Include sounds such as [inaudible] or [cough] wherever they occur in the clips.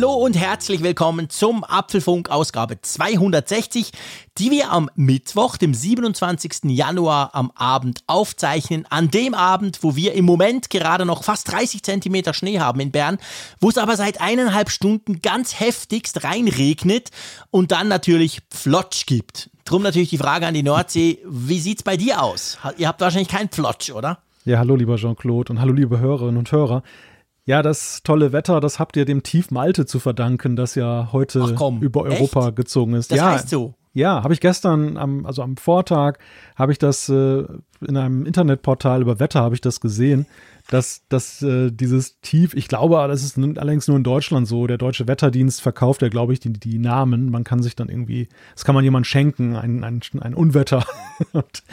Hallo und herzlich willkommen zum Apfelfunk Ausgabe 260, die wir am Mittwoch, dem 27. Januar am Abend aufzeichnen. An dem Abend, wo wir im Moment gerade noch fast 30 Zentimeter Schnee haben in Bern, wo es aber seit eineinhalb Stunden ganz heftigst reinregnet und dann natürlich Pflotsch gibt. Drum natürlich die Frage an die Nordsee, wie sieht's bei dir aus? Ihr habt wahrscheinlich keinen Pflotsch, oder? Ja, hallo lieber Jean-Claude und hallo liebe Hörerinnen und Hörer. Ja, das tolle Wetter, das habt ihr dem Tief Malte zu verdanken, das ja heute komm, über Europa echt? gezogen ist. Das ja, heißt so. Ja, habe ich gestern, am, also am Vortag, habe ich das äh, in einem Internetportal über Wetter habe ich das gesehen, dass, dass äh, dieses Tief, ich glaube, das ist allerdings nur in Deutschland so. Der deutsche Wetterdienst verkauft ja, glaube ich, die, die Namen. Man kann sich dann irgendwie, das kann man jemand schenken, ein, ein, ein Unwetter. [laughs] und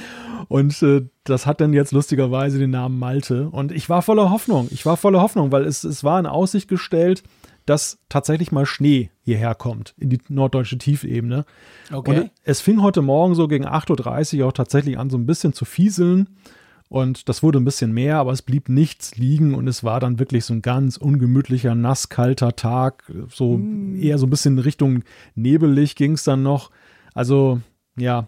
und äh, das hat dann jetzt lustigerweise den Namen Malte. Und ich war voller Hoffnung. Ich war voller Hoffnung, weil es, es war in Aussicht gestellt, dass tatsächlich mal Schnee hierher kommt, in die norddeutsche Tiefebene. Okay. Und es fing heute Morgen so gegen 8.30 Uhr auch tatsächlich an, so ein bisschen zu fieseln. Und das wurde ein bisschen mehr, aber es blieb nichts liegen und es war dann wirklich so ein ganz ungemütlicher, nasskalter Tag. So mm. eher so ein bisschen Richtung nebelig ging es dann noch. Also ja,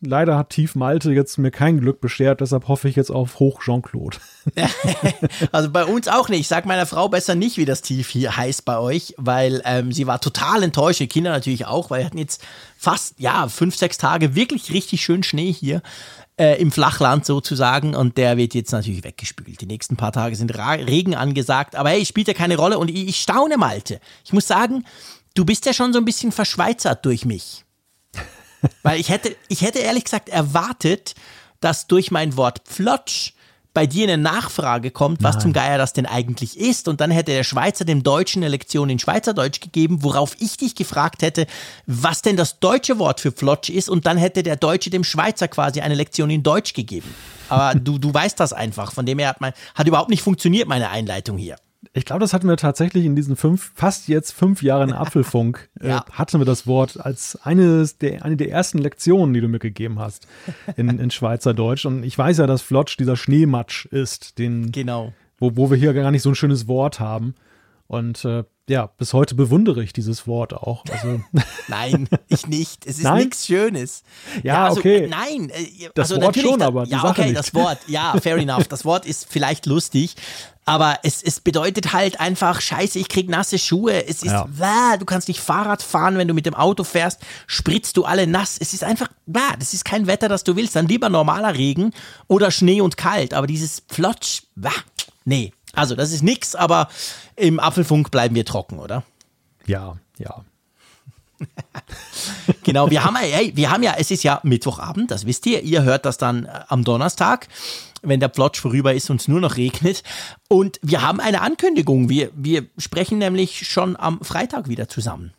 leider hat Tief Malte jetzt mir kein Glück beschert, deshalb hoffe ich jetzt auf Hoch Jean-Claude. [laughs] [laughs] also bei uns auch nicht. Ich sag meiner Frau besser nicht, wie das Tief hier heißt bei euch, weil ähm, sie war total enttäuscht, die Kinder natürlich auch, weil wir hatten jetzt fast, ja, fünf, sechs Tage wirklich richtig schön Schnee hier. Äh, im Flachland sozusagen und der wird jetzt natürlich weggespült. Die nächsten paar Tage sind Ra Regen angesagt, aber hey, spielt ja keine Rolle und ich, ich staune, Malte. Ich muss sagen, du bist ja schon so ein bisschen verschweizert durch mich. Weil ich hätte, ich hätte ehrlich gesagt erwartet, dass durch mein Wort Pflotsch bei dir eine Nachfrage kommt, was Nein. zum Geier das denn eigentlich ist. Und dann hätte der Schweizer dem Deutschen eine Lektion in Schweizerdeutsch gegeben, worauf ich dich gefragt hätte, was denn das deutsche Wort für Flotsch ist. Und dann hätte der Deutsche dem Schweizer quasi eine Lektion in Deutsch gegeben. Aber du, du weißt das einfach. Von dem her hat, mein, hat überhaupt nicht funktioniert, meine Einleitung hier. Ich glaube, das hatten wir tatsächlich in diesen fünf, fast jetzt fünf Jahren Apfelfunk, äh, ja. äh, hatten wir das Wort als eines der, eine der ersten Lektionen, die du mir gegeben hast in, in Schweizerdeutsch. Und ich weiß ja, dass Flotsch dieser Schneematsch ist, den, genau. wo, wo wir hier gar nicht so ein schönes Wort haben. Und äh, ja, bis heute bewundere ich dieses Wort auch. Also [laughs] nein, ich nicht. Es ist nichts Schönes. Ja, ja also, okay. Nein, äh, das also Wort schon, aber die ja, Sache okay, nicht. das Wort. Ja, fair enough. Das Wort ist vielleicht lustig, aber es, es bedeutet halt einfach, scheiße, ich krieg nasse Schuhe. Es ist, ja. Wah, du kannst nicht Fahrrad fahren, wenn du mit dem Auto fährst, spritzt du alle nass. Es ist einfach, wah, das ist kein Wetter, das du willst. Dann lieber normaler Regen oder Schnee und kalt. Aber dieses Flotsch, wah, nee. Also das ist nix, aber im Apfelfunk bleiben wir trocken, oder? Ja, ja. [laughs] genau, wir haben, hey, wir haben ja, es ist ja Mittwochabend, das wisst ihr. Ihr hört das dann äh, am Donnerstag, wenn der Plotsch vorüber ist und es nur noch regnet. Und wir haben eine Ankündigung. Wir, wir sprechen nämlich schon am Freitag wieder zusammen.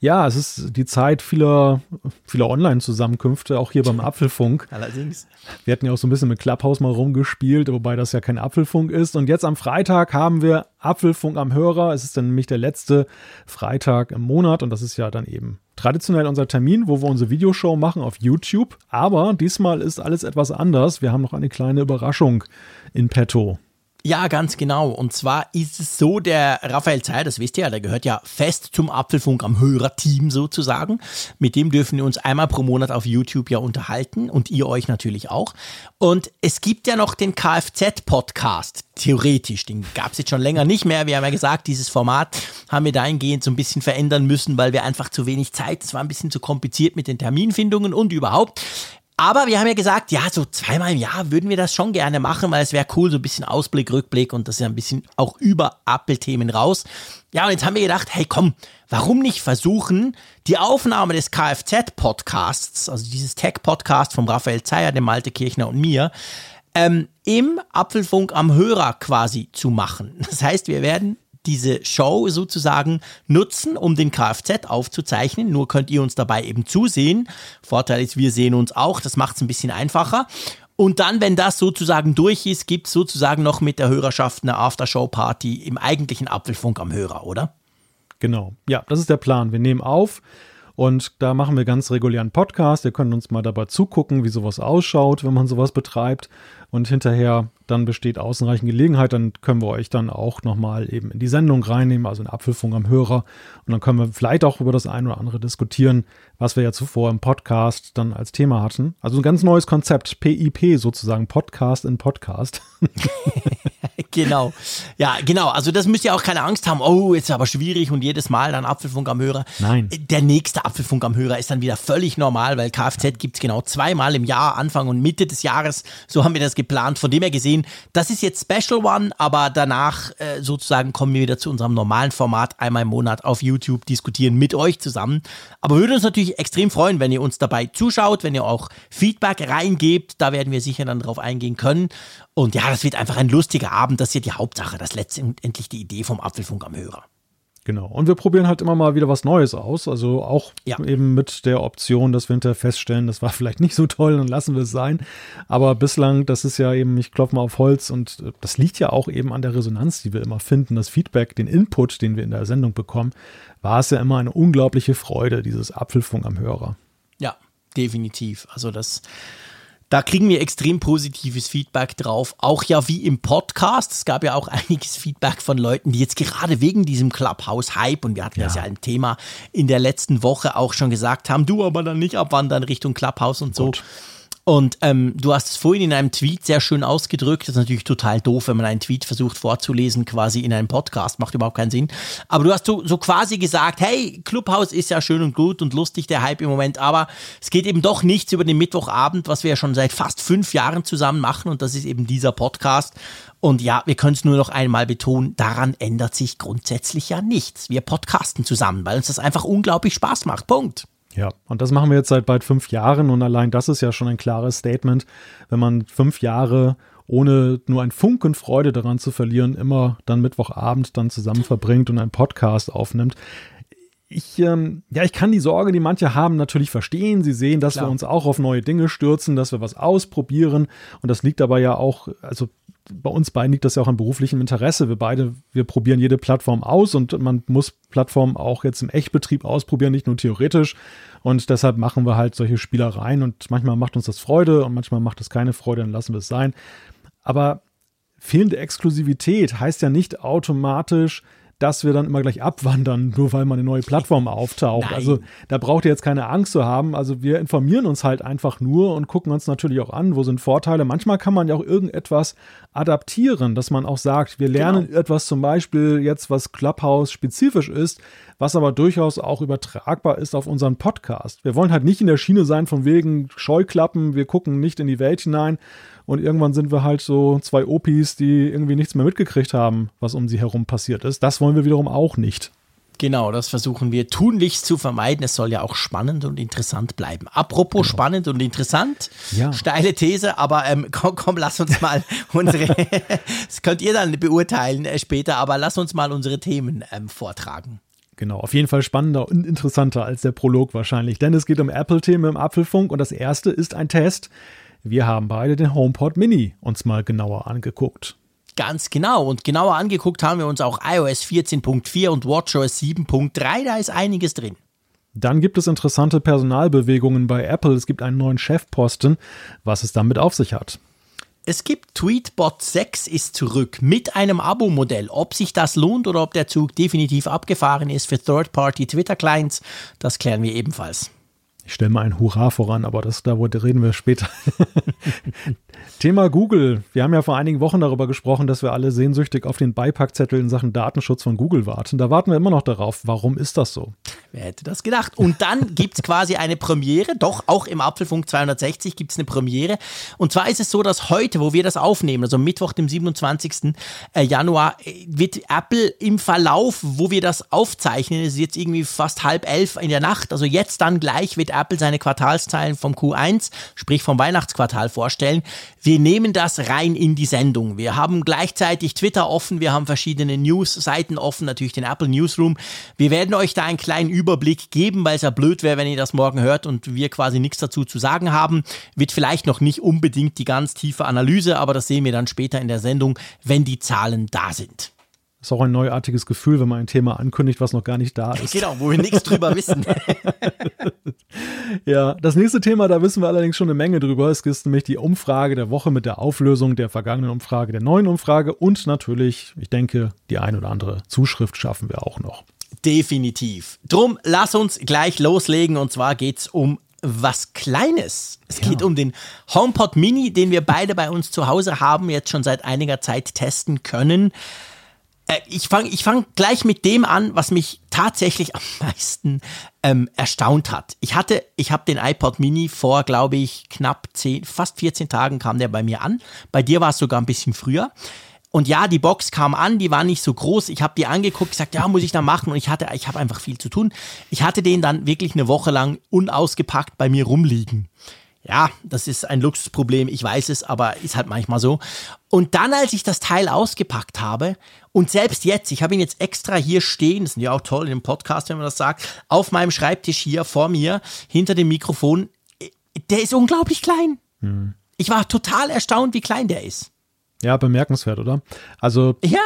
Ja, es ist die Zeit vieler, vieler Online-Zusammenkünfte, auch hier beim Apfelfunk. Allerdings. Wir hatten ja auch so ein bisschen mit Clubhouse mal rumgespielt, wobei das ja kein Apfelfunk ist. Und jetzt am Freitag haben wir Apfelfunk am Hörer. Es ist dann nämlich der letzte Freitag im Monat und das ist ja dann eben traditionell unser Termin, wo wir unsere Videoshow machen auf YouTube. Aber diesmal ist alles etwas anders. Wir haben noch eine kleine Überraschung in petto. Ja, ganz genau. Und zwar ist es so, der Raphael Zeyer, das wisst ihr ja, der gehört ja fest zum Apfelfunk am Hörerteam sozusagen. Mit dem dürfen wir uns einmal pro Monat auf YouTube ja unterhalten und ihr euch natürlich auch. Und es gibt ja noch den Kfz-Podcast, theoretisch. Den gab es jetzt schon länger nicht mehr. Wir haben ja gesagt, dieses Format haben wir dahingehend so ein bisschen verändern müssen, weil wir einfach zu wenig Zeit, es war ein bisschen zu kompliziert mit den Terminfindungen und überhaupt. Aber wir haben ja gesagt, ja, so zweimal im Jahr würden wir das schon gerne machen, weil es wäre cool, so ein bisschen Ausblick, Rückblick und das ist ja ein bisschen auch über Apple-Themen raus. Ja, und jetzt haben wir gedacht, hey komm, warum nicht versuchen, die Aufnahme des Kfz-Podcasts, also dieses Tech-Podcast vom Raphael Zeyer, dem Malte Kirchner und mir, ähm, im Apfelfunk am Hörer quasi zu machen. Das heißt, wir werden diese Show sozusagen nutzen, um den Kfz aufzuzeichnen. Nur könnt ihr uns dabei eben zusehen. Vorteil ist, wir sehen uns auch. Das macht es ein bisschen einfacher. Und dann, wenn das sozusagen durch ist, gibt es sozusagen noch mit der Hörerschaft eine Aftershow-Party im eigentlichen Apfelfunk am Hörer, oder? Genau. Ja, das ist der Plan. Wir nehmen auf und da machen wir ganz regulären Podcast. Ihr könnt uns mal dabei zugucken, wie sowas ausschaut, wenn man sowas betreibt. Und hinterher dann besteht außenreichend Gelegenheit, dann können wir euch dann auch nochmal eben in die Sendung reinnehmen, also in Apfelfunk am Hörer. Und dann können wir vielleicht auch über das eine oder andere diskutieren, was wir ja zuvor im Podcast dann als Thema hatten. Also ein ganz neues Konzept, PIP sozusagen, Podcast in Podcast. [laughs] [laughs] genau. Ja, genau. Also das müsst ihr auch keine Angst haben. Oh, jetzt ist aber schwierig und jedes Mal dann Apfelfunk am Hörer. Nein. Der nächste Apfelfunk am Hörer ist dann wieder völlig normal, weil Kfz gibt es genau zweimal im Jahr, Anfang und Mitte des Jahres. So haben wir das geplant. Von dem her gesehen, das ist jetzt Special One, aber danach äh, sozusagen kommen wir wieder zu unserem normalen Format einmal im Monat auf YouTube diskutieren mit euch zusammen. Aber würde uns natürlich extrem freuen, wenn ihr uns dabei zuschaut, wenn ihr auch Feedback reingebt. Da werden wir sicher dann drauf eingehen können. Und ja, das wird einfach ein lustiger Abend. Das ist ja die Hauptsache. Das ist letztendlich die Idee vom Apfelfunk am Hörer. Genau. Und wir probieren halt immer mal wieder was Neues aus. Also auch ja. eben mit der Option, dass wir hinterher feststellen, das war vielleicht nicht so toll, dann lassen wir es sein. Aber bislang, das ist ja eben, ich klopfe mal auf Holz und äh, das liegt ja auch eben an der Resonanz, die wir immer finden, das Feedback, den Input, den wir in der Sendung bekommen, war es ja immer eine unglaubliche Freude, dieses Apfelfunk am Hörer. Ja, definitiv. Also das da kriegen wir extrem positives Feedback drauf. Auch ja wie im Podcast. Es gab ja auch einiges Feedback von Leuten, die jetzt gerade wegen diesem Clubhouse-Hype, und wir hatten ja. das ja ein Thema in der letzten Woche auch schon gesagt haben, du aber dann nicht abwandern Richtung Clubhouse und so. Gut. Und ähm, du hast es vorhin in einem Tweet sehr schön ausgedrückt. Das ist natürlich total doof, wenn man einen Tweet versucht vorzulesen, quasi in einem Podcast. Macht überhaupt keinen Sinn. Aber du hast so, so quasi gesagt, hey, Clubhouse ist ja schön und gut und lustig, der Hype im Moment, aber es geht eben doch nichts über den Mittwochabend, was wir ja schon seit fast fünf Jahren zusammen machen. Und das ist eben dieser Podcast. Und ja, wir können es nur noch einmal betonen, daran ändert sich grundsätzlich ja nichts. Wir podcasten zusammen, weil uns das einfach unglaublich Spaß macht. Punkt. Ja, und das machen wir jetzt seit bald fünf Jahren und allein das ist ja schon ein klares Statement, wenn man fünf Jahre ohne nur ein Funken Freude daran zu verlieren, immer dann Mittwochabend dann zusammen verbringt und einen Podcast aufnimmt. Ich, ähm, ja, ich kann die Sorge, die manche haben, natürlich verstehen. Sie sehen, dass Klar. wir uns auch auf neue Dinge stürzen, dass wir was ausprobieren. Und das liegt aber ja auch, also bei uns beiden liegt das ja auch an beruflichem Interesse. Wir beide, wir probieren jede Plattform aus und man muss Plattformen auch jetzt im Echtbetrieb ausprobieren, nicht nur theoretisch. Und deshalb machen wir halt solche Spielereien und manchmal macht uns das Freude und manchmal macht es keine Freude, dann lassen wir es sein. Aber fehlende Exklusivität heißt ja nicht automatisch, dass wir dann immer gleich abwandern, [laughs] nur weil mal eine neue Plattform auftaucht. Nein. Also da braucht ihr jetzt keine Angst zu haben. Also wir informieren uns halt einfach nur und gucken uns natürlich auch an, wo sind Vorteile. Manchmal kann man ja auch irgendetwas adaptieren, dass man auch sagt, wir lernen genau. etwas zum Beispiel jetzt, was Clubhouse spezifisch ist, was aber durchaus auch übertragbar ist auf unseren Podcast. Wir wollen halt nicht in der Schiene sein von wegen Scheuklappen, wir gucken nicht in die Welt hinein, und irgendwann sind wir halt so zwei Opis, die irgendwie nichts mehr mitgekriegt haben, was um sie herum passiert ist. Das wollen wir wiederum auch nicht. Genau, das versuchen wir tunlichst zu vermeiden. Es soll ja auch spannend und interessant bleiben. Apropos genau. spannend und interessant, ja. steile These, aber ähm, [laughs] komm, komm, lass uns mal unsere, [laughs] das könnt ihr dann beurteilen äh, später, aber lass uns mal unsere Themen ähm, vortragen. Genau, auf jeden Fall spannender und interessanter als der Prolog wahrscheinlich, denn es geht um Apple-Themen im Apfelfunk und das erste ist ein Test, wir haben beide den HomePod Mini uns mal genauer angeguckt. Ganz genau. Und genauer angeguckt haben wir uns auch iOS 14.4 und WatchOS 7.3. Da ist einiges drin. Dann gibt es interessante Personalbewegungen bei Apple. Es gibt einen neuen Chefposten, was es damit auf sich hat. Es gibt Tweetbot 6 ist zurück mit einem Abo-Modell. Ob sich das lohnt oder ob der Zug definitiv abgefahren ist für Third-Party Twitter-Clients, das klären wir ebenfalls. Ich stelle mal ein Hurra voran, aber das, da reden wir später. [laughs] Thema Google. Wir haben ja vor einigen Wochen darüber gesprochen, dass wir alle sehnsüchtig auf den Beipackzettel in Sachen Datenschutz von Google warten. Da warten wir immer noch darauf. Warum ist das so? Wer hätte das gedacht? Und dann [laughs] gibt es quasi eine Premiere, doch auch im Apfelfunk 260 gibt es eine Premiere. Und zwar ist es so, dass heute, wo wir das aufnehmen, also Mittwoch, dem 27. Äh, Januar, äh, wird Apple im Verlauf, wo wir das aufzeichnen, es ist jetzt irgendwie fast halb elf in der Nacht, also jetzt dann gleich wird Apple seine Quartalszahlen vom Q1, sprich vom Weihnachtsquartal vorstellen. Wir nehmen das rein in die Sendung. Wir haben gleichzeitig Twitter offen, wir haben verschiedene News-Seiten offen, natürlich den Apple Newsroom. Wir werden euch da einen kleinen Überblick geben, weil es ja blöd wäre, wenn ihr das morgen hört und wir quasi nichts dazu zu sagen haben. Wird vielleicht noch nicht unbedingt die ganz tiefe Analyse, aber das sehen wir dann später in der Sendung, wenn die Zahlen da sind. Ist auch ein neuartiges Gefühl, wenn man ein Thema ankündigt, was noch gar nicht da ist. Genau, wo wir nichts drüber wissen. [laughs] ja, das nächste Thema, da wissen wir allerdings schon eine Menge drüber. Es ist nämlich die Umfrage der Woche mit der Auflösung der vergangenen Umfrage, der neuen Umfrage und natürlich, ich denke, die ein oder andere Zuschrift schaffen wir auch noch. Definitiv. Drum, lass uns gleich loslegen und zwar geht es um was Kleines. Es ja. geht um den HomePod Mini, den wir beide bei uns zu Hause haben, jetzt schon seit einiger Zeit testen können. Äh, ich fange ich fang gleich mit dem an, was mich tatsächlich am [laughs] meisten ähm, erstaunt hat. Ich hatte, ich habe den iPod Mini vor, glaube ich, knapp 10, fast 14 Tagen kam der bei mir an. Bei dir war es sogar ein bisschen früher. Und ja, die Box kam an, die war nicht so groß. Ich habe die angeguckt, gesagt, ja, muss ich da machen. Und ich hatte, ich habe einfach viel zu tun. Ich hatte den dann wirklich eine Woche lang unausgepackt bei mir rumliegen. Ja, das ist ein Luxusproblem, ich weiß es, aber ist halt manchmal so. Und dann, als ich das Teil ausgepackt habe, und selbst jetzt, ich habe ihn jetzt extra hier stehen, das ist ja auch toll in dem Podcast, wenn man das sagt, auf meinem Schreibtisch hier vor mir, hinter dem Mikrofon, der ist unglaublich klein. Hm. Ich war total erstaunt, wie klein der ist. Ja, bemerkenswert, oder? Also, ja.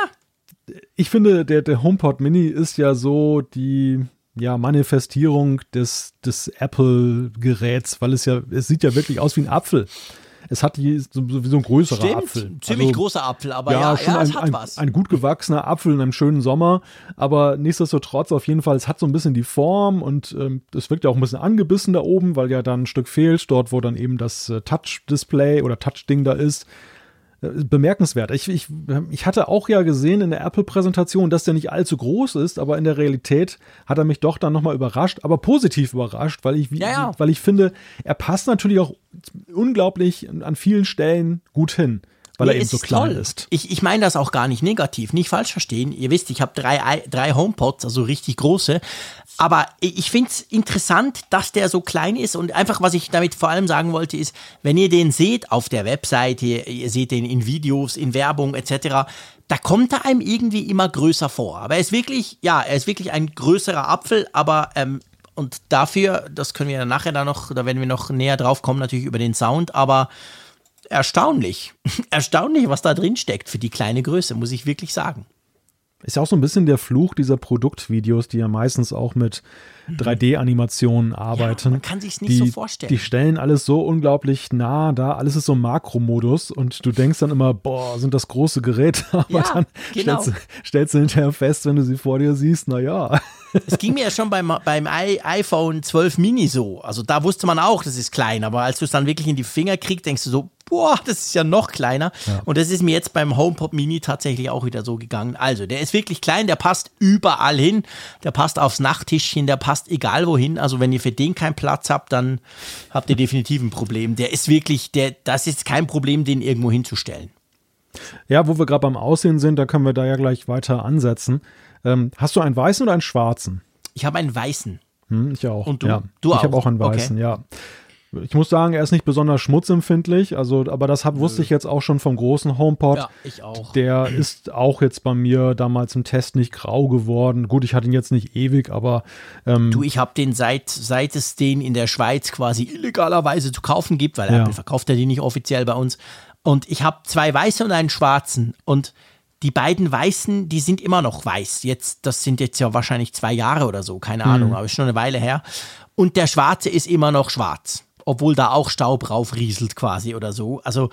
Ich finde, der, der HomePod Mini ist ja so die ja, Manifestierung des, des Apple-Geräts, weil es ja, es sieht ja wirklich aus wie ein Apfel. Es hat die, so, so ein größerer Stimmt, Apfel. Ziemlich also, großer Apfel, aber ja, ja, schon ja, ein, ein, ein, gut gewachsener Apfel in einem schönen Sommer. Aber nichtsdestotrotz auf jeden Fall, es hat so ein bisschen die Form und ähm, es wirkt ja auch ein bisschen angebissen da oben, weil ja dann ein Stück fehlt, dort wo dann eben das äh, Touch-Display oder Touch-Ding da ist. Äh, bemerkenswert. Ich, ich, ich hatte auch ja gesehen in der Apple-Präsentation, dass der nicht allzu groß ist, aber in der Realität hat er mich doch dann nochmal überrascht, aber positiv überrascht, weil ich, ja, ja. weil ich finde, er passt natürlich auch unglaublich an vielen Stellen gut hin weil nee, er eben so klein toll. ist. Ich, ich meine das auch gar nicht negativ, nicht falsch verstehen. Ihr wisst, ich habe drei, drei HomePods, also richtig große. Aber ich finde es interessant, dass der so klein ist. Und einfach, was ich damit vor allem sagen wollte, ist, wenn ihr den seht auf der Webseite, ihr seht den in Videos, in Werbung etc., da kommt er einem irgendwie immer größer vor. Aber er ist wirklich, ja, er ist wirklich ein größerer Apfel, aber ähm, und dafür, das können wir nachher da noch, da werden wir noch näher drauf kommen, natürlich über den Sound, aber erstaunlich. [laughs] erstaunlich, was da drin steckt für die kleine Größe, muss ich wirklich sagen. Ist ja auch so ein bisschen der Fluch dieser Produktvideos, die ja meistens auch mit 3D-Animationen arbeiten. Ja, man kann sich nicht die, so vorstellen. Die stellen alles so unglaublich nah da, alles ist so Makromodus und du denkst dann immer, boah, sind das große Geräte, [laughs] aber ja, dann genau. stellst, stellst, du hinterher fest, wenn du sie vor dir siehst, naja. Es ging mir ja schon beim, beim iPhone 12 Mini so. Also da wusste man auch, das ist klein, aber als du es dann wirklich in die Finger kriegst, denkst du so, boah, das ist ja noch kleiner. Ja. Und das ist mir jetzt beim HomePod Mini tatsächlich auch wieder so gegangen. Also, der ist wirklich klein, der passt überall hin. Der passt aufs Nachttischchen, der passt egal wohin. Also, wenn ihr für den keinen Platz habt, dann habt ihr definitiv ein Problem. Der ist wirklich, der, das ist kein Problem, den irgendwo hinzustellen. Ja, wo wir gerade beim Aussehen sind, da können wir da ja gleich weiter ansetzen. Ähm, hast du einen weißen oder einen schwarzen? Ich habe einen weißen. Hm, ich auch. Und du? Ja. Du ich auch? habe auch einen weißen, okay. ja. Ich muss sagen, er ist nicht besonders schmutzempfindlich, also, aber das hab, wusste ich jetzt auch schon vom großen HomePod. Ja, ich auch. Der ist auch jetzt bei mir damals im Test nicht grau geworden. Gut, ich hatte ihn jetzt nicht ewig, aber. Ähm, du, ich habe den seit, seit es den in der Schweiz quasi illegalerweise zu kaufen gibt, weil ja. Apple verkauft ja die nicht offiziell bei uns. Und ich habe zwei weiße und einen schwarzen. Und die beiden Weißen, die sind immer noch weiß. Jetzt, das sind jetzt ja wahrscheinlich zwei Jahre oder so, keine mhm. Ahnung, aber ist schon eine Weile her. Und der Schwarze ist immer noch schwarz obwohl da auch Staub raufrieselt quasi oder so. Also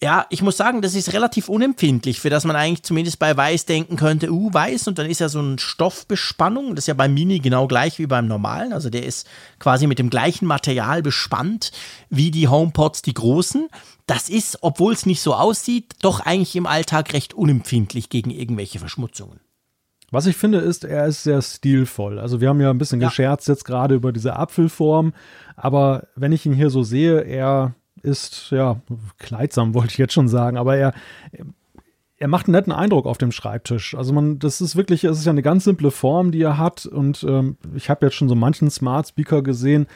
ja, ich muss sagen, das ist relativ unempfindlich, für das man eigentlich zumindest bei Weiß denken könnte, uh, Weiß und dann ist ja so eine Stoffbespannung, das ist ja beim Mini genau gleich wie beim normalen, also der ist quasi mit dem gleichen Material bespannt wie die HomePods, die großen. Das ist, obwohl es nicht so aussieht, doch eigentlich im Alltag recht unempfindlich gegen irgendwelche Verschmutzungen. Was ich finde, ist, er ist sehr stilvoll. Also wir haben ja ein bisschen ja. gescherzt jetzt gerade über diese Apfelform, aber wenn ich ihn hier so sehe, er ist, ja, kleidsam [laughs] wollte ich jetzt schon sagen, aber er, er macht einen netten Eindruck auf dem Schreibtisch. Also man, das ist wirklich, es ist ja eine ganz simple Form, die er hat und ähm, ich habe jetzt schon so manchen Smart Speaker gesehen,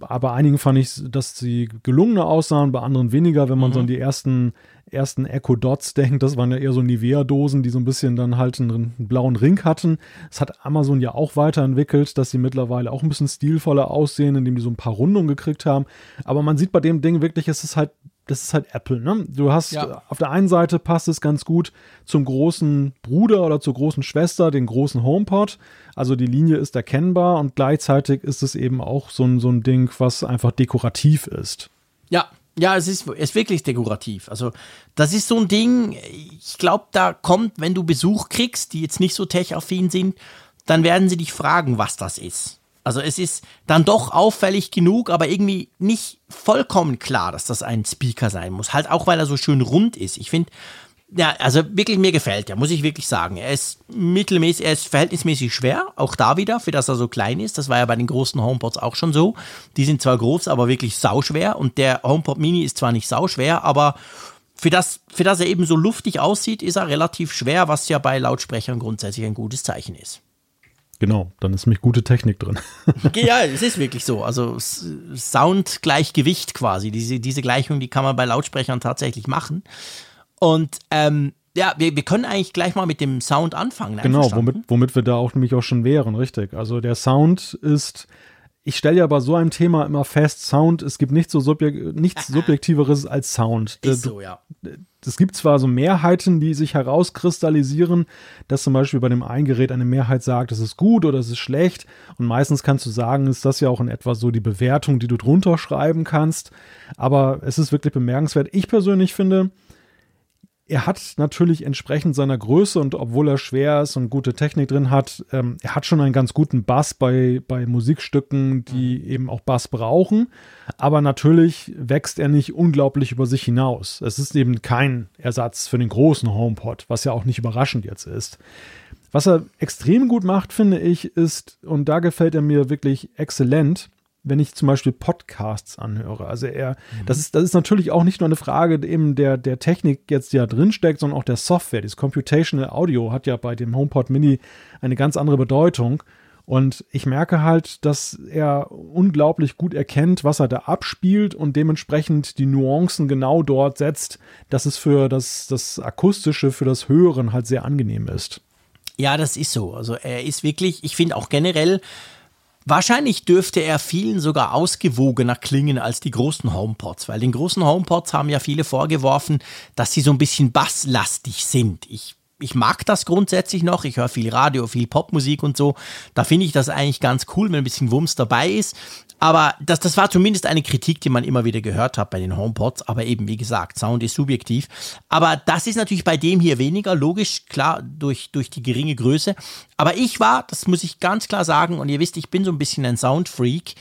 aber einigen fand ich, dass sie gelungener aussahen, bei anderen weniger, wenn man mhm. so an die ersten ersten Echo Dots [laughs] denkt, das waren ja eher so Nivea-Dosen, die so ein bisschen dann halt einen, einen, blauen Ring hatten. Das hat Amazon ja auch weiterentwickelt, dass sie mittlerweile auch ein bisschen stilvoller aussehen, indem die so ein paar Rundungen gekriegt haben. Aber man sieht bei dem Ding wirklich, es ist halt das ist halt Apple, ne? Du hast ja. auf der einen Seite passt es ganz gut zum großen Bruder oder zur großen Schwester, den großen HomePod. Also die Linie ist erkennbar und gleichzeitig ist es eben auch so ein, so ein Ding, was einfach dekorativ ist. Ja, ja, es ist, ist wirklich dekorativ. Also, das ist so ein Ding, ich glaube, da kommt, wenn du Besuch kriegst, die jetzt nicht so tech-affin sind, dann werden sie dich fragen, was das ist. Also, es ist dann doch auffällig genug, aber irgendwie nicht vollkommen klar, dass das ein Speaker sein muss. Halt auch, weil er so schön rund ist. Ich finde, ja, also wirklich mir gefällt er, muss ich wirklich sagen. Er ist mittelmäßig, er ist verhältnismäßig schwer, auch da wieder, für das er so klein ist. Das war ja bei den großen HomePods auch schon so. Die sind zwar groß, aber wirklich sauschwer und der HomePod Mini ist zwar nicht sauschwer, aber für das, für das er eben so luftig aussieht, ist er relativ schwer, was ja bei Lautsprechern grundsätzlich ein gutes Zeichen ist. Genau, dann ist nämlich gute Technik drin. [laughs] ja, es ist wirklich so. Also Soundgleichgewicht quasi. Diese, diese Gleichung, die kann man bei Lautsprechern tatsächlich machen. Und ähm, ja, wir, wir können eigentlich gleich mal mit dem Sound anfangen. Genau, womit, womit wir da auch nämlich auch schon wären, richtig. Also der Sound ist, ich stelle ja bei so einem Thema immer fest, Sound, es gibt nichts so subjek nichts Subjektiveres als Sound. Ist so, ja. Es gibt zwar so Mehrheiten, die sich herauskristallisieren, dass zum Beispiel bei dem einen Gerät eine Mehrheit sagt, es ist gut oder es ist schlecht. Und meistens kannst du sagen, ist das ja auch in etwa so die Bewertung, die du drunter schreiben kannst. Aber es ist wirklich bemerkenswert. Ich persönlich finde, er hat natürlich entsprechend seiner Größe und obwohl er schwer ist und gute Technik drin hat, ähm, er hat schon einen ganz guten Bass bei, bei Musikstücken, die mhm. eben auch Bass brauchen. Aber natürlich wächst er nicht unglaublich über sich hinaus. Es ist eben kein Ersatz für den großen HomePod, was ja auch nicht überraschend jetzt ist. Was er extrem gut macht, finde ich, ist, und da gefällt er mir wirklich exzellent, wenn ich zum Beispiel Podcasts anhöre. Also er, mhm. das ist, das ist natürlich auch nicht nur eine Frage eben der, der Technik jetzt, die da drin steckt, sondern auch der Software. Dieses Computational Audio hat ja bei dem HomePod Mini eine ganz andere Bedeutung. Und ich merke halt, dass er unglaublich gut erkennt, was er da abspielt und dementsprechend die Nuancen genau dort setzt, dass es für das, das Akustische, für das Hören halt sehr angenehm ist. Ja, das ist so. Also er ist wirklich, ich finde auch generell, Wahrscheinlich dürfte er vielen sogar ausgewogener klingen als die großen HomePods, weil den großen HomePods haben ja viele vorgeworfen, dass sie so ein bisschen basslastig sind. Ich ich mag das grundsätzlich noch. Ich höre viel Radio, viel Popmusik und so. Da finde ich das eigentlich ganz cool, wenn ein bisschen Wumms dabei ist. Aber das, das war zumindest eine Kritik, die man immer wieder gehört hat bei den HomePods. Aber eben, wie gesagt, Sound ist subjektiv. Aber das ist natürlich bei dem hier weniger, logisch, klar, durch, durch die geringe Größe. Aber ich war, das muss ich ganz klar sagen, und ihr wisst, ich bin so ein bisschen ein Soundfreak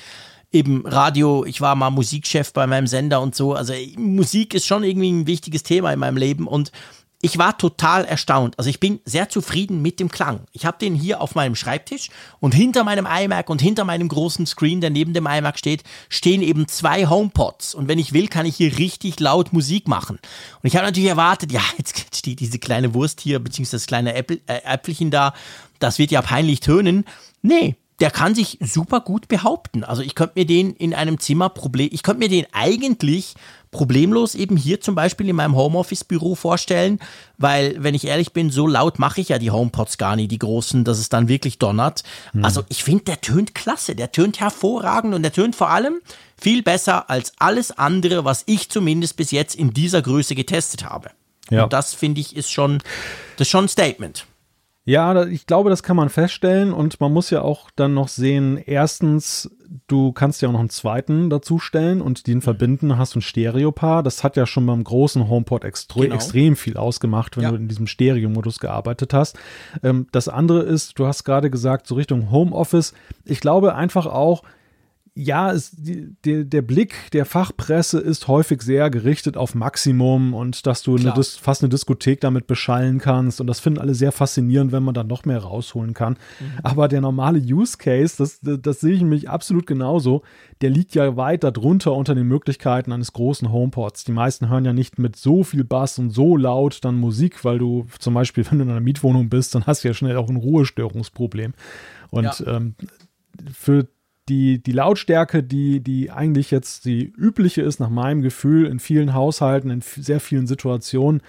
eben Radio, ich war mal Musikchef bei meinem Sender und so. Also Musik ist schon irgendwie ein wichtiges Thema in meinem Leben und ich war total erstaunt. Also ich bin sehr zufrieden mit dem Klang. Ich habe den hier auf meinem Schreibtisch und hinter meinem iMac und hinter meinem großen Screen, der neben dem iMac steht, stehen eben zwei HomePods. Und wenn ich will, kann ich hier richtig laut Musik machen. Und ich habe natürlich erwartet, ja, jetzt steht diese kleine Wurst hier, beziehungsweise das kleine äh, Äpfelchen da, das wird ja peinlich tönen. Nee, der kann sich super gut behaupten. Also ich könnte mir den in einem Zimmer problem, ich könnte mir den eigentlich problemlos eben hier zum Beispiel in meinem Homeoffice-Büro vorstellen, weil, wenn ich ehrlich bin, so laut mache ich ja die HomePods gar nicht, die großen, dass es dann wirklich donnert. Hm. Also ich finde, der tönt klasse, der tönt hervorragend und der tönt vor allem viel besser als alles andere, was ich zumindest bis jetzt in dieser Größe getestet habe. Ja. Und das finde ich ist schon, das ist schon ein Statement. Ja, ich glaube, das kann man feststellen und man muss ja auch dann noch sehen, erstens, du kannst ja auch noch einen zweiten dazustellen und den mhm. verbinden, hast du ein Stereopaar. Das hat ja schon beim großen HomePod extre genau. extrem viel ausgemacht, wenn ja. du in diesem Stereo-Modus gearbeitet hast. Ähm, das andere ist, du hast gerade gesagt, so Richtung Homeoffice. Ich glaube einfach auch, ja, es, die, die, der Blick der Fachpresse ist häufig sehr gerichtet auf Maximum und dass du eine, fast eine Diskothek damit beschallen kannst. Und das finden alle sehr faszinierend, wenn man dann noch mehr rausholen kann. Mhm. Aber der normale Use Case, das, das sehe ich nämlich absolut genauso, der liegt ja weit darunter unter den Möglichkeiten eines großen HomePods. Die meisten hören ja nicht mit so viel Bass und so laut dann Musik, weil du zum Beispiel, [laughs] wenn du in einer Mietwohnung bist, dann hast du ja schnell auch ein Ruhestörungsproblem. Und ja. ähm, für die, die Lautstärke, die, die eigentlich jetzt die übliche ist, nach meinem Gefühl, in vielen Haushalten, in sehr vielen Situationen,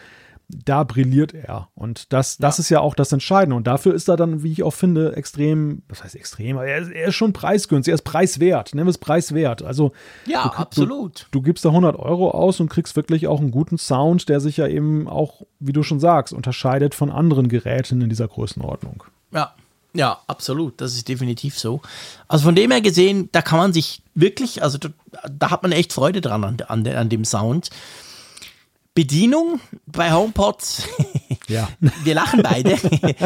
da brilliert er. Und das, das ja. ist ja auch das Entscheidende. Und dafür ist er dann, wie ich auch finde, extrem, was heißt extrem, aber er ist, er ist schon preisgünstig, er ist preiswert, nennen wir es preiswert. Also, ja, du, absolut. Du, du, gibst da 100 Euro aus und kriegst wirklich auch einen guten Sound, der sich ja eben auch, wie du schon sagst, unterscheidet von anderen Geräten in dieser Größenordnung. Ja. Ja, absolut. Das ist definitiv so. Also von dem her gesehen, da kann man sich wirklich, also da, da hat man echt Freude dran an, an, an dem Sound. Bedienung bei HomePods. [laughs] Ja. Wir lachen beide.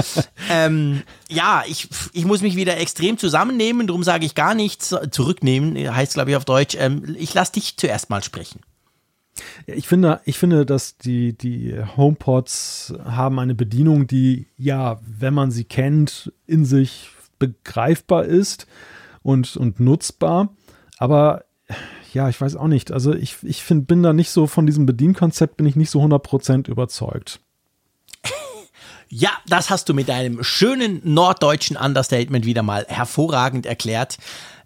[laughs] ähm, ja, ich, ich muss mich wieder extrem zusammennehmen, darum sage ich gar nichts. Zurücknehmen heißt, glaube ich, auf Deutsch. Ähm, ich lasse dich zuerst mal sprechen. Ich finde, ich finde, dass die, die HomePods haben eine Bedienung, die, ja, wenn man sie kennt, in sich begreifbar ist und, und nutzbar. Aber ja, ich weiß auch nicht. Also ich, ich find, bin da nicht so von diesem Bedienkonzept, bin ich nicht so 100% überzeugt. Ja, das hast du mit deinem schönen norddeutschen Understatement wieder mal hervorragend erklärt.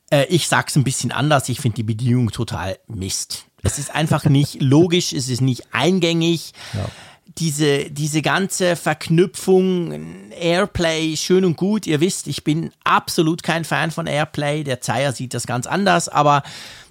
Äh, ich sag's ein bisschen anders. Ich finde die Bedienung total Mist. Es ist einfach nicht logisch, es ist nicht eingängig. Ja. Diese, diese ganze Verknüpfung, Airplay, schön und gut. Ihr wisst, ich bin absolut kein Fan von Airplay. Der Zeier sieht das ganz anders, aber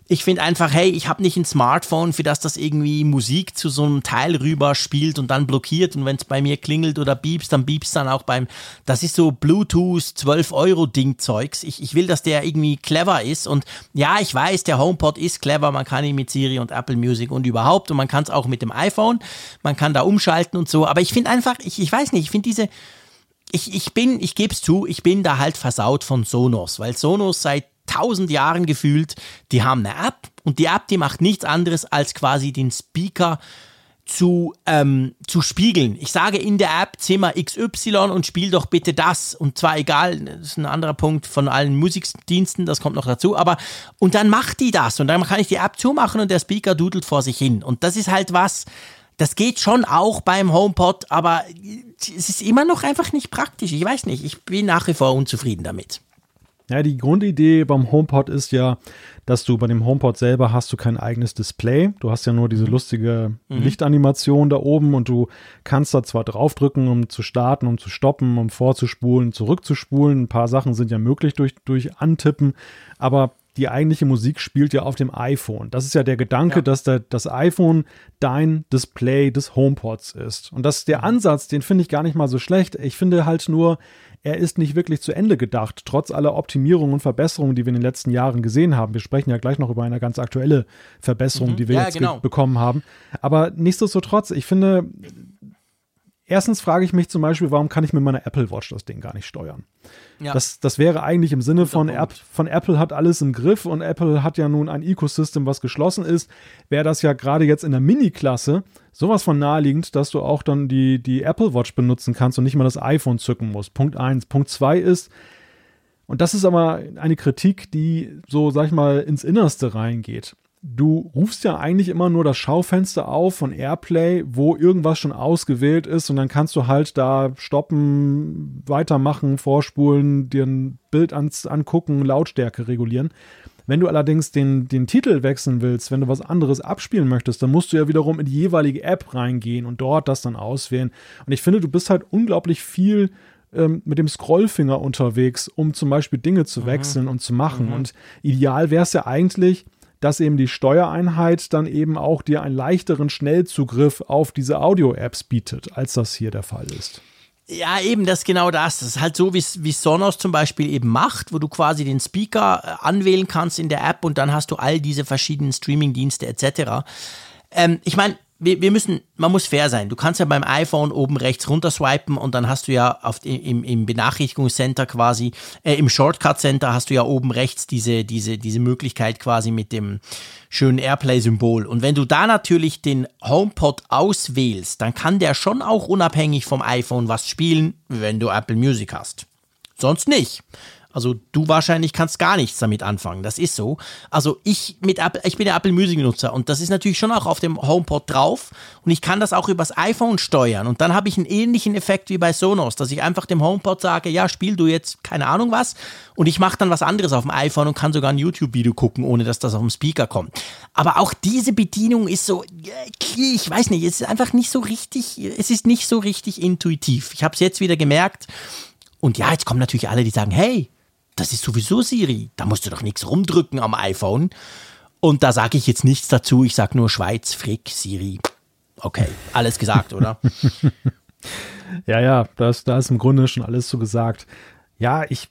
ich finde einfach, hey, ich habe nicht ein Smartphone, für das das irgendwie Musik zu so einem Teil rüber spielt und dann blockiert und wenn es bei mir klingelt oder biebst, dann biebst dann auch beim, das ist so Bluetooth 12 Euro Ding Zeugs. Ich, ich will, dass der irgendwie clever ist und ja, ich weiß, der HomePod ist clever, man kann ihn mit Siri und Apple Music und überhaupt und man kann es auch mit dem iPhone, man kann da umschalten und so, aber ich finde einfach, ich, ich weiß nicht, ich finde diese, ich, ich bin, ich gebe es zu, ich bin da halt versaut von Sonos, weil Sonos seit tausend Jahren gefühlt, die haben eine App und die App, die macht nichts anderes als quasi den Speaker zu, ähm, zu spiegeln. Ich sage in der App Zimmer XY und spiel doch bitte das. Und zwar egal, das ist ein anderer Punkt von allen Musikdiensten, das kommt noch dazu. Aber und dann macht die das und dann kann ich die App zumachen und der Speaker dudelt vor sich hin. Und das ist halt was, das geht schon auch beim HomePod, aber es ist immer noch einfach nicht praktisch. Ich weiß nicht, ich bin nach wie vor unzufrieden damit. Ja, die Grundidee beim HomePod ist ja, dass du bei dem HomePod selber hast du kein eigenes Display. Du hast ja nur diese mhm. lustige mhm. Lichtanimation da oben und du kannst da zwar draufdrücken, um zu starten, um zu stoppen, um vorzuspulen, zurückzuspulen. Ein paar Sachen sind ja möglich durch, durch Antippen, aber die eigentliche Musik spielt ja auf dem iPhone. Das ist ja der Gedanke, ja. dass der, das iPhone dein Display des HomePods ist. Und das ist der mhm. Ansatz, den finde ich gar nicht mal so schlecht. Ich finde halt nur, er ist nicht wirklich zu Ende gedacht, trotz aller Optimierungen und Verbesserungen, die wir in den letzten Jahren gesehen haben. Wir sprechen ja gleich noch über eine ganz aktuelle Verbesserung, mhm. die wir ja, jetzt genau. bekommen haben. Aber nichtsdestotrotz, ich finde, Erstens frage ich mich zum Beispiel, warum kann ich mit meiner Apple Watch das Ding gar nicht steuern? Ja. Das, das wäre eigentlich im Sinne von, App, von Apple hat alles im Griff und Apple hat ja nun ein Ecosystem, was geschlossen ist. Wäre das ja gerade jetzt in der Mini-Klasse sowas von naheliegend, dass du auch dann die, die Apple Watch benutzen kannst und nicht mal das iPhone zücken musst. Punkt eins. Punkt zwei ist, und das ist aber eine Kritik, die so, sag ich mal, ins Innerste reingeht du rufst ja eigentlich immer nur das Schaufenster auf von Airplay, wo irgendwas schon ausgewählt ist und dann kannst du halt da stoppen, weitermachen, vorspulen, dir ein Bild ans, angucken, Lautstärke regulieren. Wenn du allerdings den, den Titel wechseln willst, wenn du was anderes abspielen möchtest, dann musst du ja wiederum in die jeweilige App reingehen und dort das dann auswählen. Und ich finde, du bist halt unglaublich viel ähm, mit dem Scrollfinger unterwegs, um zum Beispiel Dinge zu mhm. wechseln mhm. und zu machen. Mhm. Und ideal wäre es ja eigentlich, dass eben die Steuereinheit dann eben auch dir einen leichteren Schnellzugriff auf diese Audio-Apps bietet, als das hier der Fall ist. Ja, eben, das ist genau das. Das ist halt so, wie Sonos zum Beispiel eben macht, wo du quasi den Speaker äh, anwählen kannst in der App und dann hast du all diese verschiedenen Streaming-Dienste etc. Ähm, ich meine, wir, wir müssen, man muss fair sein. Du kannst ja beim iPhone oben rechts runter swipen und dann hast du ja auf, im, im Benachrichtigungscenter quasi, äh, im Shortcut-Center hast du ja oben rechts diese, diese, diese Möglichkeit quasi mit dem schönen Airplay-Symbol. Und wenn du da natürlich den HomePod auswählst, dann kann der schon auch unabhängig vom iPhone was spielen, wenn du Apple Music hast. Sonst nicht. Also du wahrscheinlich kannst gar nichts damit anfangen. Das ist so. Also ich mit Apple, ich bin der Apple Music Nutzer und das ist natürlich schon auch auf dem HomePod drauf und ich kann das auch übers iPhone steuern und dann habe ich einen ähnlichen Effekt wie bei Sonos, dass ich einfach dem HomePod sage, ja, spiel du jetzt keine Ahnung was und ich mache dann was anderes auf dem iPhone und kann sogar ein YouTube Video gucken, ohne dass das auf dem Speaker kommt. Aber auch diese Bedienung ist so ich weiß nicht, es ist einfach nicht so richtig, es ist nicht so richtig intuitiv. Ich habe es jetzt wieder gemerkt. Und ja, jetzt kommen natürlich alle, die sagen, hey, das ist sowieso Siri. Da musst du doch nichts rumdrücken am iPhone. Und da sage ich jetzt nichts dazu. Ich sage nur Schweiz, Frick, Siri. Okay, alles gesagt, oder? [laughs] ja, ja, das, da ist im Grunde schon alles so gesagt. Ja, ich,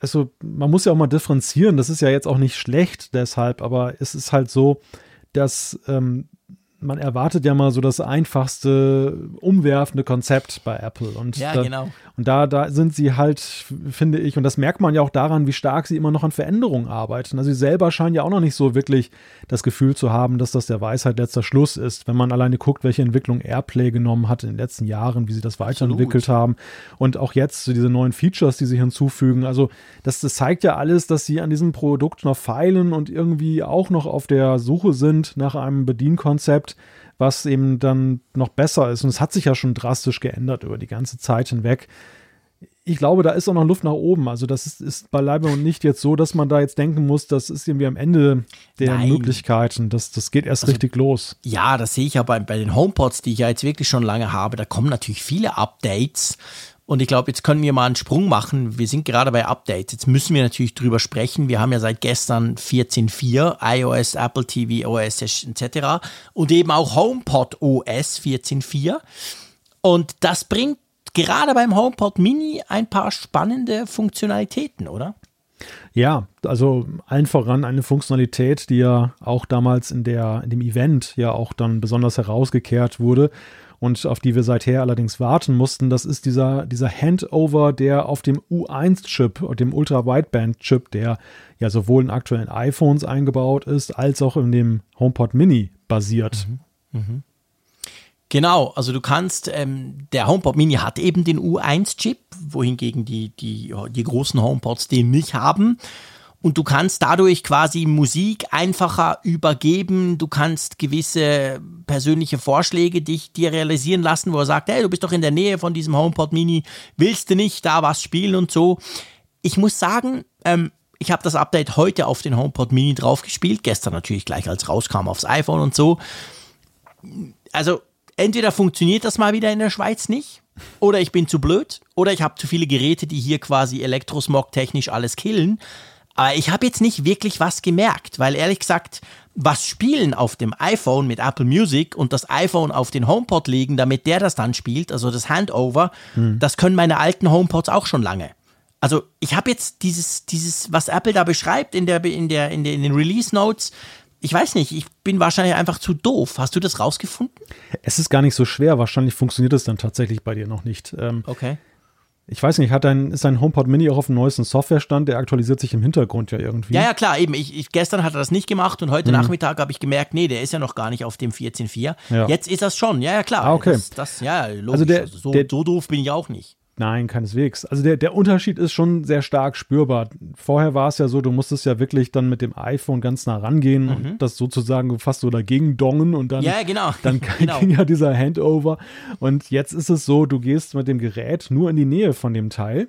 also man muss ja auch mal differenzieren. Das ist ja jetzt auch nicht schlecht deshalb, aber es ist halt so, dass ähm, man erwartet ja mal so das einfachste, umwerfende Konzept bei Apple. Und ja, da, genau. Und da, da sind sie halt, finde ich, und das merkt man ja auch daran, wie stark sie immer noch an Veränderungen arbeiten. Also sie selber scheinen ja auch noch nicht so wirklich das Gefühl zu haben, dass das der Weisheit letzter Schluss ist. Wenn man alleine guckt, welche Entwicklung Airplay genommen hat in den letzten Jahren, wie sie das weiterentwickelt Absolut. haben. Und auch jetzt diese neuen Features, die sie hinzufügen. Also das, das zeigt ja alles, dass sie an diesem Produkt noch feilen und irgendwie auch noch auf der Suche sind nach einem Bedienkonzept, was eben dann noch besser ist. Und es hat sich ja schon drastisch geändert über die ganze Zeit hinweg. Ich glaube, da ist auch noch Luft nach oben. Also das ist, ist beileibe und nicht jetzt so, dass man da jetzt denken muss, das ist irgendwie am Ende der Nein. Möglichkeiten. Das, das geht erst also, richtig los. Ja, das sehe ich ja bei, bei den HomePods, die ich ja jetzt wirklich schon lange habe. Da kommen natürlich viele Updates. Und ich glaube, jetzt können wir mal einen Sprung machen. Wir sind gerade bei Updates. Jetzt müssen wir natürlich drüber sprechen. Wir haben ja seit gestern 14.4, iOS, Apple TV, OS etc. Und eben auch HomePod OS 14.4. Und das bringt gerade beim HomePod Mini ein paar spannende Funktionalitäten, oder? Ja, also allen voran eine Funktionalität, die ja auch damals in, der, in dem Event ja auch dann besonders herausgekehrt wurde und auf die wir seither allerdings warten mussten. Das ist dieser, dieser Handover, der auf dem U1-Chip, dem Ultra-Wideband-Chip, der ja sowohl in aktuellen iPhones eingebaut ist, als auch in dem HomePod Mini basiert. Mhm. Mhm. Genau, also du kannst, ähm, der HomePod Mini hat eben den U1-Chip, wohingegen die, die, die großen HomePods den nicht haben und du kannst dadurch quasi Musik einfacher übergeben. Du kannst gewisse persönliche Vorschläge dich dir realisieren lassen, wo er sagt, hey, du bist doch in der Nähe von diesem HomePod Mini, willst du nicht da was spielen und so. Ich muss sagen, ähm, ich habe das Update heute auf den HomePod Mini draufgespielt, gestern natürlich gleich als rauskam aufs iPhone und so. Also entweder funktioniert das mal wieder in der Schweiz nicht, oder ich bin zu blöd, oder ich habe zu viele Geräte, die hier quasi Elektrosmog technisch alles killen. Aber ich habe jetzt nicht wirklich was gemerkt, weil ehrlich gesagt, was spielen auf dem iPhone mit Apple Music und das iPhone auf den HomePod legen, damit der das dann spielt, also das Handover, hm. das können meine alten HomePods auch schon lange. Also ich habe jetzt dieses, dieses, was Apple da beschreibt in der, in der, in der, in den Release Notes, ich weiß nicht, ich bin wahrscheinlich einfach zu doof. Hast du das rausgefunden? Es ist gar nicht so schwer. Wahrscheinlich funktioniert es dann tatsächlich bei dir noch nicht. Ähm, okay. Ich weiß nicht, hat dein, ist dein HomePod Mini auch auf dem neuesten Softwarestand? Der aktualisiert sich im Hintergrund ja irgendwie. Ja, ja, klar, eben. Ich, ich gestern hat er das nicht gemacht und heute mhm. Nachmittag habe ich gemerkt, nee, der ist ja noch gar nicht auf dem 14.4. Ja. Jetzt ist das schon, ja, ja, klar. Ah, okay. Das, das ja, logisch. Also der, also so, der, so doof bin ich auch nicht. Nein, keineswegs. Also der, der Unterschied ist schon sehr stark spürbar. Vorher war es ja so, du musstest ja wirklich dann mit dem iPhone ganz nah rangehen mhm. und das sozusagen fast so dagegen dongen und dann, ja, genau. [laughs] dann [laughs] genau. ging ja dieser Handover. Und jetzt ist es so, du gehst mit dem Gerät nur in die Nähe von dem Teil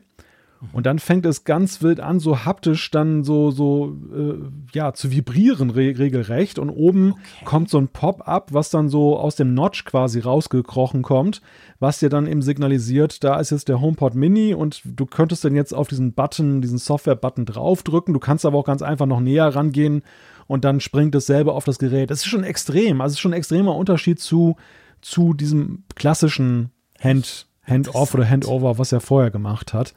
und dann fängt es ganz wild an, so haptisch dann so, so, äh, ja, zu vibrieren re regelrecht. Und oben okay. kommt so ein Pop-up, was dann so aus dem Notch quasi rausgekrochen kommt, was dir dann eben signalisiert, da ist jetzt der HomePod Mini und du könntest dann jetzt auf diesen Button, diesen Software-Button draufdrücken. Du kannst aber auch ganz einfach noch näher rangehen und dann springt es selber auf das Gerät. Das ist schon extrem. Also es ist schon ein extremer Unterschied zu, zu diesem klassischen Hand, Hand-Off oder Handover, was er vorher gemacht hat.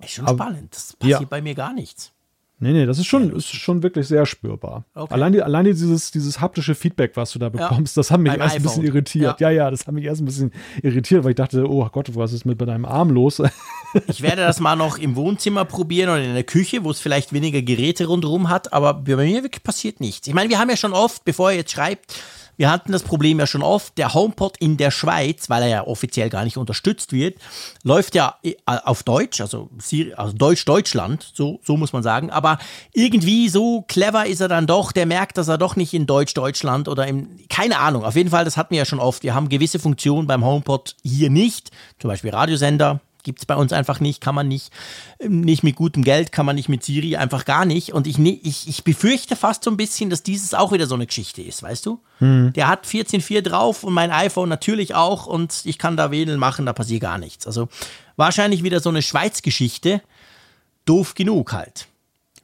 Ist schon Aber, spannend. Das passiert ja. bei mir gar nichts. Nee, nee, das ist schon, ist schon wirklich sehr spürbar. Okay. Allein, allein dieses, dieses haptische Feedback, was du da bekommst, ja. das hat mich Beim erst iPhone. ein bisschen irritiert. Ja. ja. ja, das hat mich erst ein bisschen irritiert, weil ich dachte, oh Gott, was ist mit deinem Arm los? [laughs] ich werde das mal noch im Wohnzimmer probieren oder in der Küche, wo es vielleicht weniger Geräte rundherum hat, aber bei mir wirklich passiert nichts. Ich meine, wir haben ja schon oft, bevor ihr jetzt schreibt, Wir hatten das Problem ja schon oft. Der HomePod in der Schweiz, weil er ja offiziell gar nicht unterstützt wird, läuft ja äh, auf Deutsch, also, also Deutsch-Deutschland, so, so muss man sagen. Aber irgendwie so clever ist er dann doch. Der merkt, dass er doch nicht in Deutsch-Deutschland oder im, keine Ahnung. Auf jeden Fall, das hatten wir ja schon oft. Wir haben gewisse Funktionen beim HomePod hier nicht. Zum Beispiel Radiosender, Gibt es bei uns einfach nicht, kann man nicht, ähm, nicht mit gutem Geld, kann man nicht mit Siri, einfach gar nicht. Und ich, ich, ich befürchte fast so ein bisschen, dass dieses auch wieder so eine Geschichte ist, weißt du? Hm. Der hat 14.4 drauf und mein iPhone natürlich auch und ich kann da wählen machen, da passiert gar nichts. Also wahrscheinlich wieder so eine Schweiz-Geschichte. Doof genug halt.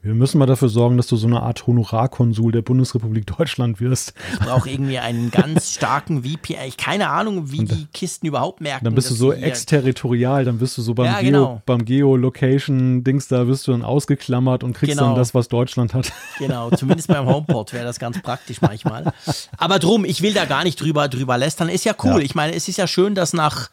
Wir müssen mal dafür sorgen, dass du so eine Art Honorarkonsul der Bundesrepublik Deutschland wirst. Ich brauche irgendwie einen ganz starken VPN. Ich keine Ahnung, wie und die Kisten überhaupt merken. Dann bist du so exterritorial, dann bist du so beim, ja, Geo, genau. beim Geolocation-Dings, da wirst du dann ausgeklammert und kriegst genau. dann das, was Deutschland hat. Genau, zumindest beim HomePod wäre das ganz praktisch manchmal. Aber drum, ich will da gar nicht drüber, drüber lästern. Ist ja cool. Ja. Ich meine, es ist ja schön, dass nach,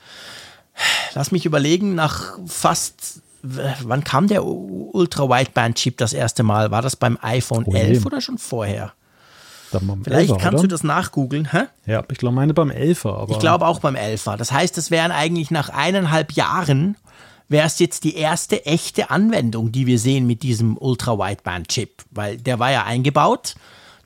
lass mich überlegen, nach fast wann kam der Ultra-Wideband-Chip das erste Mal? War das beim iPhone oh, 11 oder schon vorher? Vielleicht 11er, kannst oder? du das nachgoogeln. Hä? Ja, ich glaube, meine beim 11er. Aber ich glaube auch beim 11er. Das heißt, es wären eigentlich nach eineinhalb Jahren, wäre es jetzt die erste echte Anwendung, die wir sehen mit diesem Ultra-Wideband-Chip. Weil der war ja eingebaut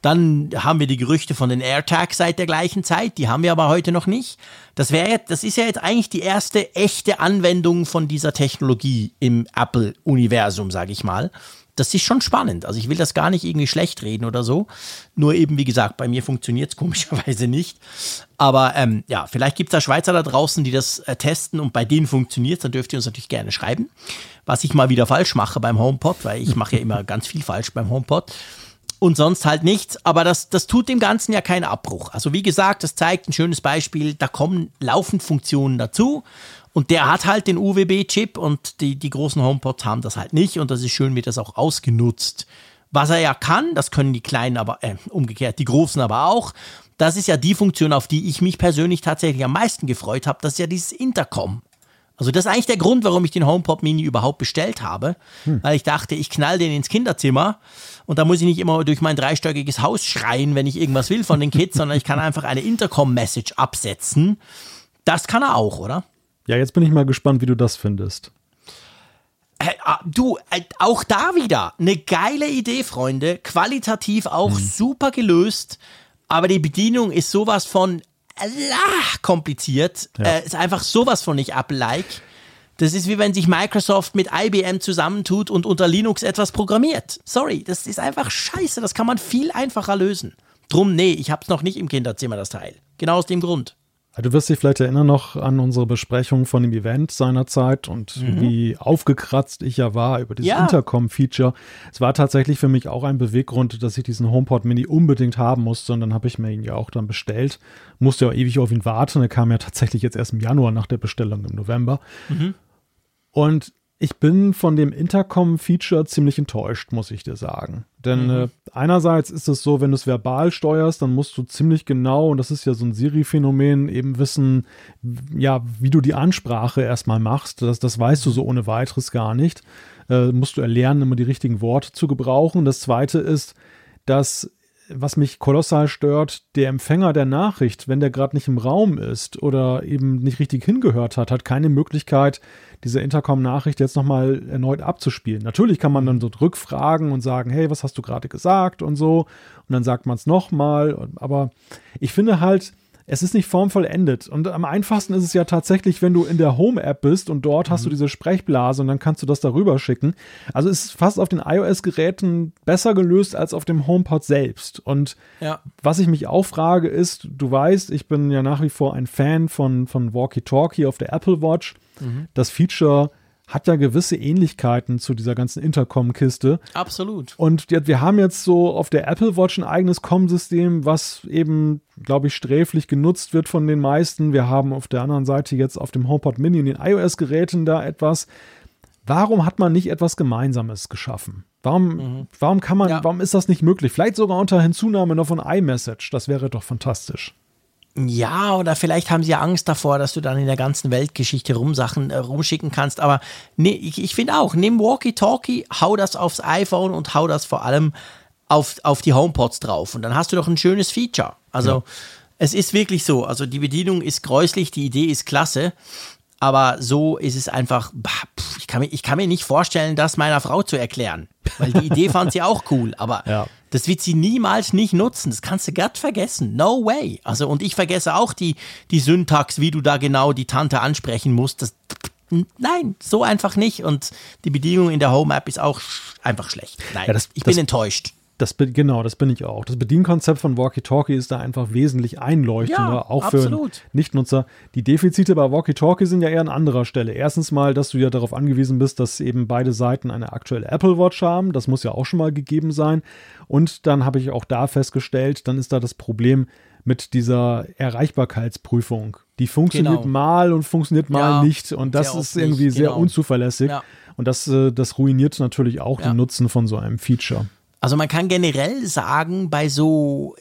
dann haben wir die Gerüchte von den AirTags seit der gleichen Zeit, die haben wir aber heute noch nicht. Das wäre das ist ja jetzt eigentlich die erste echte Anwendung von dieser Technologie im Apple-Universum, sage ich mal. Das ist schon spannend. Also ich will das gar nicht irgendwie schlecht reden oder so. Nur eben, wie gesagt, bei mir funktioniert es [laughs] komischerweise nicht. Aber ähm, ja, vielleicht gibt es da Schweizer da draußen, die das äh, testen und bei denen funktioniert Dann dürft ihr uns natürlich gerne schreiben, was ich mal wieder falsch mache beim HomePod, weil ich mache ja immer [laughs] ganz viel falsch beim HomePod und sonst halt nichts. Aber das, das tut dem Ganzen ja keinen Abbruch. Also wie gesagt, das zeigt ein schönes Beispiel. Da kommen laufend Funktionen dazu. Und der hat halt den UWB-Chip und die, die großen HomePods haben das halt nicht. Und das ist schön, wird das auch ausgenutzt. Was er ja kann, das können die kleinen aber, äh, umgekehrt, die großen aber auch. Das ist ja die Funktion, auf die ich mich persönlich tatsächlich am meisten gefreut habe. Das ist ja dieses Intercom. Also das ist eigentlich der Grund, warum ich den HomePod Mini überhaupt bestellt habe, hm. weil ich dachte, ich knall den ins Kinderzimmer und da muss ich nicht immer durch mein dreistöckiges Haus schreien, wenn ich irgendwas will von den Kids, [laughs] sondern ich kann einfach eine Intercom-Message absetzen. Das kann er auch, oder? Ja, jetzt bin ich mal gespannt, wie du das findest. Äh, du, äh, auch da wieder eine geile Idee, Freunde. Qualitativ auch hm. super gelöst. Aber die Bedienung ist sowas von kompliziert. Ja. Äh, ist einfach sowas von nicht Apple-like. Das ist wie wenn sich Microsoft mit IBM zusammentut und unter Linux etwas programmiert. Sorry, das ist einfach scheiße. Das kann man viel einfacher lösen. Drum, nee, ich hab's noch nicht im Kinderzimmer, das Teil. Genau aus dem Grund. Du wirst dich vielleicht erinnern noch an unsere Besprechung von dem Event seinerzeit und mhm. wie aufgekratzt ich ja war über dieses ja. Intercom-Feature. Es war tatsächlich für mich auch ein Beweggrund, dass ich diesen HomePod Mini unbedingt haben musste und dann habe ich mir ihn ja auch dann bestellt. Musste ja auch ewig auf ihn warten. Er kam ja tatsächlich jetzt erst im Januar nach der Bestellung im November. Mhm. Und ich bin von dem Intercom-Feature ziemlich enttäuscht, muss ich dir sagen. Denn mhm. äh, einerseits ist es so, wenn du es verbal steuerst, dann musst du ziemlich genau, und das ist ja so ein Siri-Phänomen, eben wissen, ja, wie du die Ansprache erstmal machst. Das, das weißt du so ohne weiteres gar nicht. Äh, musst du erlernen, immer die richtigen Worte zu gebrauchen. Das zweite ist, dass was mich kolossal stört, der Empfänger der Nachricht, wenn der gerade nicht im Raum ist oder eben nicht richtig hingehört hat, hat keine Möglichkeit, diese Intercom-Nachricht jetzt nochmal erneut abzuspielen. Natürlich kann man dann so rückfragen und sagen, hey, was hast du gerade gesagt und so. Und dann sagt man es nochmal. Aber ich finde halt, es ist nicht formvollendet. Und am einfachsten ist es ja tatsächlich, wenn du in der Home-App bist und dort mhm. hast du mhm. diese Sprechblase und dann kannst du das darüber schicken. Also ist es fast auf den iOS-Geräten besser gelöst als auf dem HomePod selbst. Und ja. was ich mich auch frage ist, du weißt, ich bin ja nach wie vor ein Fan von, von Walkie Talkie auf der Apple Watch. Mhm. Das Feature hat ja gewisse Ähnlichkeiten zu dieser ganzen Intercom-Kiste. Absolut. Und wir haben jetzt so auf der Apple Watch ein eigenes Com-System, was eben, glaube ich, sträflich genutzt wird von den meisten. Wir haben auf der anderen Seite jetzt auf dem HomePod Mini und den iOS-Geräten da etwas. Warum hat man nicht etwas Gemeinsames geschaffen? Warum, mhm. warum kann man, ja. warum ist das nicht möglich? Vielleicht sogar unter Hinzunahme noch von iMessage. Das wäre doch fantastisch. Ja, oder vielleicht haben sie ja Angst davor, dass du dann in der ganzen Weltgeschichte Rumsachen äh, rumschicken kannst. Aber nee, ich, ich finde auch, nimm Walkie-Talkie, hau das aufs iPhone und hau das vor allem auf, auf die HomePods drauf. Und dann hast du doch ein schönes Feature. Also Es ist wirklich so. Also die Bedienung ist gräuslich, die Idee ist klasse. Aber so ist es einfach, bah, pff, ich, kann mir, ich kann mir nicht vorstellen, das meiner Frau zu erklären. Weil die Idee fand sie auch cool. Aber Ja. das wird sie niemals nicht nutzen. Das kannst du glatt vergessen. No way. Also, und ich vergesse auch die, die Syntax, wie du da genau die Tante ansprechen musst. Das, nein, so einfach nicht. Und die Bedienung in der Home-App ist auch einfach schlecht. Nein, Ja, das- ich bin das- enttäuscht. Das bin, genau, das bin ich auch. Das Bedienkonzept von Walkie-Talkie ist da einfach wesentlich einleuchtender, Ja, auch für absolut. Nichtnutzer. Die Defizite bei Walkie-Talkie sind ja eher an anderer Stelle. Erstens mal, dass du ja darauf angewiesen bist, dass eben beide Seiten eine aktuelle Apple Watch haben. Das muss ja auch schon mal gegeben sein. Und dann habe ich auch da festgestellt, dann ist da das Problem mit dieser Erreichbarkeitsprüfung. Die funktioniert Genau. mal und funktioniert mal Ja, nicht. Und das ist irgendwie nicht, sehr genau. unzuverlässig. Ja. Und das, äh, das ruiniert natürlich auch Ja. den Nutzen von so einem Feature. Also man kann generell sagen, bei so,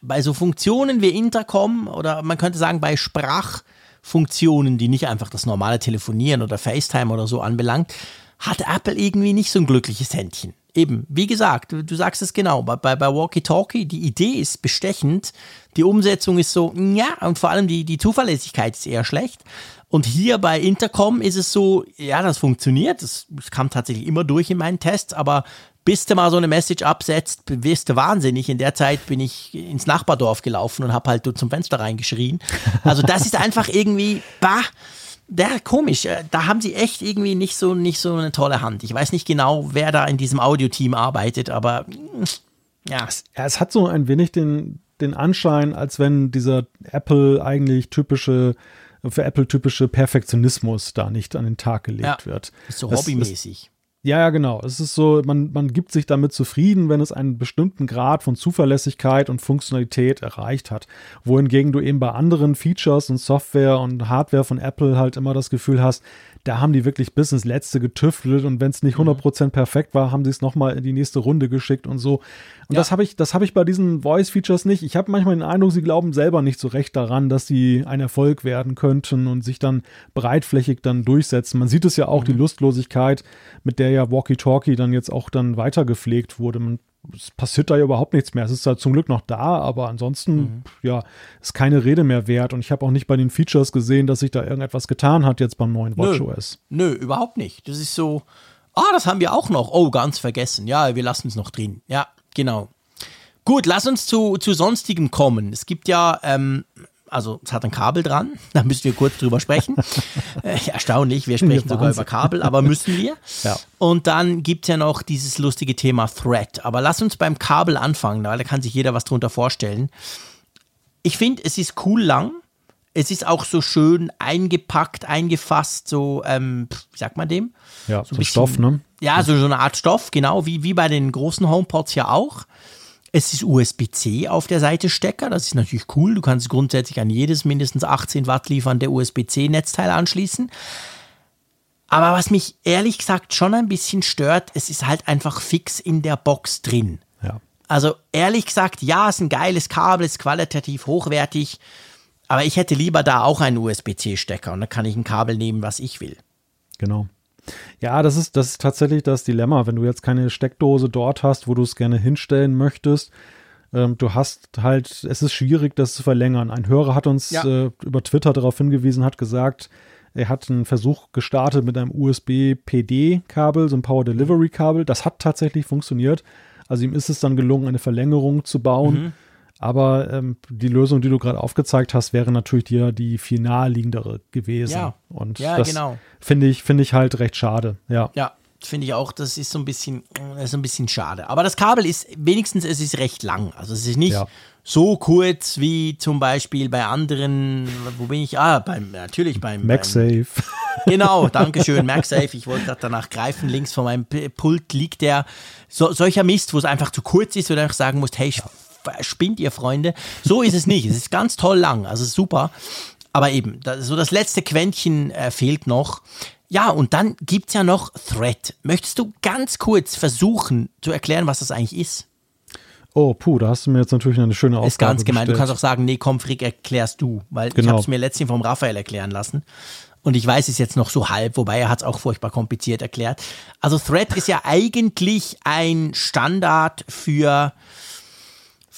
bei so Funktionen wie Intercom oder man könnte sagen bei Sprachfunktionen, die nicht einfach das normale Telefonieren oder FaceTime oder so anbelangt, hat Apple irgendwie nicht so ein glückliches Händchen. Eben, wie gesagt, du, sagst es genau, bei, bei, bei Walkie Talkie, die Idee ist bestechend, die Umsetzung ist so, ja, und vor allem die, die Zuverlässigkeit ist eher schlecht. Und hier bei Intercom ist es so, ja, das funktioniert, das, das kam tatsächlich immer durch in meinen Tests, aber bis du mal so eine Message absetzt, wirst du wahnsinnig. In der Zeit bin ich ins Nachbardorf gelaufen und habe halt zum Fenster reingeschrien. Also das ist einfach irgendwie, bah, der komisch. Äh, Da haben sie echt irgendwie nicht so nicht so eine tolle Hand. Ich weiß nicht genau, wer da in diesem Audioteam arbeitet, aber mm, ja. Ja, es hat so ein wenig den, den Anschein, als wenn dieser Apple eigentlich typische, für Apple typische Perfektionismus da nicht an den Tag gelegt Ja, wird. Ist so Es- hobbymäßig. Ja, ja, genau. Es ist so, man, man gibt sich damit zufrieden, wenn es einen bestimmten Grad von Zuverlässigkeit und Funktionalität erreicht hat. Wohingegen du eben bei anderen Features und Software und Hardware von Apple halt immer das Gefühl hast, da haben die wirklich bis ins Letzte getüftelt und wenn es Mhm. nicht 100% perfekt war, haben sie es nochmal in die nächste Runde geschickt und so. Und Ja. das habe ich, das habe ich bei diesen Voice-Features nicht. Ich habe manchmal den Eindruck, sie glauben selber nicht so recht daran, dass sie ein Erfolg werden könnten und sich dann breitflächig dann durchsetzen. Man sieht es ja auch, die Lustlosigkeit, mit der ja Walkie-Talkie dann jetzt auch dann weiter gepflegt wurde. Man, es passiert da ja überhaupt nichts mehr. Es ist halt zum Glück noch da, aber ansonsten, ja, ist keine Rede mehr wert. Und ich habe auch nicht bei den Features gesehen, dass sich da irgendetwas getan hat jetzt beim neuen WatchOS. Nö, überhaupt nicht. Das ist so, ah, das haben wir auch noch. Oh, ganz vergessen. Ja, wir lassen es noch drin. Ja, genau. Gut, lass uns zu, zu sonstigem kommen. Es gibt ja, ähm, also es hat ein Kabel dran, [laughs] da müssen wir kurz drüber sprechen. [laughs] äh, erstaunlich, wir sprechen sogar über Kabel, aber müssen wir. Ja. Und dann gibt es ja noch dieses lustige Thema Thread. Aber lass uns beim Kabel anfangen, weil da kann sich jeder was drunter vorstellen. Ich finde, es ist cool lang. Es ist auch so schön eingepackt, eingefasst, so, ähm, wie sagt man dem? Ja, so, ein bisschen- Stoff, ne? Ja, so, so eine Art Stoff, genau, wie, wie bei den großen HomePods ja auch. Es ist USB-C auf der Seite Stecker, das ist natürlich cool. Du kannst grundsätzlich an jedes mindestens 18 Watt liefernde USB-C-Netzteil anschließen. Aber was mich ehrlich gesagt schon ein bisschen stört, es ist halt einfach fix in der Box drin. Ja. Also ehrlich gesagt, ja, ist ein geiles Kabel, ist qualitativ hochwertig, aber ich hätte lieber da auch einen USB-C-Stecker und dann kann ich ein Kabel nehmen, was ich will. Genau. Ja, das ist, das ist tatsächlich das Dilemma, wenn du jetzt keine Steckdose dort hast, wo du es gerne hinstellen möchtest. Ähm, du hast halt, es ist schwierig, das zu verlängern. Ein Hörer hat uns Ja. äh, über Twitter darauf hingewiesen, hat gesagt, er hat einen Versuch gestartet mit einem USB-PD-Kabel, so ein Power Delivery-Kabel. Das hat tatsächlich funktioniert. Also ihm ist es dann gelungen, eine Verlängerung zu bauen. Mhm. Aber ähm, die Lösung, die du gerade aufgezeigt hast, wäre natürlich die, die viel naheliegendere gewesen. Ja. Und Ja, das genau. finde ich, finde ich halt recht schade. Ja. Ja, finde ich auch, das ist so ein bisschen, ist ein bisschen schade. Aber das Kabel ist wenigstens, es ist recht lang. Also es ist nicht Ja. so kurz wie zum Beispiel bei anderen, wo bin ich? Ah, beim, natürlich beim Beim, MagSafe. [laughs] Genau, Dankeschön, MagSafe. Ich wollte gerade danach greifen. Links von meinem Pult liegt der so, solcher Mist, wo es einfach zu kurz ist, wo du einfach sagen musst, hey, sch- spinnt ihr Freunde. So ist es nicht. Es ist ganz toll lang, also super. Aber eben, so das letzte Quäntchen äh, fehlt noch. Ja, und dann gibt's ja noch Thread. Möchtest du ganz kurz versuchen zu erklären, was das eigentlich ist? Oh, puh, da hast du mir jetzt natürlich eine schöne Aufgabe Ist ganz gemein. Du gestellt. kannst auch sagen, nee, komm, Frick, erklärst du. Weil ich Genau. habe es mir letztens vom Raphael erklären lassen. Und ich weiß es jetzt noch so halb, wobei er hat es auch furchtbar kompliziert erklärt. Also Thread ist ja eigentlich ein Standard für,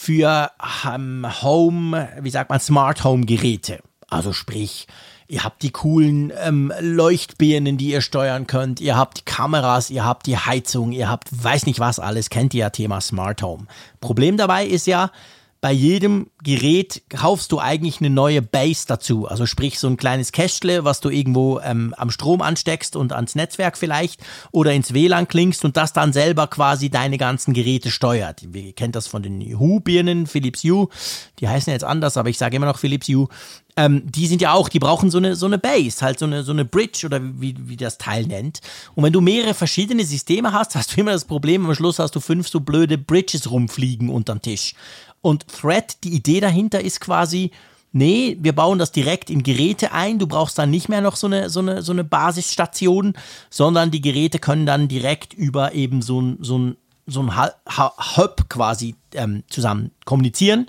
für ähm, Home, wie sagt man, Smart Home Geräte. Also sprich, ihr habt die coolen ähm, Leuchtbirnen, die ihr steuern könnt, ihr habt die Kameras, ihr habt die Heizung, ihr habt weiß nicht was alles, kennt ihr ja Thema Smart Home. Problem dabei ist ja, bei jedem Gerät kaufst du eigentlich eine neue Base dazu. Also sprich so ein kleines Kästle, was du irgendwo ähm, am Strom ansteckst und ans Netzwerk vielleicht oder ins WLAN klingst und das dann selber quasi deine ganzen Geräte steuert. Wir kennen das von den Hue-Birnen, Philips Hue. Die heißen jetzt anders, aber ich sage immer noch Philips Hue. Ähm, die sind ja auch, die brauchen so eine, so eine Base, halt so eine, so eine Bridge oder wie, wie das Teil nennt. Und wenn du mehrere verschiedene Systeme hast, [laughs] hast du immer das Problem, am Schluss hast du fünf so blöde Bridges rumfliegen unterm Tisch. Und Thread, die Idee dahinter ist quasi, nee, wir bauen das direkt in Geräte ein. Du brauchst dann nicht mehr noch so eine, so eine, so eine Basisstation, sondern die Geräte können dann direkt über eben so ein, so ein, so ein Hub quasi ähm, zusammen kommunizieren.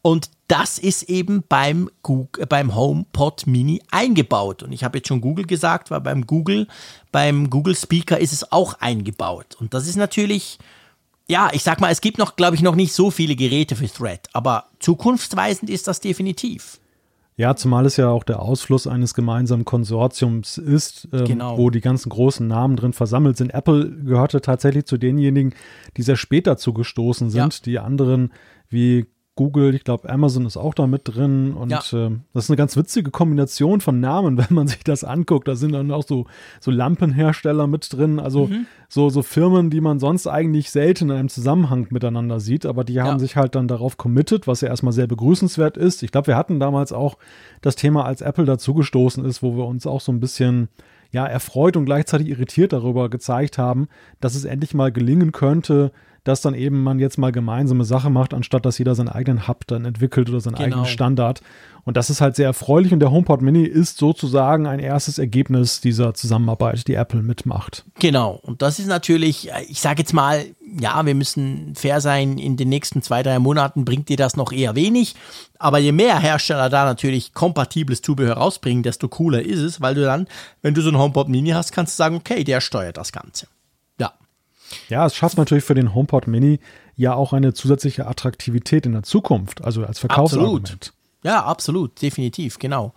Und das ist eben beim, Google, beim HomePod Mini eingebaut. Und ich habe jetzt schon Google gesagt, weil beim Google, beim Google Speaker ist es auch eingebaut. Und das ist natürlich ja, ich sag mal, es gibt noch, glaube ich, noch nicht so viele Geräte für Thread, aber zukunftsweisend ist das definitiv. Ja, zumal es ja auch der Ausfluss eines gemeinsamen Konsortiums ist, ähm, genau. wo die ganzen großen Namen drin versammelt sind. Apple gehörte tatsächlich zu denjenigen, die sehr spät dazu gestoßen sind. Ja. Die anderen wie Google, ich glaube, Amazon ist auch da mit drin. Und ja. äh, das ist eine ganz witzige Kombination von Namen, [laughs] wenn man sich das anguckt. Da sind dann auch so, so Lampenhersteller mit drin. Also mhm. so, so Firmen, die man sonst eigentlich selten in einem Zusammenhang miteinander sieht. Aber die haben ja. sich halt dann darauf committed, was ja erstmal sehr begrüßenswert ist. Ich glaube, wir hatten damals auch das Thema, als Apple dazugestoßen ist, wo wir uns auch so ein bisschen ja, erfreut und gleichzeitig irritiert darüber gezeigt haben, dass es endlich mal gelingen könnte, dass dann eben man jetzt mal gemeinsame Sache macht, anstatt dass jeder seinen eigenen Hub dann entwickelt oder seinen genau. eigenen Standard. Und das ist halt sehr erfreulich und der HomePod Mini ist sozusagen ein erstes Ergebnis dieser Zusammenarbeit, die Apple mitmacht. Genau. Und das ist natürlich, ich sage jetzt mal, ja, wir müssen fair sein, in den nächsten zwei, drei Monaten bringt dir das noch eher wenig. Aber je mehr Hersteller da natürlich kompatibles Zubehör rausbringen, desto cooler ist es, weil du dann, wenn du so einen HomePod Mini hast, kannst du sagen, okay, der steuert das Ganze. Ja, es schafft natürlich für den HomePod Mini ja auch eine zusätzliche Attraktivität in der Zukunft, also als Verkaufsargument. Absolut. Ja, absolut, definitiv, genau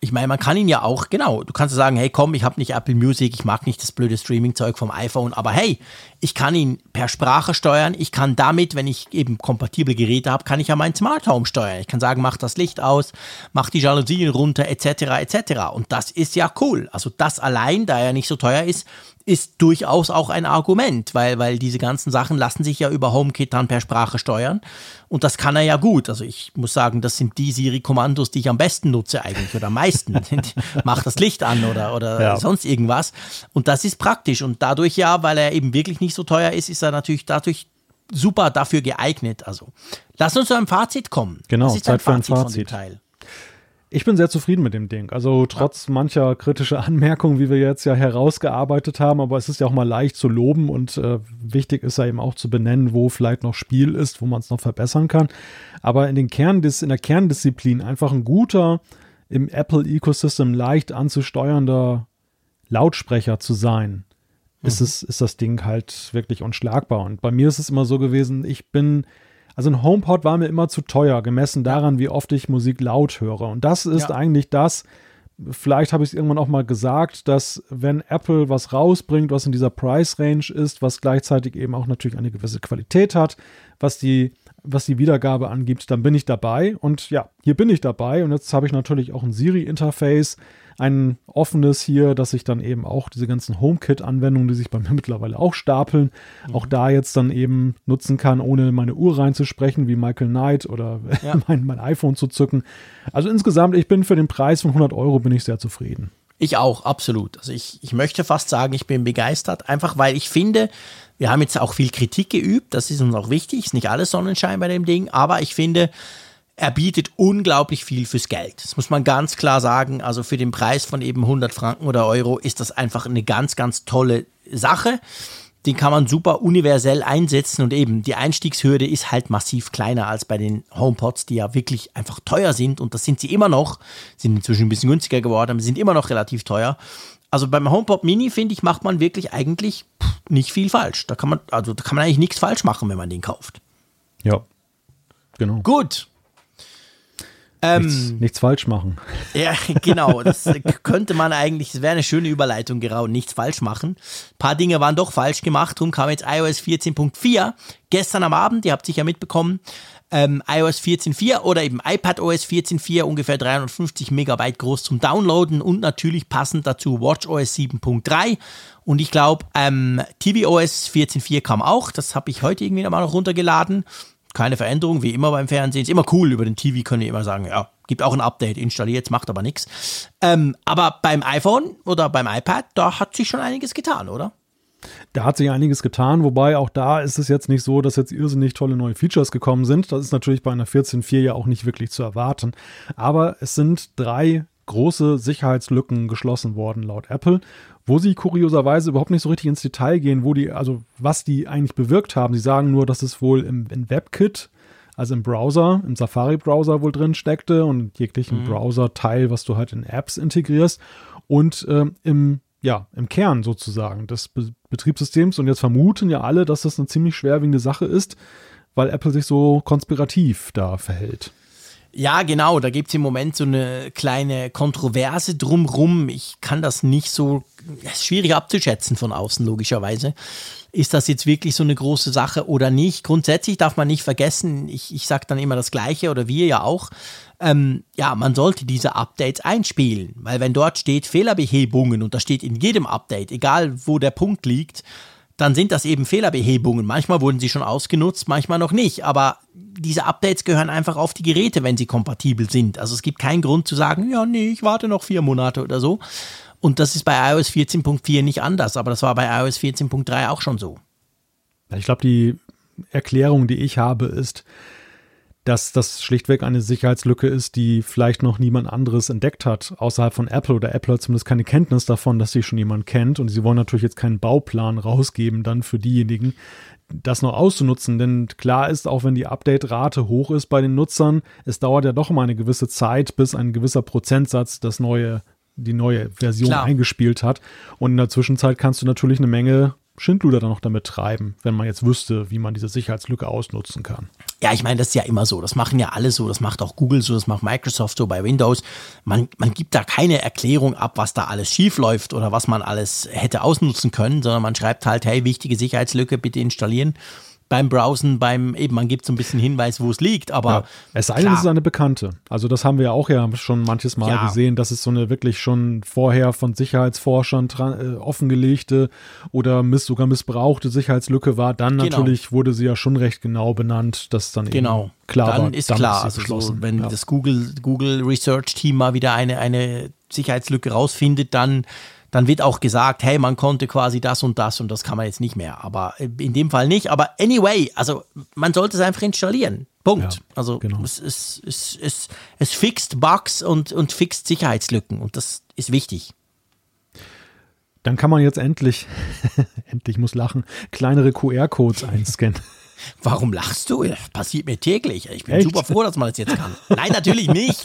ich meine, man kann ihn ja auch, genau, du kannst sagen, hey komm, ich habe nicht Apple Music, ich mag nicht das blöde Streaming-Zeug vom iPhone, aber hey, ich kann ihn per Sprache steuern, ich kann damit, wenn ich eben kompatible Geräte habe, kann ich ja mein Smart Home steuern. Ich kann sagen, mach das Licht aus, mach die Jalousien runter, etc., etc. Und das ist ja cool. Also das allein, da er nicht so teuer ist, ist durchaus auch ein Argument, weil, weil diese ganzen Sachen lassen sich ja über HomeKit dann per Sprache steuern. Und das kann er ja gut. Also ich muss sagen, das sind die Siri-Kommandos, die ich am besten nutze eigentlich oder am meisten. [laughs] Mach das Licht an oder, oder ja. sonst irgendwas. Und das ist praktisch. Und dadurch ja, weil er eben wirklich nicht so teuer ist, ist er natürlich dadurch super dafür geeignet. Also lass uns zu einem Fazit kommen. Genau, Zeit für ein Fazit. Ich bin sehr zufrieden mit dem Ding. Also trotz mancher kritischer [laughs] Anmerkungen, wie wir jetzt ja herausgearbeitet haben, aber es ist ja auch mal leicht zu loben und äh, wichtig ist ja eben auch zu benennen, wo vielleicht noch Spiel ist, wo man es noch verbessern kann. Aber in, den Kerndis in der Kerndisziplin einfach ein guter, im Apple-Ecosystem leicht anzusteuernder Lautsprecher zu sein, mhm. ist, es, ist das Ding halt wirklich unschlagbar. Und bei mir ist es immer so gewesen, ich bin also ein HomePod war mir immer zu teuer, gemessen daran, wie oft ich Musik laut höre. Und das ist ja. eigentlich das, vielleicht habe ich es irgendwann auch mal gesagt, dass wenn Apple was rausbringt, was in dieser Price Range ist, was gleichzeitig eben auch natürlich eine gewisse Qualität hat, was die was die Wiedergabe angibt, dann bin ich dabei. Und ja, hier bin ich dabei. Und jetzt habe ich natürlich auch ein Siri-Interface, ein offenes hier, dass ich dann eben auch diese ganzen HomeKit-Anwendungen, die sich bei mir [laughs] mittlerweile auch stapeln, mhm. auch da jetzt dann eben nutzen kann, ohne meine Uhr reinzusprechen, wie Michael Knight oder [laughs] ja. mein, mein iPhone zu zücken. Also insgesamt, ich bin für den Preis von 100 Euro bin ich sehr zufrieden. Ich auch, absolut. Also ich, ich möchte fast sagen, ich bin begeistert, einfach weil ich finde, wir haben jetzt auch viel Kritik geübt, das ist uns auch wichtig, ist nicht alles Sonnenschein bei dem Ding, aber ich finde, er bietet unglaublich viel fürs Geld. Das muss man ganz klar sagen. Also für den Preis von eben 100 Franken oder Euro ist das einfach eine ganz, ganz tolle Sache. Den kann man super universell einsetzen und eben die Einstiegshürde ist halt massiv kleiner als bei den HomePods, die ja wirklich einfach teuer sind und das sind sie immer noch. Sind inzwischen ein bisschen günstiger geworden, aber sind immer noch relativ teuer. Also beim HomePod Mini finde ich macht man wirklich eigentlich nicht viel falsch. Da kann man also da kann man eigentlich nichts falsch machen, wenn man den kauft. Ja, Genau. Gut. Nichts, ähm, nichts, falsch machen. [laughs] Ja, genau. Das [laughs] könnte man eigentlich, das wäre eine schöne Überleitung, genau, nichts falsch machen. Ein paar Dinge waren doch falsch gemacht, darum kam jetzt iOS 14.4 gestern am Abend, ihr habt sicher mitbekommen, ähm, iOS 14.4 oder eben iPadOS 14.4, ungefähr 350 Megabyte groß zum Downloaden und natürlich passend dazu WatchOS 7.3 und ich glaube, ähm, tvOS 14.4 kam auch, das habe ich heute irgendwie nochmal noch runtergeladen keine Veränderung, wie immer beim Fernsehen. Ist immer cool, über den TV können die immer sagen, ja, gibt auch ein Update, installiert, macht aber nichts. Ähm, aber beim iPhone oder beim iPad, da hat sich schon einiges getan, oder? Da hat sich einiges getan, wobei auch da ist es jetzt nicht so, dass jetzt irrsinnig tolle neue Features gekommen sind. Das ist natürlich bei einer 14.4 ja auch nicht wirklich zu erwarten. Aber es sind drei große Sicherheitslücken geschlossen worden laut Apple, wo sie kurioserweise überhaupt nicht so richtig ins Detail gehen, wo die, also was die eigentlich bewirkt haben. Sie sagen nur, dass es wohl im, im WebKit, also im Browser, im Safari-Browser wohl drin steckte und jeglichen mhm. Browser-Teil, was du halt in Apps integrierst und ähm, im ja, im Kern sozusagen des Be Betriebssystems. Und jetzt vermuten ja alle, dass das eine ziemlich schwerwiegende Sache ist, weil Apple sich so konspirativ da verhält. Ja, genau, da gibt es im Moment so eine kleine Kontroverse drumrum. Ich kann das nicht so, es ist schwierig abzuschätzen von außen, logischerweise. Ist das jetzt wirklich so eine große Sache oder nicht? Grundsätzlich darf man nicht vergessen, ich, ich sage dann immer das Gleiche oder wir ja auch, ähm, ja, man sollte diese Updates einspielen, weil wenn dort steht Fehlerbehebungen und da steht in jedem Update, egal wo der Punkt liegt, dann sind das eben Fehlerbehebungen. Manchmal wurden sie schon ausgenutzt, manchmal noch nicht. Aber diese Updates gehören einfach auf die Geräte, wenn sie kompatibel sind. Also es gibt keinen Grund zu sagen, ja, nee, ich warte noch vier Monate oder so. Und das ist bei iOS 14.4 nicht anders, aber das war bei iOS 14.3 auch schon so. Ich glaube, die Erklärung, die ich habe, ist, dass das schlichtweg eine Sicherheitslücke ist, die vielleicht noch niemand anderes entdeckt hat, außerhalb von Apple oder Apple hat zumindest keine Kenntnis davon, dass sie schon jemand kennt und sie wollen natürlich jetzt keinen Bauplan [laughs] rausgeben dann für diejenigen, das noch auszunutzen, denn klar ist, auch wenn die Update-Rate hoch ist bei den Nutzern, es dauert ja doch mal eine gewisse Zeit, bis ein gewisser Prozentsatz das neue, die neue Version klar. eingespielt hat. Und in der Zwischenzeit kannst du natürlich eine Menge Schindluder dann noch damit treiben, wenn man jetzt wüsste, wie man diese Sicherheitslücke ausnutzen kann. Ja, ich meine, das ist ja immer so. Das machen ja alle so. Das macht auch Google so, das macht Microsoft so bei Windows. Man, man gibt da keine Erklärung ab, was da alles schief läuft oder was man alles hätte ausnutzen können, sondern man schreibt halt, hey, wichtige Sicherheitslücke bitte installieren beim Browsen, beim eben, man gibt so ein bisschen Hinweis, wo es liegt, aber. Ja, es sei denn, es ist eine bekannte. Also, das haben wir ja auch ja schon manches Mal ja. gesehen, dass es so eine wirklich schon vorher von Sicherheitsforschern äh, offengelegte oder miss sogar missbrauchte Sicherheitslücke war. Dann genau. natürlich wurde sie ja schon recht genau benannt, dass dann genau. eben klar dann war. ist klar, ist also so, wenn ja. das Google, Google Research Team mal wieder eine, eine Sicherheitslücke rausfindet, dann dann wird auch gesagt, hey, man konnte quasi das und das und das kann man jetzt nicht mehr. Aber in dem Fall nicht. Aber anyway, also man sollte es einfach installieren. Punkt. Ja, also genau. es, es, es, es, es fixt Bugs und, und fixt Sicherheitslücken und das ist wichtig. Dann kann man jetzt endlich, [laughs] endlich muss lachen, kleinere QR-Codes einscannen. Warum lachst du? Das passiert mir täglich. Ich bin Echt? super froh, dass man das jetzt kann. Nein, natürlich nicht.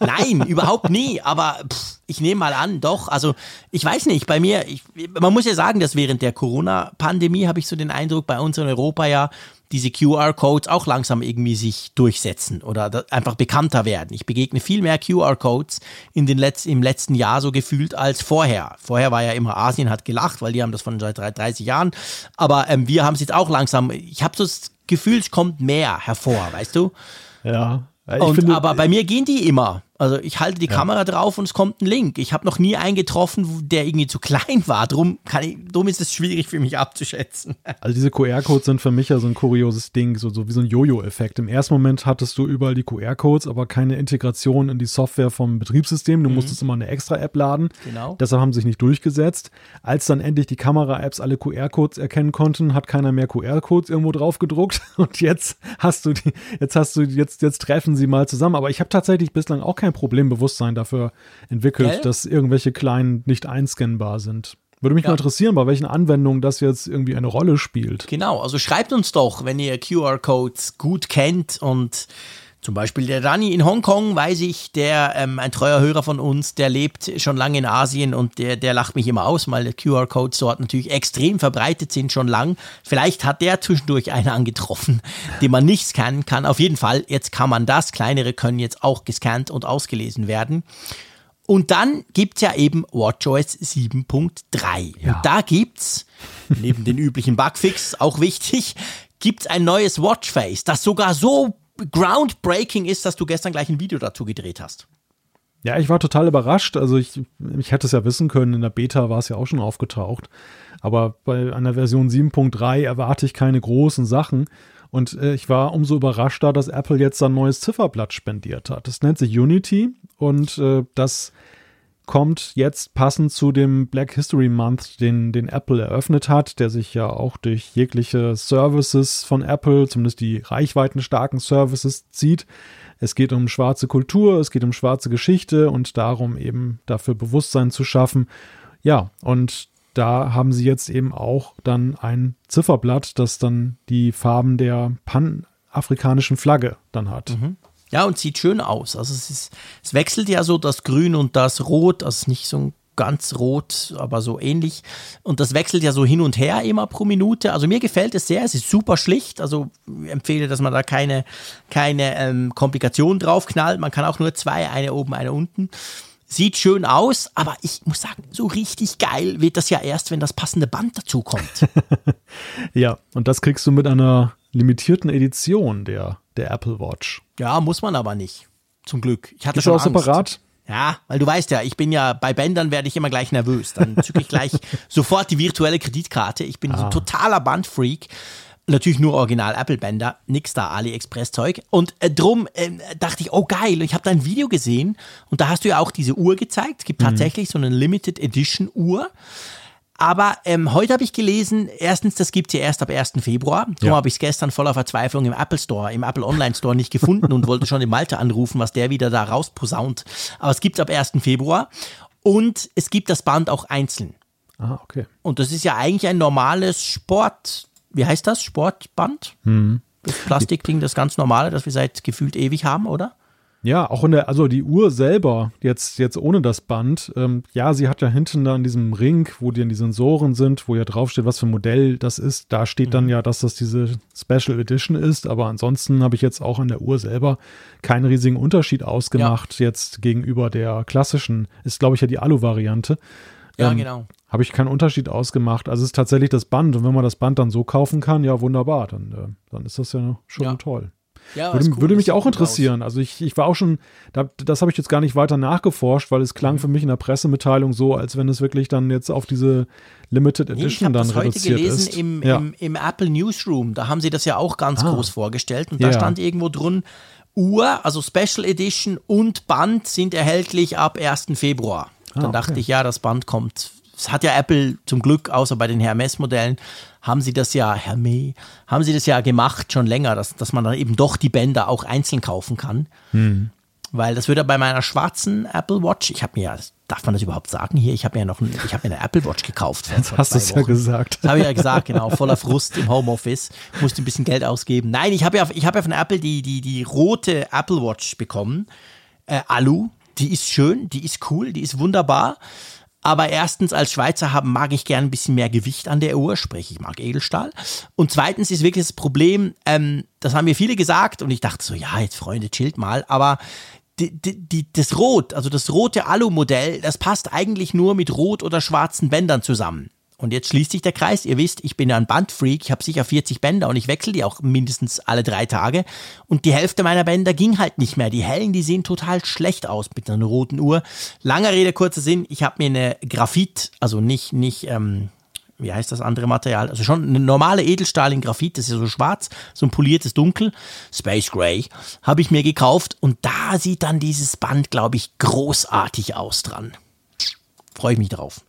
Nein, überhaupt nie. Aber pff, ich nehme mal an, doch. Also ich weiß nicht, bei mir, ich, man muss ja sagen, dass während der Corona-Pandemie habe ich so den Eindruck, bei uns in Europa ja diese QR-Codes auch langsam irgendwie sich durchsetzen oder einfach bekannter werden. Ich begegne viel mehr QR-Codes in den Letz im letzten Jahr so gefühlt als vorher. Vorher war ja immer Asien hat gelacht, weil die haben das von seit 30 Jahren. Aber ähm, wir haben es jetzt auch langsam. Ich habe so das Gefühl, es kommt mehr hervor, weißt du? Ja. Und, finde, aber bei mir gehen die immer. Also ich halte die ja. Kamera drauf und es kommt ein Link. Ich habe noch nie einen getroffen, der irgendwie zu klein war. Drum, ich, drum ist es schwierig für mich abzuschätzen. [laughs] Also diese QR-Codes sind für mich ja so ein kurioses Ding, so, so wie so ein Jojo-Effekt. Im ersten Moment hattest du überall die QR-Codes, aber keine Integration in die Software vom Betriebssystem. Du mhm. musstest immer eine extra App laden. Genau. Deshalb haben sie sich nicht durchgesetzt. Als dann endlich die Kamera-Apps alle QR-Codes erkennen konnten, hat keiner mehr QR-Codes irgendwo drauf gedruckt. [laughs] Und jetzt hast du die, jetzt hast du, jetzt, jetzt treffen sie mal zusammen. Aber ich habe tatsächlich bislang auch kein kein Problembewusstsein dafür entwickelt, Gell? dass irgendwelche kleinen nicht einscannbar sind. Würde mich ja. mal interessieren, bei welchen Anwendungen das jetzt irgendwie eine Rolle spielt. Genau, also schreibt uns doch, wenn ihr QR-Codes gut kennt und Zum Beispiel der Dani in Hongkong, weiß ich, der ähm, ein treuer Hörer von uns, der lebt schon lange in Asien und der, der lacht mich immer aus, weil QR-Codes dort natürlich extrem verbreitet sind, schon lang. Vielleicht hat der zwischendurch einen angetroffen, den man nicht scannen kann. Auf jeden Fall, jetzt kann man das. Kleinere können jetzt auch gescannt und ausgelesen werden. Und dann gibt's ja eben WatchOS 7.3. Ja. Und da gibt's neben den üblichen Bugfix, auch wichtig, gibt's ein neues Watchface, das sogar so groundbreaking ist, dass du gestern gleich ein Video dazu gedreht hast. Ja, ich war total überrascht. Also ich, ich hätte es ja wissen können, in der Beta war es ja auch schon aufgetaucht. Aber bei einer Version 7.3 erwarte ich keine großen Sachen. Und äh, ich war umso überraschter, dass Apple jetzt ein neues Zifferblatt spendiert hat. Das nennt sich Unity und äh, das kommt jetzt passend zu dem Black History Month, den, den Apple eröffnet hat, der sich ja auch durch jegliche Services von Apple, zumindest die reichweitenstarken Services, zieht. Es geht um schwarze Kultur, es geht um schwarze Geschichte und darum eben dafür Bewusstsein zu schaffen. Ja, und da haben sie jetzt eben auch dann ein Zifferblatt, das dann die Farben der panafrikanischen Flagge dann hat. Mhm. Ja, und sieht schön aus. Also es, ist, es wechselt ja so das Grün und das Rot, also nicht so ein ganz rot, aber so ähnlich. Und das wechselt ja so hin und her immer pro Minute. Also mir gefällt es sehr. Es ist super schlicht. Also ich empfehle, dass man da keine, keine ähm, Komplikationen draufknallt. Man kann auch nur zwei, eine oben, eine unten. Sieht schön aus, aber ich muss sagen, so richtig geil wird das ja erst, wenn das passende Band dazu kommt. [laughs] ja, und das kriegst du mit einer limitierten Edition der, der Apple Watch. Ja, muss man aber nicht. Zum Glück. Ich hatte Ist schon auch Angst. separat? Ja, weil du weißt ja, ich bin ja bei Bändern werde ich immer gleich nervös. Dann zücke ich gleich [laughs] sofort die virtuelle Kreditkarte. Ich bin so ein totaler Bandfreak. Natürlich nur Original Apple Bänder, nix da AliExpress Zeug. Und äh, drum äh, dachte ich, oh geil, ich habe da ein Video gesehen und da hast du ja auch diese Uhr gezeigt. Es gibt tatsächlich so eine Limited Edition Uhr. Aber ähm, heute habe ich gelesen, erstens, das gibt's ja erst ab 1. Februar. Darum Ja. habe ich es gestern voller Verzweiflung im Apple Store, im Apple Online Store nicht gefunden und wollte schon den Malte anrufen, was der wieder da rausposaunt. Aber es gibt's ab 1. Februar. Und es gibt das Band auch einzeln. Ah, okay. Und das ist ja eigentlich ein normales Sport, wie heißt das? Sportband? Das Plastikding, das ganz normale, das wir seit gefühlt ewig haben, oder? Ja, auch in der, also die Uhr selber, jetzt, jetzt ohne das Band, ähm, ja, sie hat ja hinten da in diesem Ring, wo die, die Sensoren sind, wo ja draufsteht, was für ein Modell das ist, da steht dann ja, dass das diese Special Edition ist, aber ansonsten habe ich jetzt auch an der Uhr selber keinen riesigen Unterschied ausgemacht, jetzt gegenüber der klassischen, ist glaube ich ja die Alu-Variante. Ja, Ähm, genau. Habe ich keinen Unterschied ausgemacht. Also es ist tatsächlich das Band und wenn man das Band dann so kaufen kann, ja wunderbar, dann, äh, dann ist das ja schon Ja. toll. Ja, Würde, cool, würde mich auch interessieren. Also ich, ich war auch schon, da, das habe ich jetzt gar nicht weiter nachgeforscht, weil es klang Mhm. für mich in der Pressemitteilung so, als wenn es wirklich dann jetzt auf diese Limited Nee, ich Edition habe dann das heute reduziert gelesen ist. im, ja. im, im Apple Newsroom. Da haben sie das ja auch ganz Ah. groß vorgestellt. Und da Ja. stand irgendwo drin, Uhr, also Special Edition und Band sind erhältlich ab 1. Februar. Dann Ah, okay. dachte ich, ja, das Band kommt. Das hat ja Apple zum Glück, außer bei den Hermes-Modellen, haben sie das ja, Hermes, haben sie das ja gemacht schon länger, dass, dass man dann eben doch die Bänder auch einzeln kaufen kann. Hm. Weil das würde bei meiner schwarzen Apple Watch, ich habe mir ja, darf man das überhaupt sagen hier? Ich habe mir ja noch, ein, ich habe mir eine Apple Watch gekauft. Vor, vor Hast du es ja gesagt. Das habe ich ja gesagt, genau, voller Frust im Homeoffice. Musste ein bisschen Geld ausgeben. Nein, ich habe ja, ich habe ja von Apple die, die, die rote Apple Watch bekommen. Äh, Alu. Die ist schön, die ist cool, die ist wunderbar. Aber erstens, als Schweizer haben, mag ich gern ein bisschen mehr Gewicht an der Uhr, sprich, ich mag Edelstahl. Und zweitens ist wirklich das Problem, ähm, das haben mir viele gesagt und ich dachte so, ja, jetzt Freunde, chillt mal, aber die, die, das Rot, also das rote Alu-Modell, das passt eigentlich nur mit rot oder schwarzen Bändern zusammen. Und jetzt schließt sich der Kreis. Ihr wisst, ich bin ja ein Bandfreak. Ich habe sicher 40 Bänder und ich wechsle die auch mindestens alle drei Tage. Und die Hälfte meiner Bänder ging halt nicht mehr. Die hellen, die sehen total schlecht aus mit einer roten Uhr. Langer Rede, kurzer Sinn. Ich habe mir eine Graphit, also nicht, nicht, ähm, wie heißt das andere Material? Also schon eine normale Edelstahl in Graphit, das ist ja so schwarz, so ein poliertes Dunkel, Space Gray, habe ich mir gekauft und da sieht dann dieses Band, glaube ich, großartig aus dran. Freue ich mich drauf.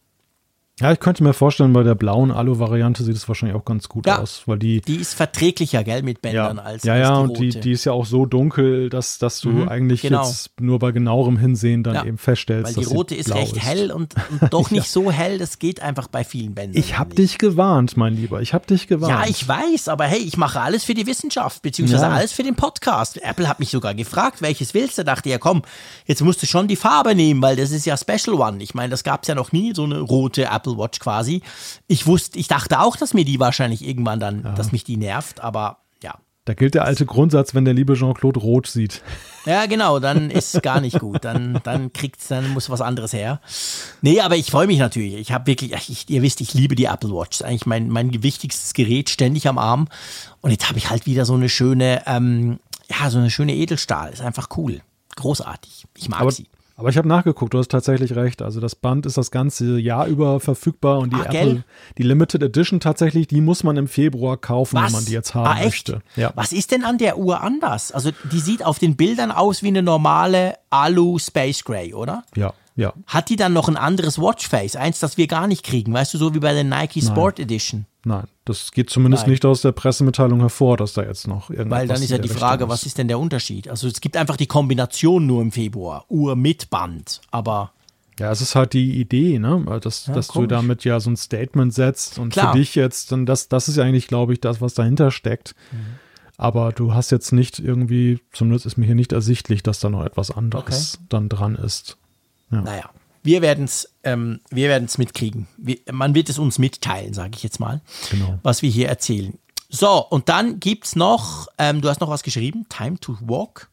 Ja, ich könnte mir vorstellen, bei der blauen Alu-Variante sieht es wahrscheinlich auch ganz gut Ja. aus, weil die Die ist verträglicher, gell, mit ja, Bändern als, ja, als ja, die und die, die ist ja auch so dunkel, dass, dass du Mhm, eigentlich genau. jetzt nur bei genauerem Hinsehen dann Ja, eben feststellst, Weil die rote ist recht hell und, und doch [laughs] nicht so hell, das geht einfach bei vielen Bändern. Ich hab nicht. dich gewarnt, mein Lieber. Ich hab dich gewarnt. Ja, ich weiß, aber hey, ich mache alles für die Wissenschaft, beziehungsweise Ja. alles für den Podcast. Apple hat mich sogar gefragt, welches willst du? Dachte ja, komm, jetzt musst du schon die Farbe nehmen, weil das ist ja Special One. Ich meine, das gab es ja noch nie, so eine rote Apple Watch quasi. Ich wusste, ich dachte auch, dass mir die wahrscheinlich irgendwann dann, dass mich die nervt, aber ja. Da gilt der alte Grundsatz, wenn der liebe Jean-Claude rot sieht. Ja, genau, dann ist gar nicht gut. Dann, dann kriegt's, dann muss was anderes her. Nee, aber ich freue mich natürlich. Ich habe wirklich, ich, ihr wisst, ich liebe die Apple Watch. Das ist eigentlich mein, mein wichtigstes Gerät, ständig am Arm. Und jetzt habe ich halt wieder so eine schöne, ähm, ja, so eine schöne Edelstahl. Ist einfach cool. Großartig. Ich mag Aber, sie. Aber ich habe nachgeguckt, du hast tatsächlich recht. Also das Band ist das ganze Jahr über verfügbar und die Ach, Apple, gell? die Limited Edition tatsächlich, die muss man im Februar kaufen, Was? wenn man die jetzt haben ah, möchte. Ja. Was ist denn an der Uhr anders? Also, die sieht auf den Bildern aus wie eine normale Alu Space Gray, oder? Ja, ja. Hat die dann noch ein anderes Watchface? Eins, das wir gar nicht kriegen. Weißt du, so wie bei der Nike Sport Edition. Nein, das geht zumindest Nein. nicht aus der Pressemitteilung hervor, dass da jetzt noch irgendwas Weil dann ist ja die Frage, was ist denn der Unterschied? Also es gibt einfach die Kombination nur im Februar. Uhr mit Band. Aber Ja, es ist halt die Idee, ne? Dass, dass du damit ja so ein Statement setzt und Klar. für dich jetzt, dann das, das ist ja eigentlich, glaube ich, das, was dahinter steckt. Mhm. Aber du hast jetzt nicht irgendwie, zumindest ist mir hier nicht ersichtlich, dass da noch etwas anderes dann dran ist. naja, wir werden es ähm, wir werden's mitkriegen. Wir, man wird es uns mitteilen, sage ich jetzt mal, Genau. was wir hier erzählen. So, und dann gibt es noch, ähm, du hast noch was geschrieben, Time to Walk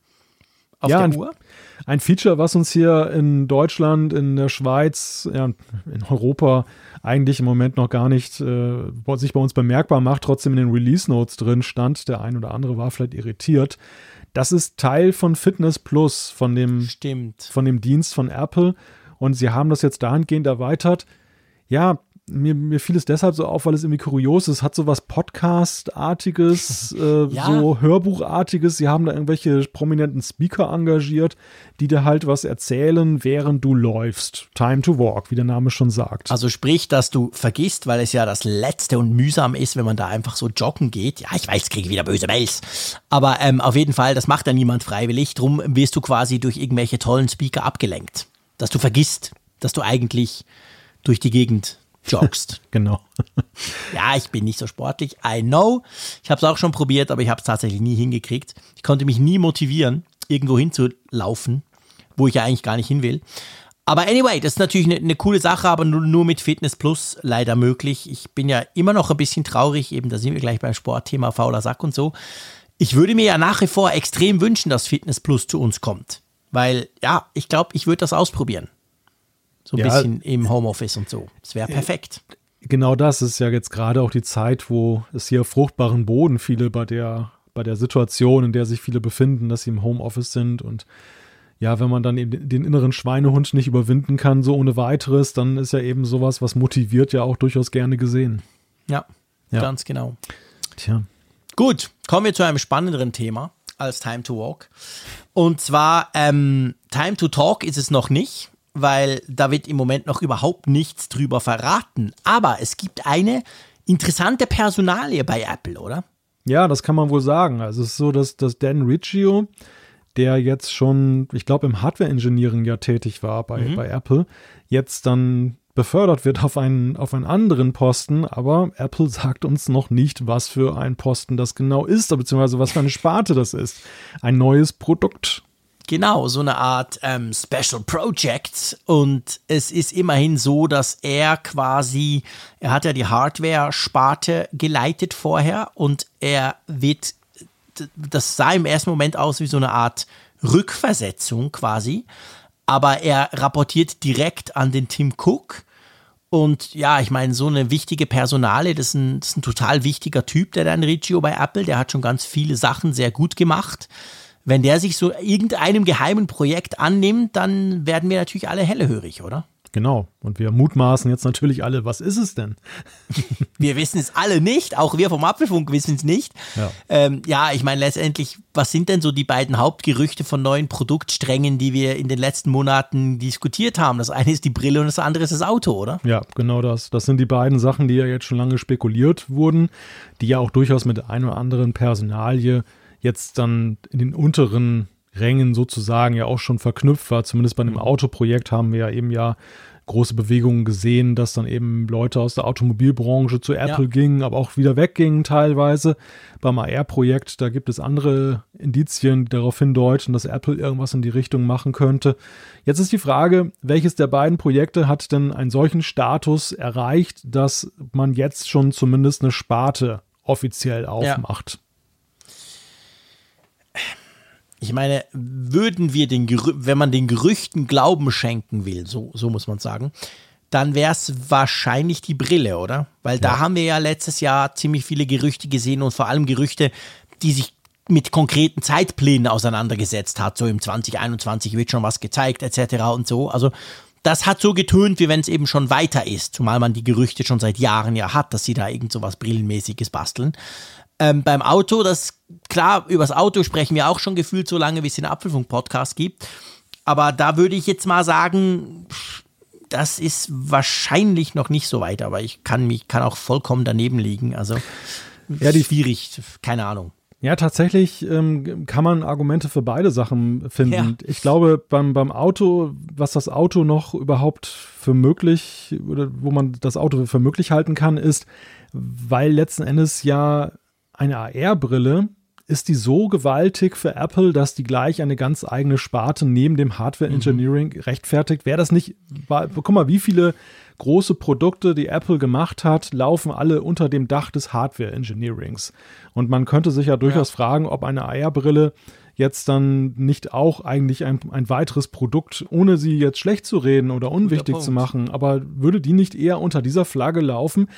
auf Ja, der ein- Uhr. Ein Feature, was uns hier in Deutschland, in der Schweiz, ja, in Europa eigentlich im Moment noch gar nicht äh, sich bei uns bemerkbar macht, trotzdem in den Release Notes drin stand. Der ein oder andere war vielleicht irritiert. Das ist Teil von Fitness Plus, von dem Stimmt. von dem Dienst von Apple und sie haben das jetzt dahingehend erweitert. Ja, mir, mir fiel es deshalb so auf, weil es irgendwie kurios ist. Es hat so was Podcast-artiges, [laughs] äh, Ja. so Hörbuchartiges. Sie haben da irgendwelche prominenten Speaker engagiert, die dir halt was erzählen, während du läufst. Time to walk, wie der Name schon sagt. Also sprich, dass du vergisst, weil es ja das Letzte und mühsam ist, wenn man da einfach so joggen geht. Ja, ich weiß, ich kriege wieder böse Mails. Aber ähm, auf jeden Fall, das macht ja niemand freiwillig. Drum wirst du quasi durch irgendwelche tollen Speaker abgelenkt. Dass du vergisst, dass du eigentlich durch die Gegend [laughs] joggst. genau. ja, ich bin nicht so sportlich. I know. Ich habe es auch schon probiert, aber ich habe es tatsächlich nie hingekriegt. Ich konnte mich nie motivieren, irgendwo hinzulaufen, wo ich ja eigentlich gar nicht hin will. Aber anyway, das ist natürlich eine, eine coole Sache, aber nur, nur mit Fitness Plus leider möglich. Ich bin ja immer noch ein bisschen traurig, eben da sind wir gleich beim Sportthema fauler Sack und so. Ich würde mir ja nach wie vor extrem wünschen, dass Fitness Plus zu uns kommt. Weil, ja, ich glaube, ich würde das ausprobieren. So ein Ja. bisschen im Homeoffice und so. Das wäre perfekt. Genau das ist ja jetzt gerade auch die Zeit, wo es hier fruchtbaren Boden viele bei der, bei der Situation, in der sich viele befinden, dass sie im Homeoffice sind und ja, wenn man dann eben den inneren Schweinehund nicht überwinden kann, so ohne weiteres, dann ist ja eben sowas, was motiviert, ja auch durchaus gerne gesehen. Ja, Ja. ganz genau. Tja. Gut, kommen wir zu einem spannenderen Thema als Time to Walk. Und zwar ähm, Time to Talk ist es noch nicht, weil da wird im Moment noch überhaupt nichts drüber verraten. Aber es gibt eine interessante Personalie bei Apple, oder? Ja, das kann man wohl sagen. Also es ist so, dass, dass Dan Riccio, der jetzt schon, ich glaube, im Hardware-Engineering ja tätig war bei, bei Apple, jetzt dann befördert wird auf einen, auf einen anderen Posten, aber Apple sagt uns noch nicht, was für ein Posten das genau ist, beziehungsweise was für eine Sparte das ist. Ein neues Produkt. Genau, so eine Art ähm, Special Project. Und es ist immerhin so, dass er quasi, er hat ja die Hardware-Sparte geleitet vorher und er wird, das sah im ersten Moment aus wie so eine Art Rückversetzung quasi. Aber er rapportiert direkt an den Tim Cook. Und ja, ich meine, so eine wichtige Personale, das ist, ein, das ist ein total wichtiger Typ, der Dan Riccio bei Apple, der hat schon ganz viele Sachen sehr gut gemacht. Wenn der sich so irgendeinem geheimen Projekt annimmt, dann werden wir natürlich alle hellehörig, oder? Genau. Und wir mutmaßen jetzt natürlich alle, was ist es denn? [laughs] wir wissen es alle nicht, auch wir vom Apfelfunk wissen es nicht. Ja, ähm, ja ich meine letztendlich, was sind denn so die beiden Hauptgerüchte von neuen Produktsträngen, die wir in den letzten Monaten diskutiert haben? Das eine ist die Brille und das andere ist das Auto, oder? Ja, genau das. Das sind die beiden Sachen, die ja jetzt schon lange spekuliert wurden, die ja auch durchaus mit einer oder anderen Personalie jetzt dann in den unteren Rängen sozusagen ja auch schon verknüpft war. Zumindest bei einem mhm. Autoprojekt haben wir ja eben ja große Bewegungen gesehen, dass dann eben Leute aus der Automobilbranche zu Apple ja. gingen, aber auch wieder weggingen teilweise. Beim AR-Projekt, da gibt es andere Indizien, die darauf hindeuten, dass Apple irgendwas in die Richtung machen könnte. Jetzt ist die Frage, welches der beiden Projekte hat denn einen solchen Status erreicht, dass man jetzt schon zumindest eine Sparte offiziell aufmacht? Ja ich meine, würden wir den, Gerü wenn man den Gerüchten Glauben schenken will, so, so muss man sagen, dann wäre es wahrscheinlich die Brille, oder? Weil da haben wir ja letztes Jahr ziemlich viele Gerüchte gesehen und vor allem Gerüchte, die sich mit konkreten Zeitplänen auseinandergesetzt hat. So im 2021 wird schon was gezeigt, etc. und so. Also das hat so getönt, wie wenn es eben schon weiter ist, zumal man die Gerüchte schon seit Jahren ja hat, dass sie da irgend so was Brillenmäßiges basteln. Ähm, beim Auto, das klar, übers Auto sprechen wir auch schon gefühlt so lange, wie es den Apfelfunk-Podcast gibt. Aber da würde ich jetzt mal sagen, das ist wahrscheinlich noch nicht so weit, aber ich kann mich, kann auch vollkommen daneben liegen. Also ja, die, schwierig, keine Ahnung. Ja, tatsächlich ähm, kann man Argumente für beide Sachen finden. Ja. Ich glaube, beim, beim Auto, was das Auto noch überhaupt für möglich oder wo man das Auto für möglich halten kann, ist, weil letzten Endes ja eine AR-Brille ist die so gewaltig für Apple, dass die gleich eine ganz eigene Sparte neben dem Hardware mhm. Engineering mhm. rechtfertigt. Wäre das nicht, guck mal, wie viele große Produkte, die Apple gemacht hat, laufen alle unter dem Dach des Hardware Engineerings. Und man könnte sich ja durchaus ja. fragen, ob eine AR-Brille jetzt dann nicht auch eigentlich ein, ein weiteres Produkt, ohne sie jetzt schlecht zu reden oder unwichtig zu machen, aber würde die nicht eher unter dieser Flagge laufen?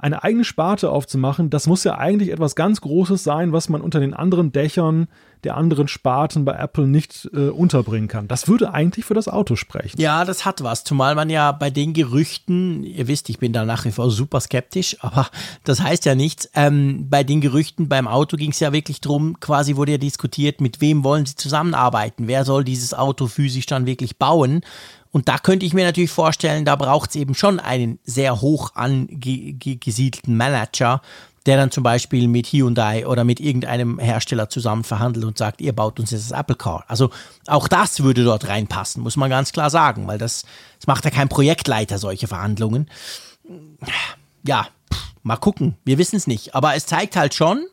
Eine eigene Sparte aufzumachen, das muss ja eigentlich etwas ganz Großes sein, was man unter den anderen Dächern der anderen Sparten bei Apple nicht äh, unterbringen kann. Das würde eigentlich für das Auto sprechen. Ja, das hat was. Zumal man ja bei den Gerüchten, ihr wisst, ich bin da nach wie vor super skeptisch, aber [laughs] das heißt ja nichts. Ähm, bei den Gerüchten beim Auto ging es ja wirklich drum, quasi wurde ja diskutiert, mit wem wollen sie zusammenarbeiten? Wer soll dieses Auto physisch dann wirklich bauen? Und da könnte ich mir natürlich vorstellen, da braucht es eben schon einen sehr hoch angesiedelten Manager, der dann zum Beispiel mit Hyundai oder mit irgendeinem Hersteller zusammen verhandelt und sagt, ihr baut uns jetzt das Apple Car. Also auch das würde dort reinpassen, muss man ganz klar sagen, weil das, das macht ja kein Projektleiter, solche Verhandlungen. Ja, mal gucken, wir wissen es nicht. Aber es zeigt halt schon,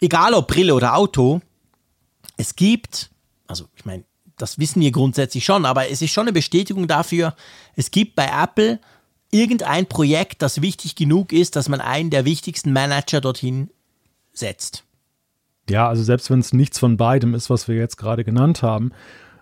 egal ob Brille oder Auto, es gibt, also ich meine, das wissen wir grundsätzlich schon, aber es ist schon eine Bestätigung dafür, es gibt bei Apple irgendein Projekt, das wichtig genug ist, dass man einen der wichtigsten Manager dorthin setzt. Ja, also selbst wenn es nichts von beidem ist, was wir jetzt gerade genannt haben,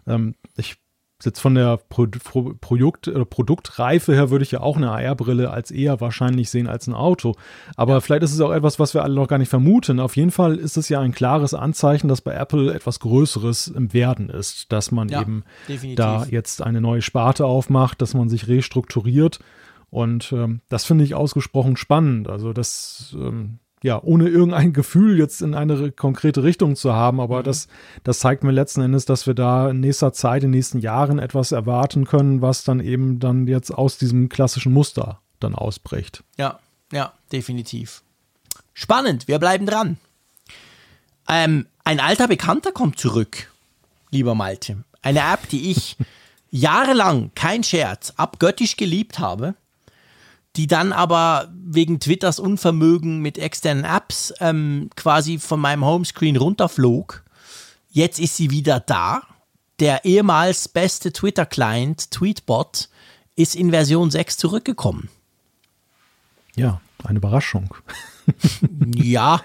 ähm, ich Jetzt von der Pro Pro Produkt äh, Produktreife her würde ich ja auch eine AR-Brille als eher wahrscheinlich sehen als ein Auto. Aber ja. vielleicht ist es auch etwas, was wir alle noch gar nicht vermuten. Auf jeden Fall ist es ja ein klares Anzeichen, dass bei Apple etwas Größeres im Werden ist, dass man ja, eben definitiv. da jetzt eine neue Sparte aufmacht, dass man sich restrukturiert. Und ähm, das finde ich ausgesprochen spannend. Also das ähm, ja, ohne irgendein Gefühl jetzt in eine konkrete Richtung zu haben. Aber mhm. das, das zeigt mir letzten Endes, dass wir da in nächster Zeit, in den nächsten Jahren etwas erwarten können, was dann eben dann jetzt aus diesem klassischen Muster dann ausbricht. Ja, ja, definitiv. Spannend, wir bleiben dran. Ähm, ein alter Bekannter kommt zurück, lieber Malte. Eine App, die ich [laughs] jahrelang, kein Scherz, abgöttisch geliebt habe die dann aber wegen Twitters Unvermögen mit externen Apps ähm, quasi von meinem Homescreen runterflog. Jetzt ist sie wieder da. Der ehemals beste Twitter-Client, Tweetbot, ist in Version 6 zurückgekommen. Ja, eine Überraschung. [laughs] ja,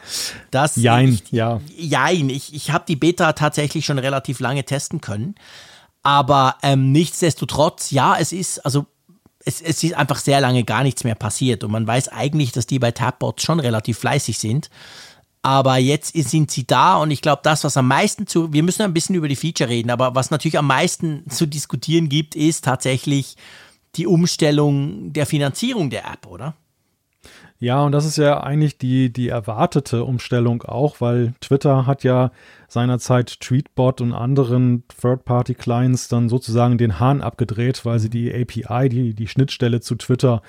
das. [laughs] Jein, ich, ja. Jein, ich, ich habe die Beta tatsächlich schon relativ lange testen können. Aber ähm, nichtsdestotrotz, ja, es ist, also es, es ist einfach sehr lange gar nichts mehr passiert und man weiß eigentlich, dass die bei Tabbots schon relativ fleißig sind. Aber jetzt sind sie da und ich glaube, das, was am meisten zu, wir müssen ein bisschen über die Feature reden, aber was natürlich am meisten zu diskutieren gibt, ist tatsächlich die Umstellung der Finanzierung der App, oder? Ja, und das ist ja eigentlich die, die erwartete Umstellung auch, weil Twitter hat ja seinerzeit Tweetbot und anderen Third-Party-Clients dann sozusagen den Hahn abgedreht, weil sie die API, die, die Schnittstelle zu Twitter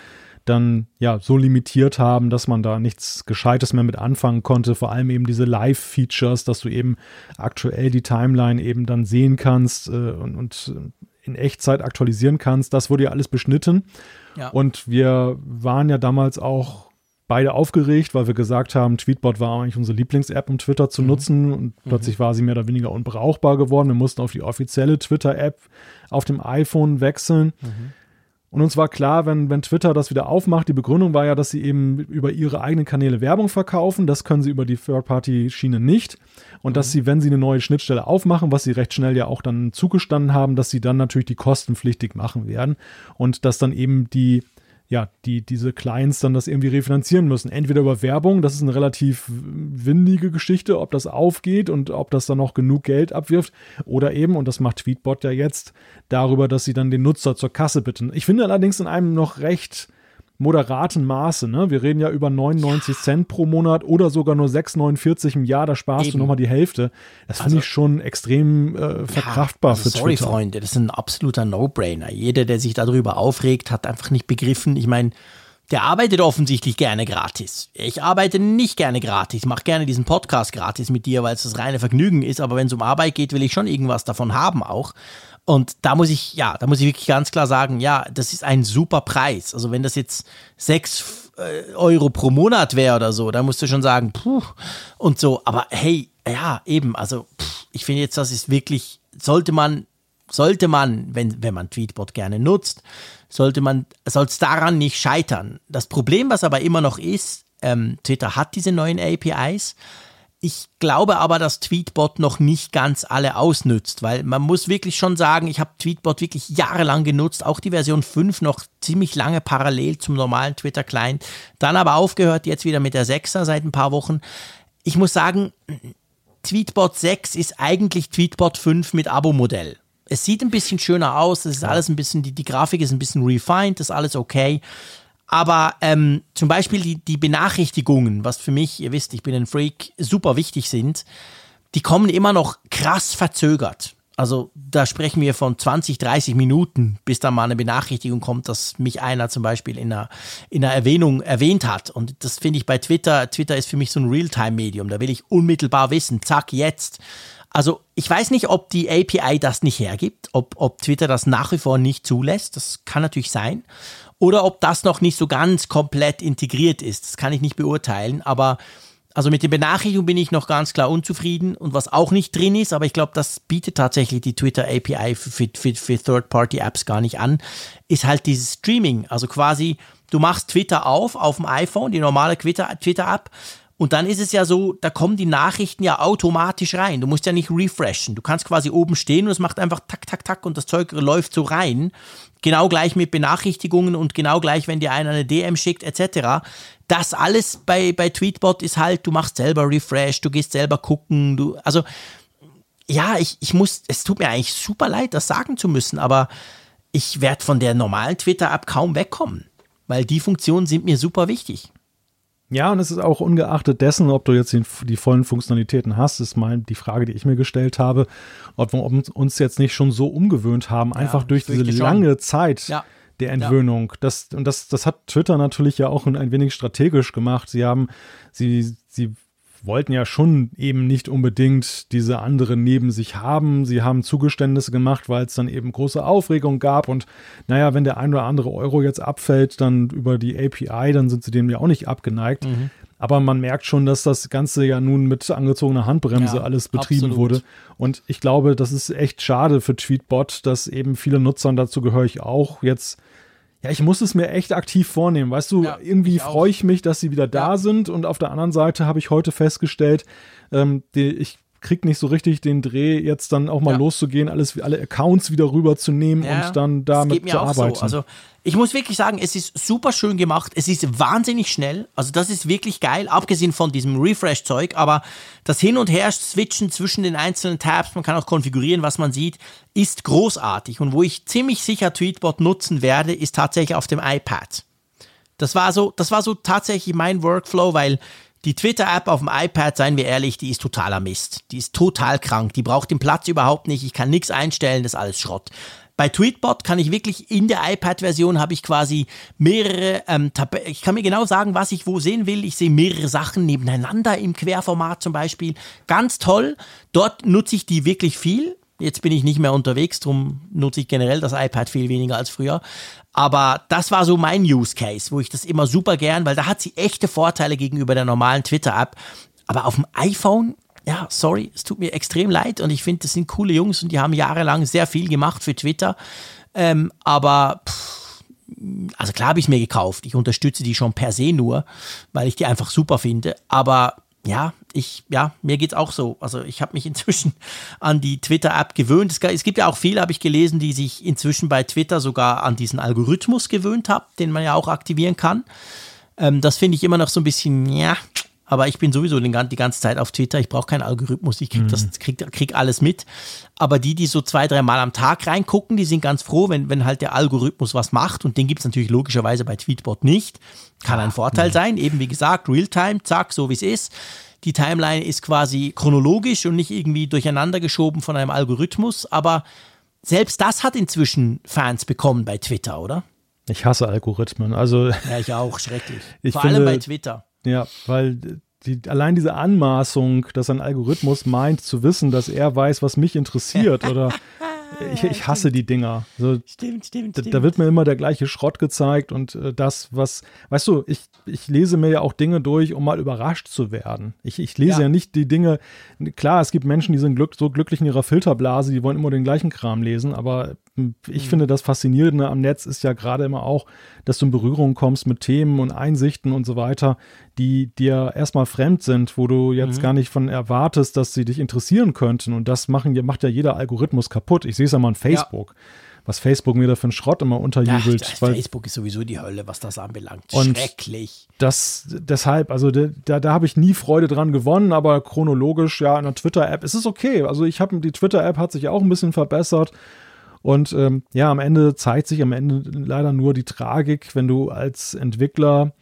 dann ja so limitiert haben, dass man da nichts Gescheites mehr mit anfangen konnte. Vor allem eben diese Live-Features, dass du eben aktuell die Timeline eben dann sehen kannst äh, und, und in Echtzeit aktualisieren kannst. Das wurde ja alles beschnitten. Ja. Und wir waren ja damals auch beide aufgeregt, weil wir gesagt haben, Tweetbot war eigentlich unsere Lieblings-App, um Twitter zu mhm. nutzen. Und mhm. plötzlich war sie mehr oder weniger unbrauchbar geworden. Wir mussten auf die offizielle Twitter-App auf dem iPhone wechseln. Mhm. Und uns war klar, wenn, wenn Twitter das wieder aufmacht, die Begründung war ja, dass sie eben über ihre eigenen Kanäle Werbung verkaufen. Das können sie über die Third-Party-Schiene nicht. Und dass mhm. sie, wenn sie eine neue Schnittstelle aufmachen, was sie recht schnell ja auch dann zugestanden haben, dass sie dann natürlich die kostenpflichtig machen werden. Und dass dann eben die ja, die, diese Clients dann das irgendwie refinanzieren müssen. Entweder über Werbung, das ist eine relativ windige Geschichte, ob das aufgeht und ob das dann noch genug Geld abwirft, oder eben, und das macht Tweetbot ja jetzt, darüber, dass sie dann den Nutzer zur Kasse bitten. Ich finde allerdings in einem noch recht moderaten Maße. Ne? Wir reden ja über 99 ja. Cent pro Monat oder sogar nur 6,49 im Jahr, da sparst Eben. du nochmal die Hälfte. Das also, finde ich schon extrem äh, verkraftbar ja, also für sorry, Twitter. Sorry, Freunde, das ist ein absoluter No-Brainer. Jeder, der sich darüber aufregt, hat einfach nicht begriffen. Ich meine, der arbeitet offensichtlich gerne gratis. Ich arbeite nicht gerne gratis, mache gerne diesen Podcast gratis mit dir, weil es das reine Vergnügen ist, aber wenn es um Arbeit geht, will ich schon irgendwas davon haben auch. Und da muss ich, ja, da muss ich wirklich ganz klar sagen, ja, das ist ein super Preis. Also wenn das jetzt sechs äh, Euro pro Monat wäre oder so, dann musst du schon sagen, puh, und so. Aber hey, ja, eben, also pff, ich finde jetzt, das ist wirklich, sollte man, sollte man, wenn, wenn man Tweetbot gerne nutzt, sollte man, soll es daran nicht scheitern. Das Problem, was aber immer noch ist, ähm, Twitter hat diese neuen APIs, ich glaube aber, dass Tweetbot noch nicht ganz alle ausnützt, weil man muss wirklich schon sagen, ich habe Tweetbot wirklich jahrelang genutzt, auch die Version 5 noch ziemlich lange parallel zum normalen Twitter-Client, dann aber aufgehört, jetzt wieder mit der 6er seit ein paar Wochen. Ich muss sagen, Tweetbot 6 ist eigentlich Tweetbot 5 mit Abo-Modell. Es sieht ein bisschen schöner aus, es ist alles ein bisschen, die, die Grafik ist ein bisschen refined, das ist alles okay. Aber ähm, zum Beispiel die, die Benachrichtigungen, was für mich, ihr wisst, ich bin ein Freak, super wichtig sind, die kommen immer noch krass verzögert. Also da sprechen wir von 20, 30 Minuten, bis da mal eine Benachrichtigung kommt, dass mich einer zum Beispiel in einer, in einer Erwähnung erwähnt hat. Und das finde ich bei Twitter, Twitter ist für mich so ein Realtime-Medium. Da will ich unmittelbar wissen, zack, jetzt. Also ich weiß nicht, ob die API das nicht hergibt, ob, ob Twitter das nach wie vor nicht zulässt. Das kann natürlich sein oder ob das noch nicht so ganz komplett integriert ist. Das kann ich nicht beurteilen, aber also mit den Benachrichtigungen bin ich noch ganz klar unzufrieden und was auch nicht drin ist, aber ich glaube, das bietet tatsächlich die Twitter API für, für, für Third-Party-Apps gar nicht an, ist halt dieses Streaming. Also quasi, du machst Twitter auf, auf dem iPhone, die normale Twitter-App, und dann ist es ja so, da kommen die Nachrichten ja automatisch rein. Du musst ja nicht refreshen. Du kannst quasi oben stehen und es macht einfach tak, tak, tak und das Zeug läuft so rein. Genau gleich mit Benachrichtigungen und genau gleich, wenn dir einer eine DM schickt, etc. Das alles bei, bei Tweetbot ist halt, du machst selber Refresh, du gehst selber gucken, du, also, ja, ich, ich muss, es tut mir eigentlich super leid, das sagen zu müssen, aber ich werde von der normalen Twitter-App kaum wegkommen, weil die Funktionen sind mir super wichtig. Ja, und es ist auch ungeachtet dessen, ob du jetzt die, die, vollen Funktionalitäten hast, ist mal die Frage, die ich mir gestellt habe, ob wir uns jetzt nicht schon so umgewöhnt haben, einfach ja, durch diese lange Zeit ja. der Entwöhnung. Ja. Das, und das, das hat Twitter natürlich ja auch ein wenig strategisch gemacht. Sie haben, sie, sie wollten ja schon eben nicht unbedingt diese anderen neben sich haben. Sie haben Zugeständnisse gemacht, weil es dann eben große Aufregung gab. Und naja, wenn der ein oder andere Euro jetzt abfällt, dann über die API, dann sind sie dem ja auch nicht abgeneigt. Mhm. Aber man merkt schon, dass das Ganze ja nun mit angezogener Handbremse ja, alles betrieben absolut. wurde. Und ich glaube, das ist echt schade für Tweetbot, dass eben viele Nutzer, und dazu gehöre ich auch, jetzt ja, ich muss es mir echt aktiv vornehmen. Weißt du, ja, irgendwie freue ich mich, dass sie wieder da ja. sind. Und auf der anderen Seite habe ich heute festgestellt, ähm, die, ich kriege nicht so richtig den Dreh, jetzt dann auch mal Ja. loszugehen, alles, alle Accounts wieder rüberzunehmen Ja, und dann damit zu arbeiten. So. Also ich muss wirklich sagen, es ist super schön gemacht. Es ist wahnsinnig schnell. Also das ist wirklich geil, abgesehen von diesem Refresh-Zeug. Aber das Hin- und Her-Switchen zwischen den einzelnen Tabs, man kann auch konfigurieren, was man sieht, ist großartig. Und wo ich ziemlich sicher Tweetbot nutzen werde, ist tatsächlich auf dem iPad. Das war so, das war so tatsächlich mein Workflow, weil die Twitter-App auf dem iPad, seien wir ehrlich, die ist totaler Mist. Die ist total krank. Die braucht den Platz überhaupt nicht. Ich kann nichts einstellen, das ist alles Schrott. Bei Tweetbot kann ich wirklich in der iPad-Version habe ich quasi mehrere, ähm, Tab ich kann mir genau sagen, was ich wo sehen will. Ich sehe mehrere Sachen nebeneinander im Querformat zum Beispiel. Ganz toll. Dort nutze ich die wirklich viel. Jetzt bin ich nicht mehr unterwegs, darum nutze ich generell das iPad viel weniger als früher. Aber das war so mein Use Case, wo ich das immer super gern, weil da hat sie echte Vorteile gegenüber der normalen Twitter-App. Aber auf dem iPhone, ja, sorry, es tut mir extrem leid und ich finde, das sind coole Jungs und die haben jahrelang sehr viel gemacht für Twitter. Ähm, aber pff, also klar habe ich es mir gekauft. Ich unterstütze die schon per se nur, weil ich die einfach super finde. Aber ja, ich, ja, mir geht's auch so. Also ich habe mich [laughs] inzwischen an die Twitter-App gewöhnt. Es, gibt ja auch viele, habe ich gelesen, die sich inzwischen bei Twitter sogar an diesen Algorithmus gewöhnt haben, den man ja auch aktivieren kann. Ähm, das finde ich immer noch so ein bisschen, ja. Aber ich bin sowieso die ganze Zeit auf Twitter. Ich brauche keinen Algorithmus. Ich krieg, das, krieg, krieg alles mit. Aber die, die so zwei, drei Mal am Tag reingucken, die sind ganz froh, wenn, wenn halt der Algorithmus was macht. Und den gibt's natürlich logischerweise bei Tweetbot nicht. Kann ein Vorteil sein. Eben wie gesagt, Realtime, zack, so wie es ist. Die Timeline ist quasi chronologisch und nicht irgendwie durcheinander geschoben von einem Algorithmus. Aber selbst das hat inzwischen Fans bekommen bei Twitter, oder? Ich hasse Algorithmen. Also Ja, ich auch. Schrecklich. [laughs] Ich Vor finde- allem bei Twitter. Ja, weil die, allein diese Anmaßung, dass ein Algorithmus meint zu wissen, dass er weiß, was mich interessiert oder [laughs] ich, ich hasse die Dinger. So, Stimmt, stimmt, da, stimmt. da wird mir immer der gleiche Schrott gezeigt und äh, das, was, weißt du, ich, ich lese mir ja auch Dinge durch, um mal überrascht zu werden. Ich, ich lese ja. Ja. nicht die Dinge, klar, es gibt Menschen, die sind glück, so glücklich in ihrer Filterblase, die wollen immer den gleichen Kram lesen, aber ich finde, das Faszinierende am Netz ist ja gerade immer auch, dass du in Berührung kommst mit Themen und Einsichten und so weiter, die dir erstmal fremd sind, wo du jetzt gar nicht von erwartest, dass sie dich interessieren könnten. Und das machen, macht ja jeder Algorithmus kaputt. Ich sehe es ja mal an Facebook. Was Facebook mir da für einen Schrott immer ja, unterjubelt. weil Facebook ist sowieso die Hölle, was das anbelangt. Und- Schrecklich. das deshalb, also da, da, da habe ich nie Freude dran gewonnen, aber chronologisch, ja, in der Twitter-App ist es okay. Also ich habe die Twitter-App hat sich auch ein bisschen verbessert. Und ähm, ja, am Ende zeigt sich am Ende leider nur die Tragik, wenn du als Entwickler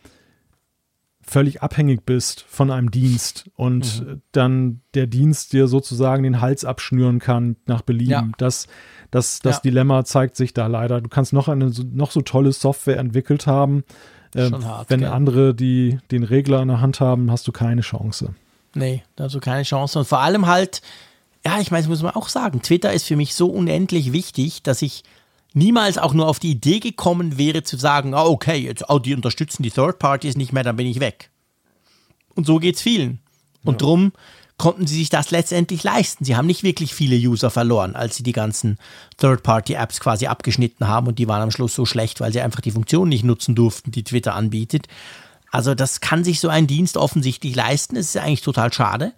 völlig abhängig bist von einem Dienst und äh, dann der Dienst dir sozusagen den Hals abschnüren kann nach Belieben. Ja. Das, das, das Ja. Dilemma zeigt sich da leider. Du kannst noch eine so- noch so tolle Software entwickelt haben. Schon hart, wenn gell? andere die, den Regler in der Hand haben, hast du keine Chance. Nee, also keine Chance. Und vor allem halt, ja, ich meine, das muss man auch sagen, Twitter ist für mich so unendlich wichtig, dass ich niemals auch nur auf die Idee gekommen wäre zu sagen, ah, okay, jetzt, oh, die unterstützen die Third Parties nicht mehr, dann bin ich weg. Und so geht's vielen. Und drum konnten sie sich das letztendlich leisten. Sie haben nicht wirklich viele User verloren, als sie die ganzen Third-Party-Apps quasi abgeschnitten haben und die waren am Schluss so schlecht, weil sie einfach die Funktion nicht nutzen durften, die Twitter anbietet. Also das kann sich so ein Dienst offensichtlich leisten. Es ist eigentlich total schade.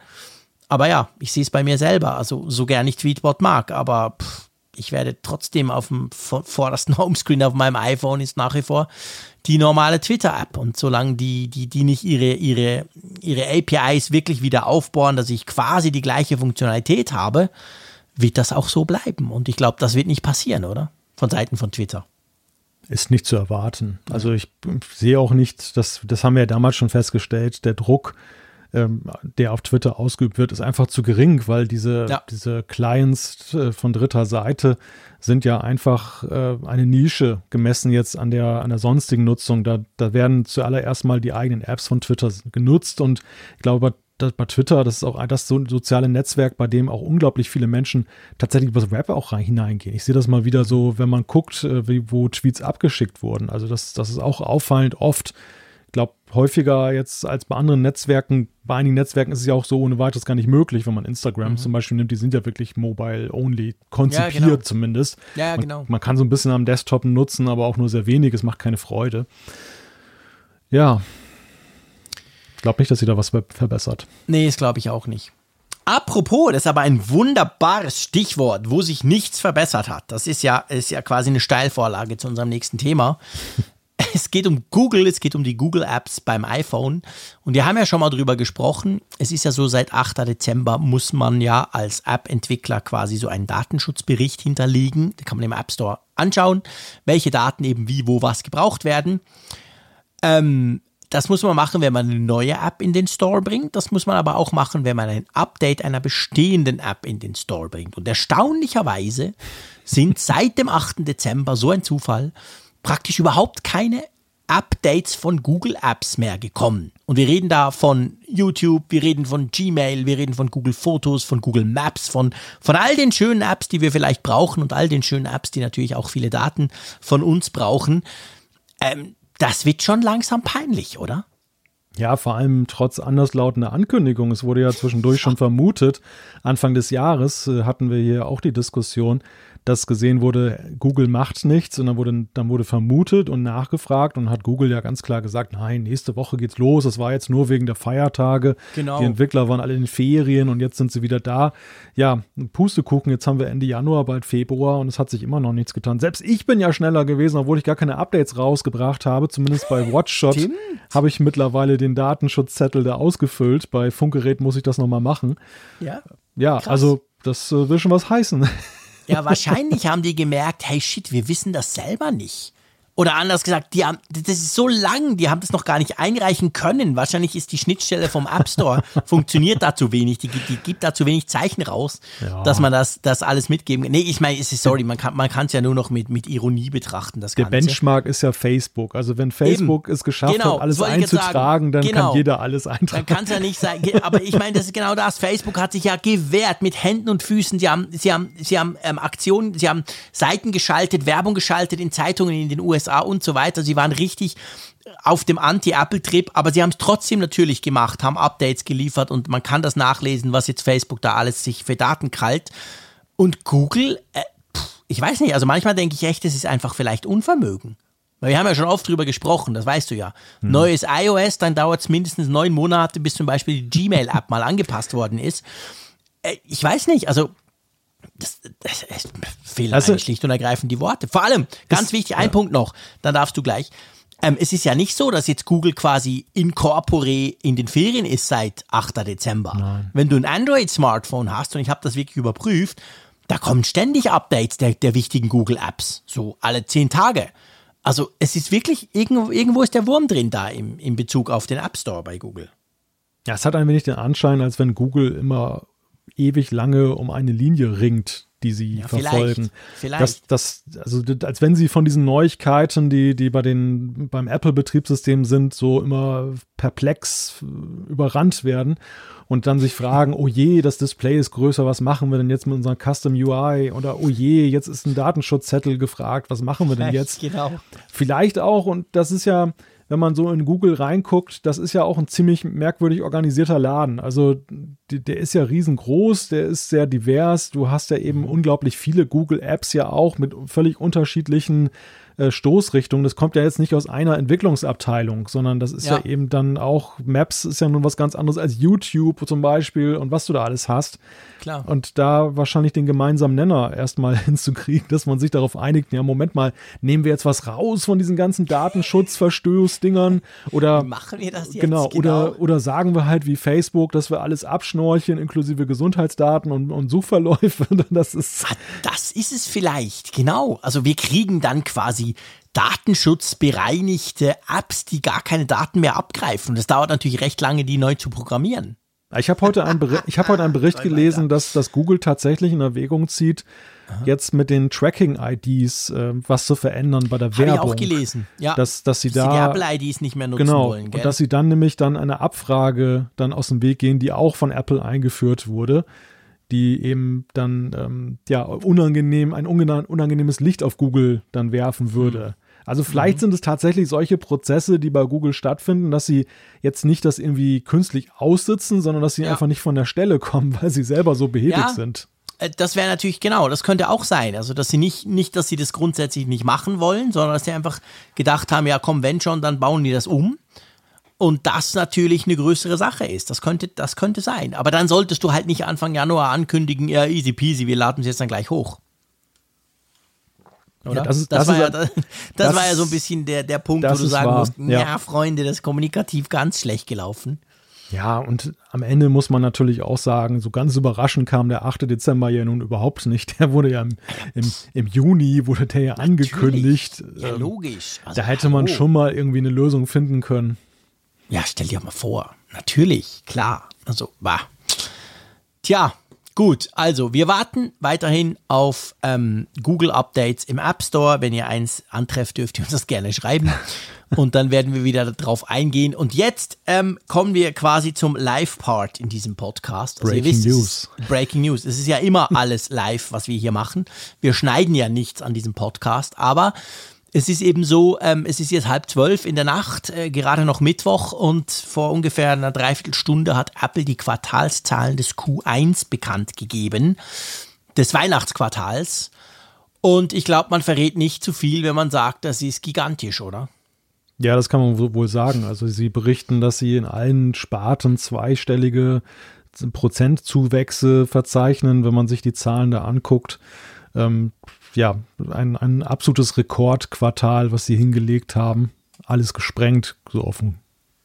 Aber ja, ich sehe es bei mir selber. Also so gern ich Tweetbot mag, aber pff, ich werde trotzdem auf dem vor- vordersten [laughs] Homescreen auf meinem iPhone ist nach wie vor die normale Twitter-App. Und solange die, die, die nicht ihre, ihre, ihre APIs wirklich wieder aufbauen, dass ich quasi die gleiche Funktionalität habe, wird das auch so bleiben. Und ich glaube, das wird nicht passieren, oder? Von Seiten von Twitter. Ist nicht zu erwarten. Also ich sehe auch nicht, das, das haben wir ja damals schon festgestellt, der Druck, ähm, der auf Twitter ausgeübt wird, ist einfach zu gering, weil diese, Ja. diese Clients äh, von dritter Seite sind ja einfach äh, eine Nische gemessen jetzt an der, an der sonstigen Nutzung. Da, da werden zuallererst mal die eigenen Apps von Twitter genutzt und ich glaube, bei Twitter, das ist auch das so soziale Netzwerk, bei dem auch unglaublich viele Menschen tatsächlich über das Web auch rein, hineingehen. Ich sehe das mal wieder so, wenn man guckt, äh, wie, wo Tweets abgeschickt wurden. Also das, das ist auch auffallend oft. Ich glaube, häufiger jetzt als bei anderen Netzwerken. Bei einigen Netzwerken ist es ja auch so ohne weiteres gar nicht möglich, wenn man Instagram zum Beispiel nimmt. Die sind ja wirklich mobile-only konzipiert genau. zumindest. Ja, ja, man, genau. Man kann so ein bisschen am Desktop nutzen, aber auch nur sehr wenig. Es macht keine Freude. Ja. Ich glaube nicht, dass sie da was verbessert. Nee, das glaube ich auch nicht. Apropos, das ist aber ein wunderbares Stichwort, wo sich nichts verbessert hat. Das ist ja, ist ja quasi eine Steilvorlage zu unserem nächsten Thema. [laughs] Es geht um Google, es geht um die Google Apps beim iPhone. Und wir haben ja schon mal drüber gesprochen. Es ist ja so, seit 8. Dezember muss man ja als App-Entwickler quasi so einen Datenschutzbericht hinterlegen. Da kann man im App Store anschauen, welche Daten eben wie, wo, was gebraucht werden. Ähm, das muss man machen, wenn man eine neue App in den Store bringt. Das muss man aber auch machen, wenn man ein Update einer bestehenden App in den Store bringt. Und erstaunlicherweise sind seit dem 8. Dezember, so ein Zufall, praktisch überhaupt keine Updates von Google Apps mehr gekommen. Und wir reden da von YouTube, wir reden von Gmail, wir reden von Google Fotos, von Google Maps, von, von all den schönen Apps, die wir vielleicht brauchen und all den schönen Apps, die natürlich auch viele Daten von uns brauchen. Ähm, das wird schon langsam peinlich, oder? Ja, vor allem trotz anderslautender Ankündigung. Es wurde ja zwischendurch schon vermutet. Anfang des Jahres äh, hatten wir hier auch die Diskussion, dass gesehen wurde, Google macht nichts und dann wurde, dann wurde vermutet und nachgefragt und hat Google ja ganz klar gesagt, nein, nächste Woche geht's los. Es war jetzt nur wegen der Feiertage. Genau. Die Entwickler waren alle in Ferien und jetzt sind sie wieder da. Ja, Pustekuchen, jetzt haben wir Ende Januar, bald Februar und es hat sich immer noch nichts getan. Selbst ich bin ja schneller gewesen, obwohl ich gar keine Updates rausgebracht habe. Zumindest bei WatchShot habe ich mittlerweile den Datenschutzzettel da ausgefüllt. Bei Funkgerät muss ich das nochmal machen. Ja. Ja, Krass. also das äh, will schon was heißen. [laughs] Ja, wahrscheinlich haben die gemerkt, hey shit, wir wissen das selber nicht. Oder anders gesagt, die haben, das ist so lang, die haben das noch gar nicht einreichen können. Wahrscheinlich ist die Schnittstelle vom App Store, [laughs] funktioniert da zu wenig, die, die gibt da zu wenig Zeichen raus, ja. dass man das, das alles mitgeben kann. Nee, ich meine, es ist sorry, man kann man es ja nur noch mit, mit Ironie betrachten. Das Der Ganze. Benchmark ist ja Facebook. Also wenn Facebook Eben. es geschafft genau, hat, alles einzutragen, dann genau. kann jeder alles eintragen. Dann kann es ja nicht sein. Aber ich meine, das ist genau das. Facebook hat sich ja gewehrt mit Händen und Füßen. Sie haben, sie haben, sie haben ähm, Aktionen, sie haben Seiten geschaltet, Werbung geschaltet in Zeitungen in den USA USA und so weiter. Sie waren richtig auf dem Anti-Apple-Trip, aber sie haben es trotzdem natürlich gemacht, haben Updates geliefert und man kann das nachlesen, was jetzt Facebook da alles sich für Daten krallt. Und Google, äh, ich weiß nicht, also manchmal denke ich echt, es ist einfach vielleicht Unvermögen. Weil wir haben ja schon oft drüber gesprochen, das weißt du ja. Hm. Neues iOS, dann dauert es mindestens neun Monate, bis zum Beispiel die Gmail-App mal angepasst worden ist. Äh, ich weiß nicht, also das, das, das fehlen also, schlicht und ergreifend die Worte. Vor allem, ganz ist, wichtig, ein ja. Punkt noch, dann darfst du gleich. Ähm, es ist ja nicht so, dass jetzt Google quasi in corpore in den Ferien ist seit 8. Dezember. Nein. Wenn du ein Android-Smartphone hast, und ich habe das wirklich überprüft, da kommen ständig Updates der, der wichtigen Google-Apps, so alle zehn Tage. Also es ist wirklich, irgendwo, irgendwo ist der Wurm drin da im, in Bezug auf den App Store bei Google. Ja, es hat ein wenig den Anschein, als wenn Google immer ewig lange um eine Linie ringt, die sie ja, verfolgen. Vielleicht, vielleicht. Das, das, also als wenn sie von diesen Neuigkeiten, die, die bei den, beim Apple-Betriebssystem sind, so immer perplex äh, überrannt werden und dann sich fragen, oh je, das Display ist größer, was machen wir denn jetzt mit unserem Custom UI? Oder oh je, jetzt ist ein Datenschutzzettel gefragt, was machen wir denn jetzt? Genau. Vielleicht auch, und das ist ja, wenn man so in Google reinguckt, das ist ja auch ein ziemlich merkwürdig organisierter Laden. Also die, der ist ja riesengroß, der ist sehr divers. Du hast ja eben unglaublich viele Google-Apps ja auch mit völlig unterschiedlichen äh, Stoßrichtung. Das kommt ja jetzt nicht aus einer Entwicklungsabteilung, sondern das ist ja. ja. eben dann auch, Maps ist ja nun was ganz anderes als YouTube zum Beispiel und was du da alles hast. Klar. Und da wahrscheinlich den gemeinsamen Nenner erstmal [laughs] hinzukriegen, dass man sich darauf einigt, ja, Moment mal, nehmen wir jetzt was raus von diesen ganzen Datenschutzverstößdingern oder machen wir das jetzt? Genau, genau, Oder, oder sagen wir halt wie Facebook, dass wir alles abschnorcheln, inklusive Gesundheitsdaten und, und Suchverläufe. [laughs] das ist. Ah, das ist es vielleicht, genau. Also wir kriegen dann quasi datenschutzbereinigte Apps, die gar keine Daten mehr abgreifen. Das dauert natürlich recht lange, die neu zu programmieren. Ich habe heute, einen hab heute einen Bericht [laughs] gelesen, dass, dass Google tatsächlich in Erwägung zieht, Aha. jetzt mit den Tracking-IDs äh, was zu verändern bei der Werbung. Habe ich auch gelesen, ja. Dass, dass sie da. Die Apple-IDs nicht mehr nutzen genau, wollen. Gell? Und dass sie dann nämlich dann eine Abfrage dann aus dem Weg gehen, die auch von Apple eingeführt wurde die eben dann ähm, ja unangenehm, ein unangenehmes Licht auf Google dann werfen würde. Also vielleicht mhm. sind es tatsächlich solche Prozesse, die bei Google stattfinden, dass sie jetzt nicht das irgendwie künstlich aussitzen, sondern dass sie ja. einfach nicht von der Stelle kommen, [laughs] weil sie selber so behäbig ja. sind. Äh, das wäre natürlich genau, das könnte auch sein. Also, dass sie nicht, nicht, dass sie das grundsätzlich nicht machen wollen, sondern dass sie einfach gedacht haben, ja komm, wenn schon, dann bauen die das um. und das natürlich eine größere Sache ist. Das könnte, das könnte sein. Aber dann solltest du halt nicht Anfang Januar ankündigen, ja, easy peasy, wir laden es jetzt dann gleich hoch. Oder? Ja, das, ist, das, das, war, ja, das, das, war ja so ein bisschen der, der Punkt, wo du sagen wahr. musst, ja. ja, Freunde, das ist kommunikativ ganz schlecht gelaufen. Ja, und am Ende muss man natürlich auch sagen, so ganz überraschend kam der 8. Dezember ja nun überhaupt nicht. Der wurde ja im, im, im Juni, wurde der ja natürlich. angekündigt. Ja, ähm, logisch. Also, da hätte hallo. man schon mal irgendwie eine Lösung finden können. Ja, stell dir mal vor. Natürlich, klar. Also, bah. Tja, Gut, also wir warten weiterhin auf ähm, Google Updates im App Store. Wenn ihr eins antrefft, dürft ihr uns das gerne schreiben. [laughs] Und dann werden wir wieder darauf eingehen. Und jetzt ähm, kommen wir quasi zum Live-Part in diesem Podcast. Also Breaking wisst, News. Breaking News. Es ist ja immer [laughs] alles live, was wir hier machen. Wir schneiden ja nichts an diesem Podcast, aber es ist eben so, ähm, es ist jetzt halb zwölf in der Nacht, äh, gerade noch Mittwoch und vor ungefähr einer Dreiviertelstunde hat Apple die Quartalszahlen des Q1 bekannt gegeben, des Weihnachtsquartals. Und ich glaube, man verrät nicht zu viel, wenn man sagt, das ist gigantisch, oder? Ja, das kann man wohl sagen. Also sie berichten, dass sie in allen Sparten zweistellige Prozentzuwächse verzeichnen, wenn man sich die Zahlen da anguckt. Ähm, ja, ein, ein absolutes Rekordquartal, was sie hingelegt haben. Alles gesprengt, so offen.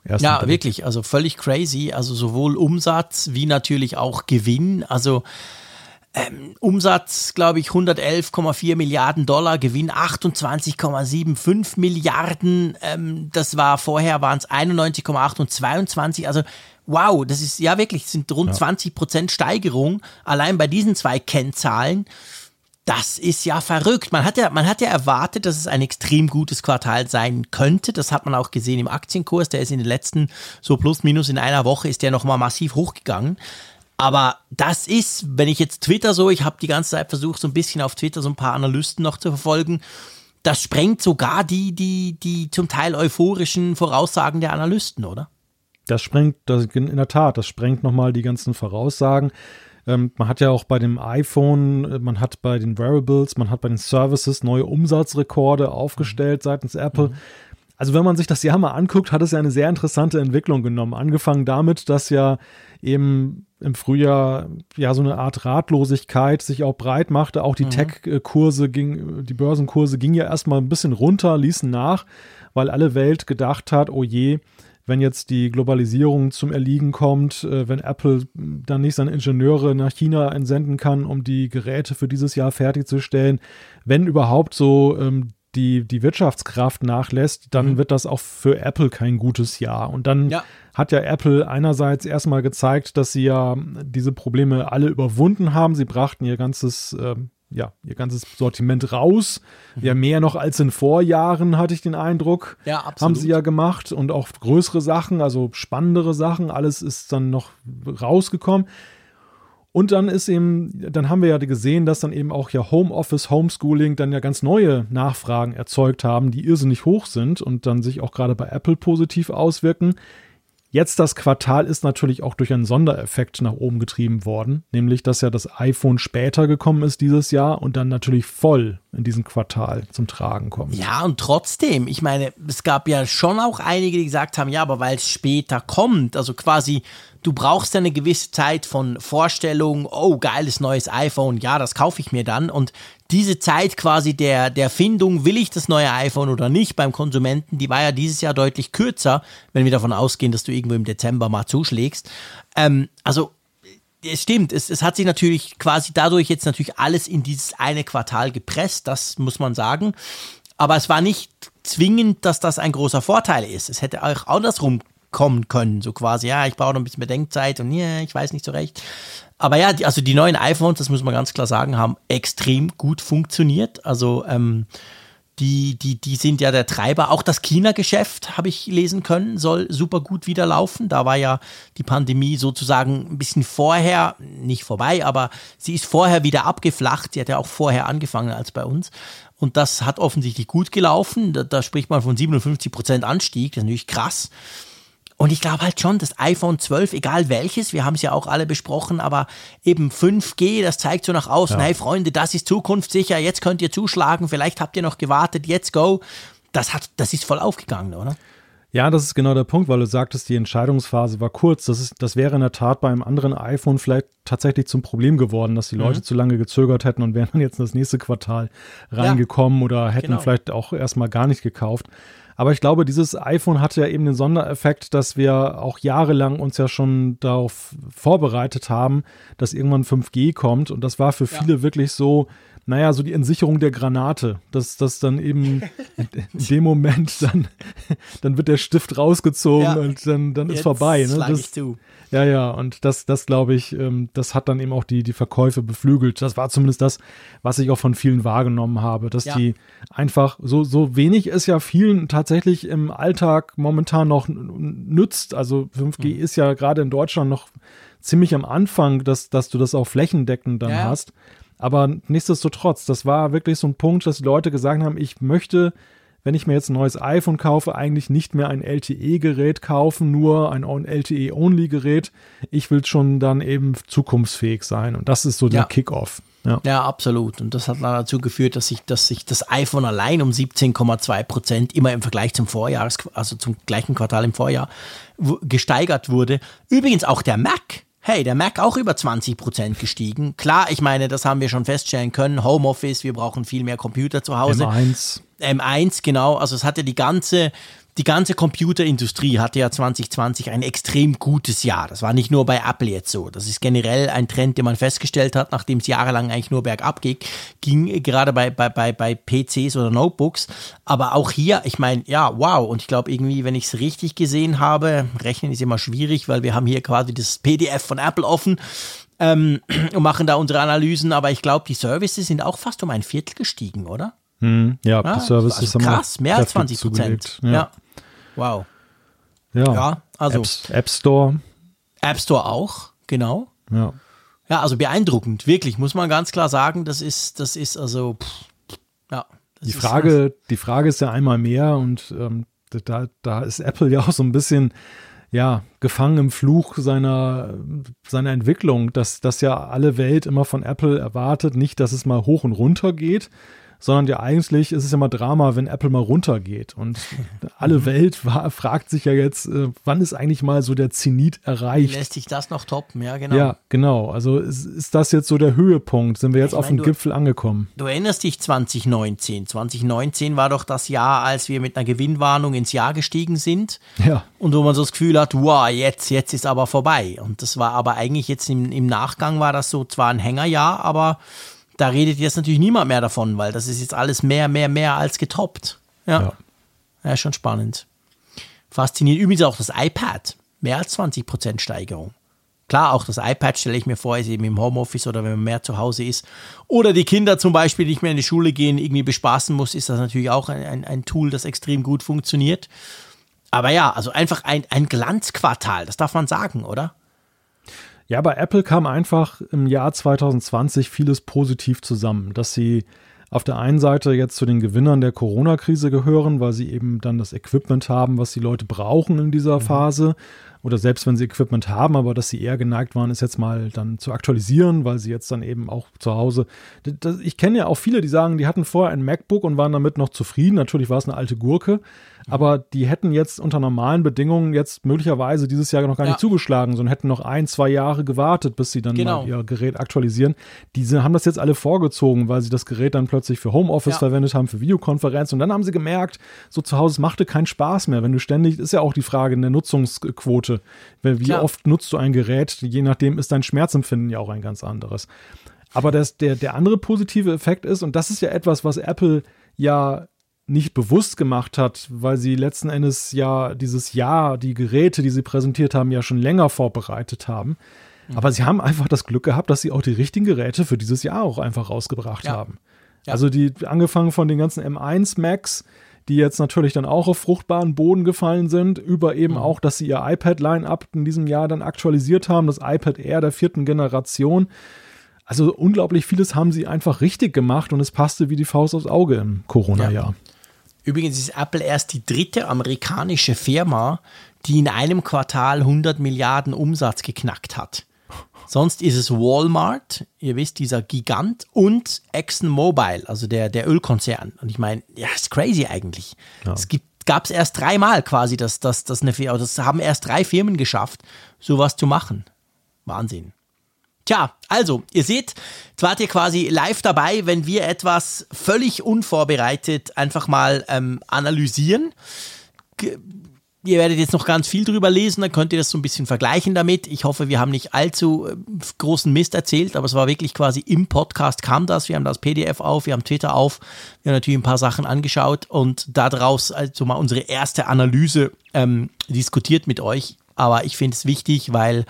Ja, Blick. wirklich, also völlig crazy. Also sowohl Umsatz wie natürlich auch Gewinn. Also ähm, Umsatz, glaube ich, 111,4 Milliarden Dollar, Gewinn 28,75 Milliarden. Ähm, das war vorher waren es 91,8 und 22. Also wow, das ist ja wirklich, sind rund ja. 20 Prozent Steigerung allein bei diesen zwei Kennzahlen das ist ja verrückt. Man hat ja, man hat ja erwartet, dass es ein extrem gutes Quartal sein könnte. Das hat man auch gesehen im Aktienkurs. Der ist in den letzten, so plus minus in einer Woche, ist der nochmal massiv hochgegangen. Aber das ist, wenn ich jetzt Twitter so, ich habe die ganze Zeit versucht, so ein bisschen auf Twitter so ein paar Analysten noch zu verfolgen. Das sprengt sogar die, die, die zum Teil euphorischen Voraussagen der Analysten, oder? Das sprengt, das, in der Tat, das sprengt nochmal die ganzen Voraussagen. Ähm, man hat ja auch bei dem iPhone, äh, man hat bei den Wearables, man hat bei den Services neue Umsatzrekorde aufgestellt seitens Apple. Mhm. Also wenn man sich das Jahr mal anguckt, hat es ja eine sehr interessante Entwicklung genommen. Angefangen damit, dass ja eben im Frühjahr ja so eine Art Ratlosigkeit sich auch breit machte. Auch die mhm. Tech-Kurse ging, die Börsenkurse gingen ja erstmal ein bisschen runter, ließen nach, weil alle Welt gedacht hat, oh je, wenn jetzt die Globalisierung zum Erliegen kommt, äh, wenn Apple dann nicht seine Ingenieure nach China entsenden kann, um die Geräte für dieses Jahr fertigzustellen, wenn überhaupt so ähm, die, die Wirtschaftskraft nachlässt, dann mhm. wird das auch für Apple kein gutes Jahr. Und dann ja. hat ja Apple einerseits erstmal gezeigt, dass sie ja diese Probleme alle überwunden haben. Sie brachten ihr ganzes äh, ja, ihr ganzes Sortiment raus. Ja, mhm. mehr noch als in Vorjahren, hatte ich den Eindruck. Ja, absolut. Haben sie ja gemacht und auch größere Sachen, also spannendere Sachen. Alles ist dann noch rausgekommen. Und dann ist eben, dann haben wir ja gesehen, dass dann eben auch ja Homeoffice, Homeschooling dann ja ganz neue Nachfragen erzeugt haben, die irrsinnig hoch sind und dann sich auch gerade bei Apple positiv auswirken. Jetzt das Quartal ist natürlich auch durch einen Sondereffekt nach oben getrieben worden, nämlich dass ja das iPhone später gekommen ist dieses Jahr und dann natürlich voll in diesem Quartal zum Tragen kommt. Ja, und trotzdem, ich meine, es gab ja schon auch einige, die gesagt haben, ja, aber weil es später kommt, also quasi du brauchst eine gewisse Zeit von Vorstellung, oh, geiles neues iPhone, ja, das kaufe ich mir dann. Und diese Zeit quasi der, der Findung, will ich das neue iPhone oder nicht beim Konsumenten, die war ja dieses Jahr deutlich kürzer, wenn wir davon ausgehen, dass du irgendwo im Dezember mal zuschlägst. Ähm, also es stimmt, es, es hat sich natürlich quasi dadurch jetzt natürlich alles in dieses eine Quartal gepresst, das muss man sagen. Aber es war nicht zwingend, dass das ein großer Vorteil ist. Es hätte auch andersrum kommen können. So quasi, ja, ich brauche noch ein bisschen Bedenkzeit und ja, ich weiß nicht so recht. Aber ja, die, also die neuen iPhones, das muss man ganz klar sagen, haben extrem gut funktioniert. Also ähm, die, die, die sind ja der Treiber. Auch das China-Geschäft, habe ich lesen können, soll super gut wieder laufen. Da war ja die Pandemie sozusagen ein bisschen vorher, nicht vorbei, aber sie ist vorher wieder abgeflacht. Sie hat ja auch vorher angefangen als bei uns. Und das hat offensichtlich gut gelaufen. Da, da spricht man von 57 Prozent Anstieg. Das ist natürlich krass. Und ich glaube halt schon, das iPhone 12, egal welches, wir haben es ja auch alle besprochen, aber eben 5G, das zeigt so nach außen, ja. hey Freunde, das ist zukunftssicher, jetzt könnt ihr zuschlagen, vielleicht habt ihr noch gewartet, jetzt go. Das, hat, das ist voll aufgegangen, oder? Ja, das ist genau der Punkt, weil du sagtest, die Entscheidungsphase war kurz. Das, ist, das wäre in der Tat bei einem anderen iPhone vielleicht tatsächlich zum Problem geworden, dass die Leute mhm. zu lange gezögert hätten und wären dann jetzt in das nächste Quartal reingekommen ja, oder hätten genau. vielleicht auch erstmal gar nicht gekauft. Aber ich glaube, dieses iPhone hatte ja eben den Sondereffekt, dass wir auch jahrelang uns ja schon darauf vorbereitet haben, dass irgendwann 5G kommt. Und das war für viele ja. wirklich so, naja, so die Entsicherung der Granate, dass das dann eben in dem Moment dann, dann wird der Stift rausgezogen ja. und dann, dann ist vorbei. Ne? Das, ja, ja, und das, das glaube ich, ähm, das hat dann eben auch die, die Verkäufe beflügelt. Das war zumindest das, was ich auch von vielen wahrgenommen habe, dass ja. die einfach so, so wenig es ja vielen tatsächlich im Alltag momentan noch nützt. Also 5G mhm. ist ja gerade in Deutschland noch ziemlich am Anfang, dass, dass du das auch flächendeckend dann ja. hast. Aber nichtsdestotrotz, das war wirklich so ein Punkt, dass die Leute gesagt haben, ich möchte, wenn ich mir jetzt ein neues iPhone kaufe, eigentlich nicht mehr ein LTE-Gerät kaufen, nur ein LTE-Only-Gerät. Ich will schon dann eben zukunftsfähig sein. Und das ist so der ja. Kickoff. Ja. ja, absolut. Und das hat dann dazu geführt, dass sich, dass sich das iPhone allein um 17,2 Prozent immer im Vergleich zum Vorjahr, also zum gleichen Quartal im Vorjahr, gesteigert wurde. Übrigens auch der Mac hey, der Mac auch über 20 Prozent gestiegen. Klar, ich meine, das haben wir schon feststellen können. Homeoffice, wir brauchen viel mehr Computer zu Hause. M1. M1, genau. Also es hatte die ganze die ganze Computerindustrie hatte ja 2020 ein extrem gutes Jahr. Das war nicht nur bei Apple jetzt so. Das ist generell ein Trend, den man festgestellt hat, nachdem es jahrelang eigentlich nur bergab ging, ging gerade bei, bei, bei, bei PCs oder Notebooks. Aber auch hier, ich meine, ja, wow. Und ich glaube irgendwie, wenn ich es richtig gesehen habe, rechnen ist immer schwierig, weil wir haben hier quasi das PDF von Apple offen. Ähm, [clears throat] und machen da unsere Analysen, aber ich glaube, die Services sind auch fast um ein Viertel gestiegen, oder? Hm, ja, ja, die Services also krass, mehr als 20 Prozent. Ja. ja. Wow. Ja, ja also. Apps, App Store. App Store auch, genau. Ja. Ja, also beeindruckend, wirklich, muss man ganz klar sagen. Das ist, das ist also, pff, ja. Die Frage, die Frage ist ja einmal mehr und ähm, da, da ist Apple ja auch so ein bisschen, ja, gefangen im Fluch seiner, seiner Entwicklung, dass, dass ja alle Welt immer von Apple erwartet, nicht, dass es mal hoch und runter geht, sondern ja eigentlich ist es ja mal Drama, wenn Apple mal runtergeht. Und alle mhm. Welt war, fragt sich ja jetzt, äh, wann ist eigentlich mal so der Zenit erreicht? Lässt sich das noch toppen? Ja, genau. Ja, genau. Also ist, ist das jetzt so der Höhepunkt? Sind wir jetzt ich auf dem Gipfel angekommen? Du erinnerst dich 2019. 2019 war doch das Jahr, als wir mit einer Gewinnwarnung ins Jahr gestiegen sind. Ja. Und wo man so das Gefühl hat, wow, jetzt, jetzt ist aber vorbei. Und das war aber eigentlich jetzt im, im Nachgang war das so zwar ein Hängerjahr, aber da redet jetzt natürlich niemand mehr davon, weil das ist jetzt alles mehr, mehr, mehr als getoppt. Ja. Ja, ja schon spannend. Faszinierend. Übrigens auch das iPad. Mehr als 20% Steigerung. Klar, auch das iPad stelle ich mir vor, ist eben im Homeoffice oder wenn man mehr zu Hause ist. Oder die Kinder zum Beispiel nicht mehr in die Schule gehen, irgendwie bespaßen muss, ist das natürlich auch ein, ein, ein Tool, das extrem gut funktioniert. Aber ja, also einfach ein, ein Glanzquartal, das darf man sagen, oder? Ja, bei Apple kam einfach im Jahr 2020 vieles positiv zusammen, dass sie auf der einen Seite jetzt zu den Gewinnern der Corona-Krise gehören, weil sie eben dann das Equipment haben, was die Leute brauchen in dieser mhm. Phase. Oder selbst wenn sie Equipment haben, aber dass sie eher geneigt waren, es jetzt mal dann zu aktualisieren, weil sie jetzt dann eben auch zu Hause. Ich kenne ja auch viele, die sagen, die hatten vorher ein MacBook und waren damit noch zufrieden. Natürlich war es eine alte Gurke, aber die hätten jetzt unter normalen Bedingungen jetzt möglicherweise dieses Jahr noch gar ja. nicht zugeschlagen, sondern hätten noch ein, zwei Jahre gewartet, bis sie dann genau. mal ihr Gerät aktualisieren. Diese haben das jetzt alle vorgezogen, weil sie das Gerät dann plötzlich für Homeoffice ja. verwendet haben, für Videokonferenz und dann haben sie gemerkt, so zu Hause, es machte keinen Spaß mehr, wenn du ständig, ist ja auch die Frage in der Nutzungsquote, wie Klar. oft nutzt du ein Gerät, je nachdem ist dein Schmerzempfinden ja auch ein ganz anderes. Aber das, der, der andere positive Effekt ist, und das ist ja etwas, was Apple ja nicht bewusst gemacht hat, weil sie letzten Endes ja dieses Jahr, die Geräte, die sie präsentiert haben, ja schon länger vorbereitet haben. Mhm. Aber sie haben einfach das Glück gehabt, dass sie auch die richtigen Geräte für dieses Jahr auch einfach rausgebracht ja. haben. Ja. Also die angefangen von den ganzen M1 Macs, die jetzt natürlich dann auch auf fruchtbaren Boden gefallen sind, über eben mhm. auch, dass sie ihr iPad-Line-up in diesem Jahr dann aktualisiert haben, das iPad Air der vierten Generation. Also unglaublich vieles haben sie einfach richtig gemacht und es passte wie die Faust aufs Auge im Corona-Jahr. Ja. Übrigens ist Apple erst die dritte amerikanische Firma, die in einem Quartal 100 Milliarden Umsatz geknackt hat. Sonst ist es Walmart, ihr wisst, dieser Gigant, und ExxonMobil, also der, der Ölkonzern. Und ich meine, ja, ist crazy eigentlich. Ja. Es gibt gab es erst dreimal quasi, dass das, das, eine, das haben erst drei Firmen geschafft, sowas zu machen. Wahnsinn. Tja, also, ihr seht, jetzt wart ihr quasi live dabei, wenn wir etwas völlig unvorbereitet einfach mal ähm, analysieren. G ihr werdet jetzt noch ganz viel drüber lesen, dann könnt ihr das so ein bisschen vergleichen damit. Ich hoffe, wir haben nicht allzu äh, großen Mist erzählt, aber es war wirklich quasi im Podcast kam das. Wir haben das PDF auf, wir haben Twitter auf, wir haben natürlich ein paar Sachen angeschaut und daraus also mal unsere erste Analyse ähm, diskutiert mit euch. Aber ich finde es wichtig, weil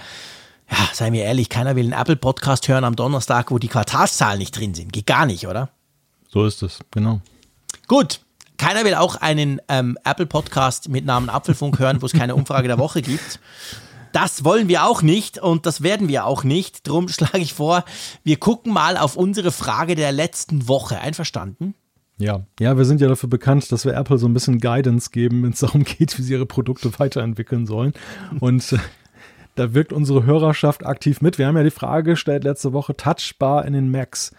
ja, seien wir ehrlich, keiner will einen Apple-Podcast hören am Donnerstag, wo die Quartalszahlen nicht drin sind. Geht gar nicht, oder? So ist es, genau. Gut. Keiner will auch einen ähm, Apple-Podcast mit Namen Apfelfunk hören, wo es keine Umfrage der Woche gibt. Das wollen wir auch nicht und das werden wir auch nicht. Drum schlage ich vor, wir gucken mal auf unsere Frage der letzten Woche. Einverstanden? Ja, ja, wir sind ja dafür bekannt, dass wir Apple so ein bisschen Guidance geben, wenn es darum geht, wie sie ihre Produkte weiterentwickeln sollen. Und äh, da wirkt unsere Hörerschaft aktiv mit. Wir haben ja die Frage gestellt letzte Woche, Touchbar in den Macs.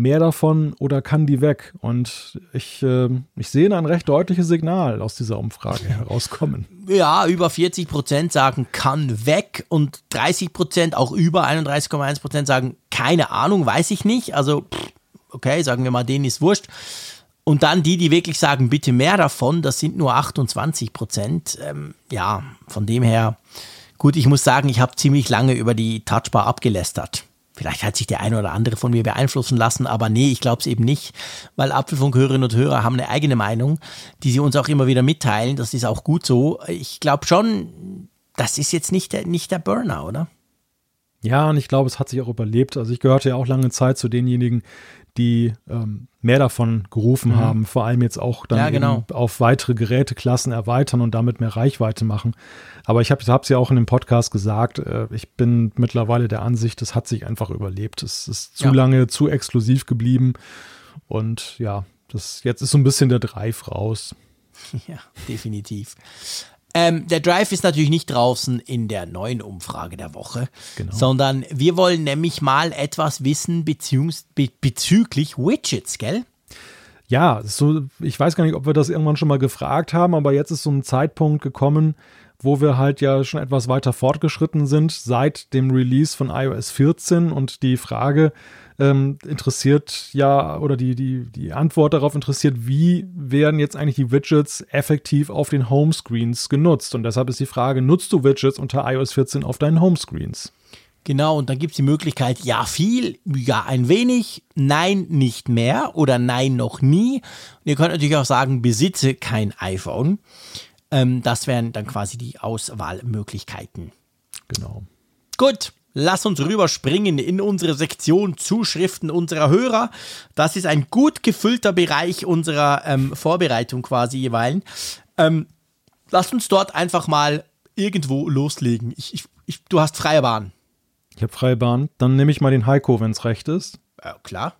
Mehr davon oder kann die weg? Und ich, äh, ich sehe ein recht deutliches Signal aus dieser Umfrage [laughs] herauskommen. Ja, über 40 Prozent sagen kann weg und 30 Prozent, auch über 31,1 Prozent sagen keine Ahnung, weiß ich nicht. Also, okay, sagen wir mal, denen ist wurscht. Und dann die, die wirklich sagen, bitte mehr davon, das sind nur 28 Prozent. Ähm, ja, von dem her Gut, ich muss sagen, ich habe ziemlich lange über die Touchbar abgelästert. Vielleicht hat sich der eine oder andere von mir beeinflussen lassen, aber nee, ich glaube es eben nicht, weil Apfelfunkhörerinnen und Hörer haben eine eigene Meinung, die sie uns auch immer wieder mitteilen. Das ist auch gut so. Ich glaube schon, das ist jetzt nicht der, nicht der Burner, oder? Ja, und ich glaube, es hat sich auch überlebt. Also ich gehörte ja auch lange Zeit zu denjenigen, die ähm, mehr davon gerufen mhm. haben, vor allem jetzt auch dann ja, genau. auf weitere Geräteklassen erweitern und damit mehr Reichweite machen. Aber ich habe es ja auch in dem Podcast gesagt, äh, ich bin mittlerweile der Ansicht, es hat sich einfach überlebt. Es ist zu ja. lange, zu exklusiv geblieben und ja, das jetzt ist so ein bisschen der Drive raus. [laughs] Ja, definitiv. Ähm, der Drive ist natürlich nicht draußen in der neuen Umfrage der Woche, genau. sondern wir wollen nämlich mal etwas wissen beziehungs be bezüglich Widgets, gell? Ja, so, ich weiß gar nicht, ob wir das irgendwann schon mal gefragt haben, aber jetzt ist so ein Zeitpunkt gekommen, wo wir halt ja schon etwas weiter fortgeschritten sind seit dem Release von iOS 14 und die Frage, ähm, interessiert ja, oder die, die, die Antwort darauf interessiert, wie werden jetzt eigentlich die Widgets effektiv auf den Homescreens genutzt? Und deshalb ist die Frage, nutzt du Widgets unter iOS 14 auf deinen Homescreens? Genau, und dann gibt es die Möglichkeit, ja viel, ja ein wenig, nein nicht mehr oder nein noch nie. Und ihr könnt natürlich auch sagen, besitze kein iPhone. Ähm, das wären dann quasi die Auswahlmöglichkeiten. Genau. Gut, Lass uns rüberspringen in unsere Sektion Zuschriften unserer Hörer. Das ist ein gut gefüllter Bereich unserer ähm, Vorbereitung quasi jeweils. Ähm, lass uns dort einfach mal irgendwo loslegen. Ich, ich, ich, du hast freie Bahn. Ich habe freie Bahn. Dann nehme ich mal den Heiko, wenn es recht ist. Ja, klar.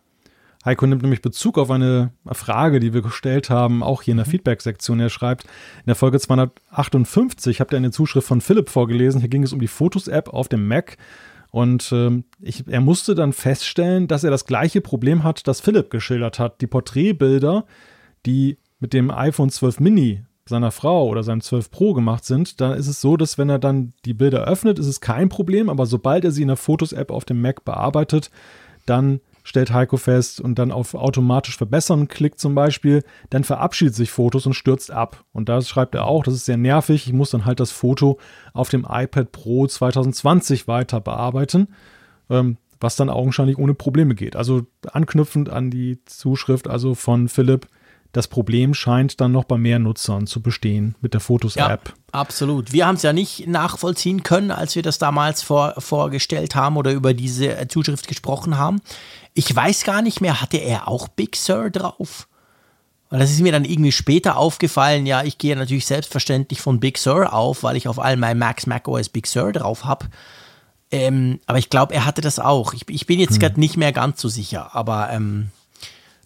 Heiko nimmt nämlich Bezug auf eine Frage, die wir gestellt haben, auch hier in der mhm. Feedback-Sektion. Er schreibt, in der Folge 258 habt ihr eine Zuschrift von Philipp vorgelesen. Hier ging es um die Fotos-App auf dem Mac. Und ähm, ich, er musste dann feststellen, dass er das gleiche Problem hat, das Philipp geschildert hat. Die Porträtbilder, die mit dem iPhone 12 Mini seiner Frau oder seinem 12 Pro gemacht sind, da ist es so, dass wenn er dann die Bilder öffnet, ist es kein Problem, aber sobald er sie in der Fotos-App auf dem Mac bearbeitet, dann stellt Heiko fest und dann auf automatisch verbessern klickt zum Beispiel, dann verabschiedet sich Fotos und stürzt ab. Und da schreibt er auch, das ist sehr nervig, ich muss dann halt das Foto auf dem iPad Pro 2020 weiter bearbeiten, ähm, was dann augenscheinlich ohne Probleme geht. Also anknüpfend an die Zuschrift also von Philipp, das Problem scheint dann noch bei mehr Nutzern zu bestehen mit der Fotos-App. Ja, absolut. Wir haben es ja nicht nachvollziehen können, als wir das damals vor, vorgestellt haben oder über diese äh, Zuschrift gesprochen haben. Ich weiß gar nicht mehr, hatte er auch Big Sur drauf? Und das ist mir dann irgendwie später aufgefallen. Ja, ich gehe natürlich selbstverständlich von Big Sur auf, weil ich auf all meinen Macs macOS Big Sur drauf habe. Ähm, aber ich glaube, er hatte das auch. Ich, ich bin jetzt hm. gerade nicht mehr ganz so sicher, aber ähm,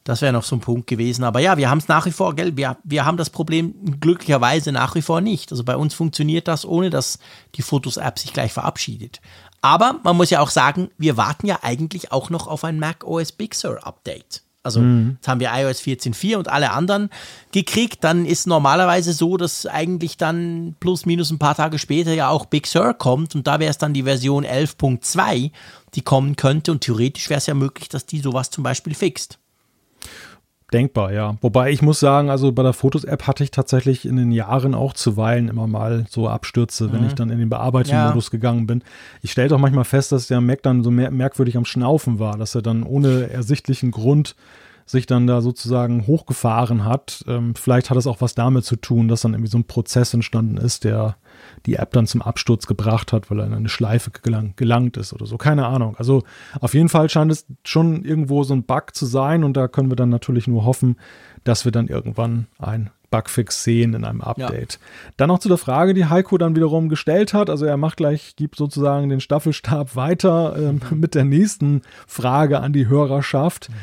das wäre noch so ein Punkt gewesen. Aber ja, wir haben es nach wie vor, gell? Wir, wir haben das Problem glücklicherweise nach wie vor nicht. Also bei uns funktioniert das, ohne dass die Fotos-App sich gleich verabschiedet. Aber man muss ja auch sagen, wir warten ja eigentlich auch noch auf ein Mac OS Big Sur Update. Also mhm. jetzt haben wir iOS 14.4 und alle anderen gekriegt. Dann ist normalerweise so, dass eigentlich dann plus minus ein paar Tage später ja auch Big Sur kommt und da wäre es dann die Version 11.2, die kommen könnte und theoretisch wäre es ja möglich, dass die sowas zum Beispiel fixt. Denkbar, ja. Wobei ich muss sagen, also bei der Fotos-App hatte ich tatsächlich in den Jahren auch zuweilen immer mal so Abstürze, mhm. wenn ich dann in den Bearbeitungsmodus ja. gegangen bin. Ich stellte auch manchmal fest, dass der Mac dann so mer merkwürdig am Schnaufen war, dass er dann ohne ersichtlichen Grund sich dann da sozusagen hochgefahren hat. Ähm, vielleicht hat es auch was damit zu tun, dass dann irgendwie so ein Prozess entstanden ist, der die App dann zum Absturz gebracht hat, weil er in eine Schleife gelang, gelangt ist oder so. Keine Ahnung. Also auf jeden Fall scheint es schon irgendwo so ein Bug zu sein und da können wir dann natürlich nur hoffen, dass wir dann irgendwann ein Bugfix sehen in einem Update. Ja. Dann noch zu der Frage, die Heiko dann wiederum gestellt hat. Also er macht gleich, gibt sozusagen den Staffelstab [laughs] weiter äh, mit der nächsten Frage an die Hörerschaft. Mhm.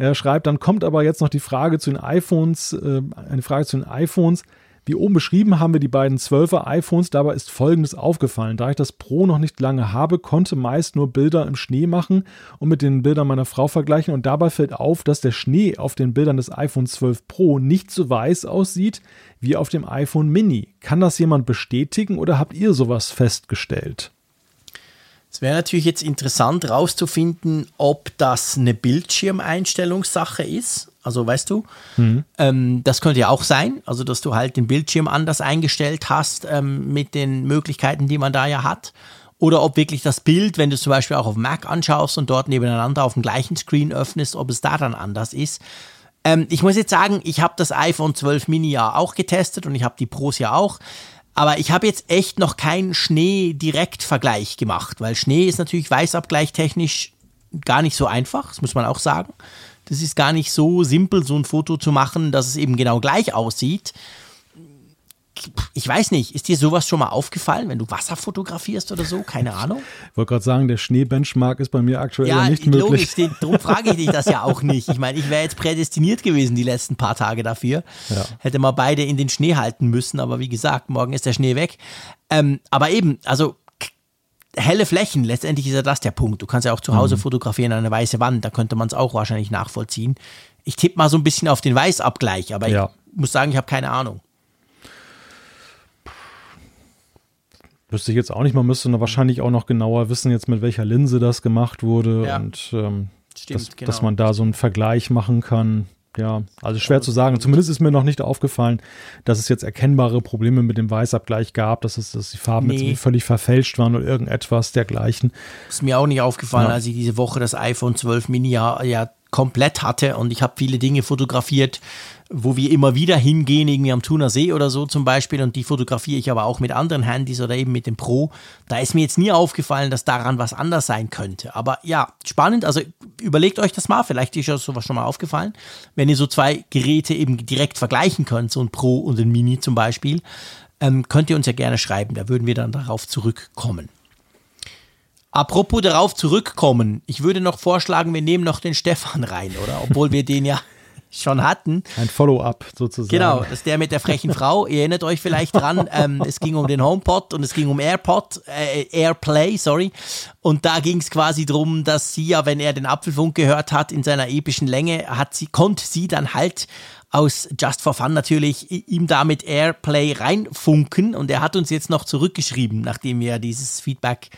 Er schreibt, dann kommt aber jetzt noch die Frage zu den iPhones, äh, eine Frage zu den iPhones. Wie oben beschrieben haben wir die beiden 12er iPhones, dabei ist folgendes aufgefallen. Da ich das Pro noch nicht lange habe, konnte meist nur Bilder im Schnee machen und mit den Bildern meiner Frau vergleichen und dabei fällt auf, dass der Schnee auf den Bildern des iPhone 12 Pro nicht so weiß aussieht wie auf dem iPhone Mini. Kann das jemand bestätigen oder habt ihr sowas festgestellt? Es wäre natürlich jetzt interessant herauszufinden, ob das eine Bildschirmeinstellungssache ist. Also weißt du, mhm. ähm, das könnte ja auch sein, also dass du halt den Bildschirm anders eingestellt hast ähm, mit den Möglichkeiten, die man da ja hat. Oder ob wirklich das Bild, wenn du es zum Beispiel auch auf Mac anschaust und dort nebeneinander auf dem gleichen Screen öffnest, ob es da dann anders ist. Ähm, ich muss jetzt sagen, ich habe das iPhone 12 Mini ja auch getestet und ich habe die Pros ja auch. Aber ich habe jetzt echt noch keinen Schnee-Direktvergleich gemacht, weil Schnee ist natürlich weißabgleichtechnisch gar nicht so einfach, das muss man auch sagen. Das ist gar nicht so simpel, so ein Foto zu machen, dass es eben genau gleich aussieht ich weiß nicht, ist dir sowas schon mal aufgefallen, wenn du Wasser fotografierst oder so? Keine Ahnung. Ich wollte gerade sagen, der Schneebenchmark ist bei mir aktuell ja, nicht möglich. Logisch, darum [laughs] frage ich dich das ja auch nicht. Ich meine, ich wäre jetzt prädestiniert gewesen die letzten paar Tage dafür. Ja. Hätte mal beide in den Schnee halten müssen, aber wie gesagt, morgen ist der Schnee weg. Ähm, aber eben, also helle Flächen, letztendlich ist ja das der Punkt. Du kannst ja auch zu Hause mhm. fotografieren an eine weiße Wand, da könnte man es auch wahrscheinlich nachvollziehen. Ich tippe mal so ein bisschen auf den Weißabgleich, aber ja. ich muss sagen, ich habe keine Ahnung. Wüsste ich jetzt auch nicht, man müsste wahrscheinlich auch noch genauer wissen, jetzt mit welcher Linse das gemacht wurde ja. und ähm, Stimmt, dass, genau. dass man da so einen Vergleich machen kann. Ja, also schwer zu sagen. Zumindest ist mir noch nicht aufgefallen, dass es jetzt erkennbare Probleme mit dem Weißabgleich gab, dass, es, dass die Farben nee. jetzt völlig verfälscht waren oder irgendetwas dergleichen. Ist mir auch nicht aufgefallen, ja. als ich diese Woche das iPhone 12 Mini ja, ja komplett hatte und ich habe viele Dinge fotografiert, wo wir immer wieder hingehen, irgendwie am Thuner See oder so zum Beispiel und die fotografiere ich aber auch mit anderen Handys oder eben mit dem Pro. Da ist mir jetzt nie aufgefallen, dass daran was anders sein könnte. Aber ja, spannend, also überlegt euch das mal, vielleicht ist euch sowas schon mal aufgefallen, wenn ihr so zwei Geräte eben direkt vergleichen könnt, so ein Pro und ein Mini zum Beispiel, ähm, könnt ihr uns ja gerne schreiben, da würden wir dann darauf zurückkommen. Apropos darauf zurückkommen, ich würde noch vorschlagen, wir nehmen noch den Stefan rein, oder? Obwohl wir den ja [laughs] schon hatten. Ein Follow-up sozusagen. Genau, das ist der mit der frechen Frau. Ihr erinnert euch vielleicht dran, ähm, es ging um den HomePod und es ging um AirPod, äh, Airplay, sorry. Und da ging es quasi darum, dass sie ja, wenn er den Apfelfunk gehört hat in seiner epischen Länge, hat sie, konnte sie dann halt aus Just for Fun natürlich ihm damit Airplay reinfunken und er hat uns jetzt noch zurückgeschrieben, nachdem wir dieses Feedback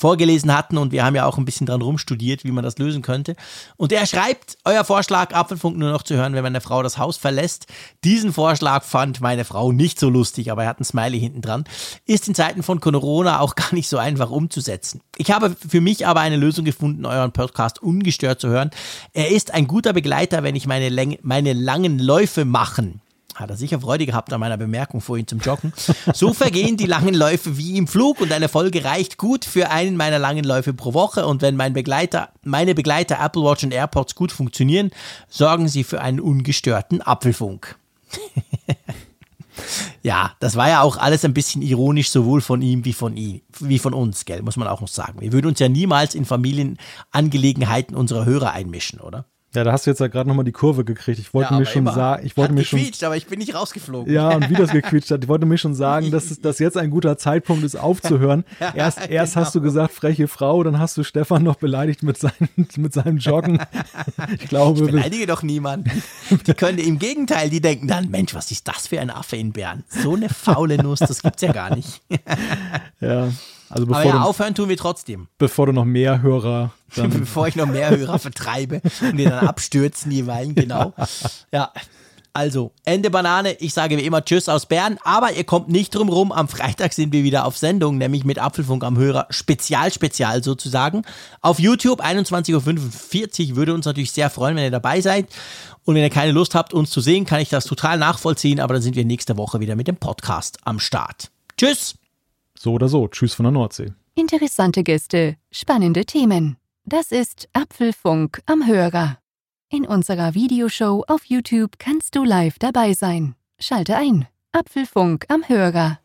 vorgelesen hatten und wir haben ja auch ein bisschen dran rumstudiert, wie man das lösen könnte. Und er schreibt, euer Vorschlag, Apfelfunk nur noch zu hören, wenn meine Frau das Haus verlässt. Diesen Vorschlag fand meine Frau nicht so lustig, aber er hat ein Smiley hinten dran. Ist in Zeiten von Corona auch gar nicht so einfach umzusetzen. Ich habe für mich aber eine Lösung gefunden, euren Podcast ungestört zu hören. Er ist ein guter Begleiter, wenn ich meine, Läng meine langen Läufe machen hat er sicher Freude gehabt an meiner Bemerkung vorhin zum Joggen. So vergehen die langen Läufe wie im Flug und eine Folge reicht gut für einen meiner langen Läufe pro Woche. Und wenn mein Begleiter, meine Begleiter Apple Watch und AirPods gut funktionieren, sorgen sie für einen ungestörten Apfelfunk. [laughs] ja, das war ja auch alles ein bisschen ironisch, sowohl von ihm wie von ihm, wie von uns, gell, muss man auch noch sagen. Wir würden uns ja niemals in Familienangelegenheiten unserer Hörer einmischen, oder? Ja, da hast du jetzt ja gerade nochmal die Kurve gekriegt. Ich wollte Ja, mir schon sagen, ich wollte mir schon, aber ich bin nicht rausgeflogen. ja, und wie das [laughs] gequietscht hat. Ich wollte mir schon sagen, dass es- dass jetzt ein guter Zeitpunkt ist, aufzuhören. [laughs] Erst, erst hast genau. du gesagt, freche Frau, dann hast du Stefan noch beleidigt mit, seinen, mit seinem Joggen. [laughs] Ich glaube, wir, Beleidige doch niemanden. Die können im Gegenteil, die denken dann, Mensch, was ist das für ein Affe in Bern? So eine faule Nuss, das gibt's ja gar nicht. ja, also Aber bevor, ja, du, aufhören tun wir trotzdem. bevor du noch mehr Hörer [laughs] Bevor ich noch mehr Hörer vertreibe und die dann abstürzen jeweils, genau. Ja. Also, Ende Banane. Ich sage wie immer Tschüss aus Bern, aber ihr kommt nicht drum rum. Am Freitag sind wir wieder auf Sendung, nämlich mit Apfelfunk am Hörer. Spezial, spezial sozusagen. Auf YouTube 21.45 Uhr würde uns natürlich sehr freuen, wenn ihr dabei seid. Und wenn ihr keine Lust habt, uns zu sehen, kann ich das total nachvollziehen, aber dann sind wir nächste Woche wieder mit dem Podcast am Start. Tschüss! So oder so. Tschüss von der Nordsee. Interessante Gäste, spannende Themen. Das ist Apfelfunk am Hörer. In unserer Videoshow auf YouTube kannst du live dabei sein. Schalte ein. Apfelfunk am Hörer.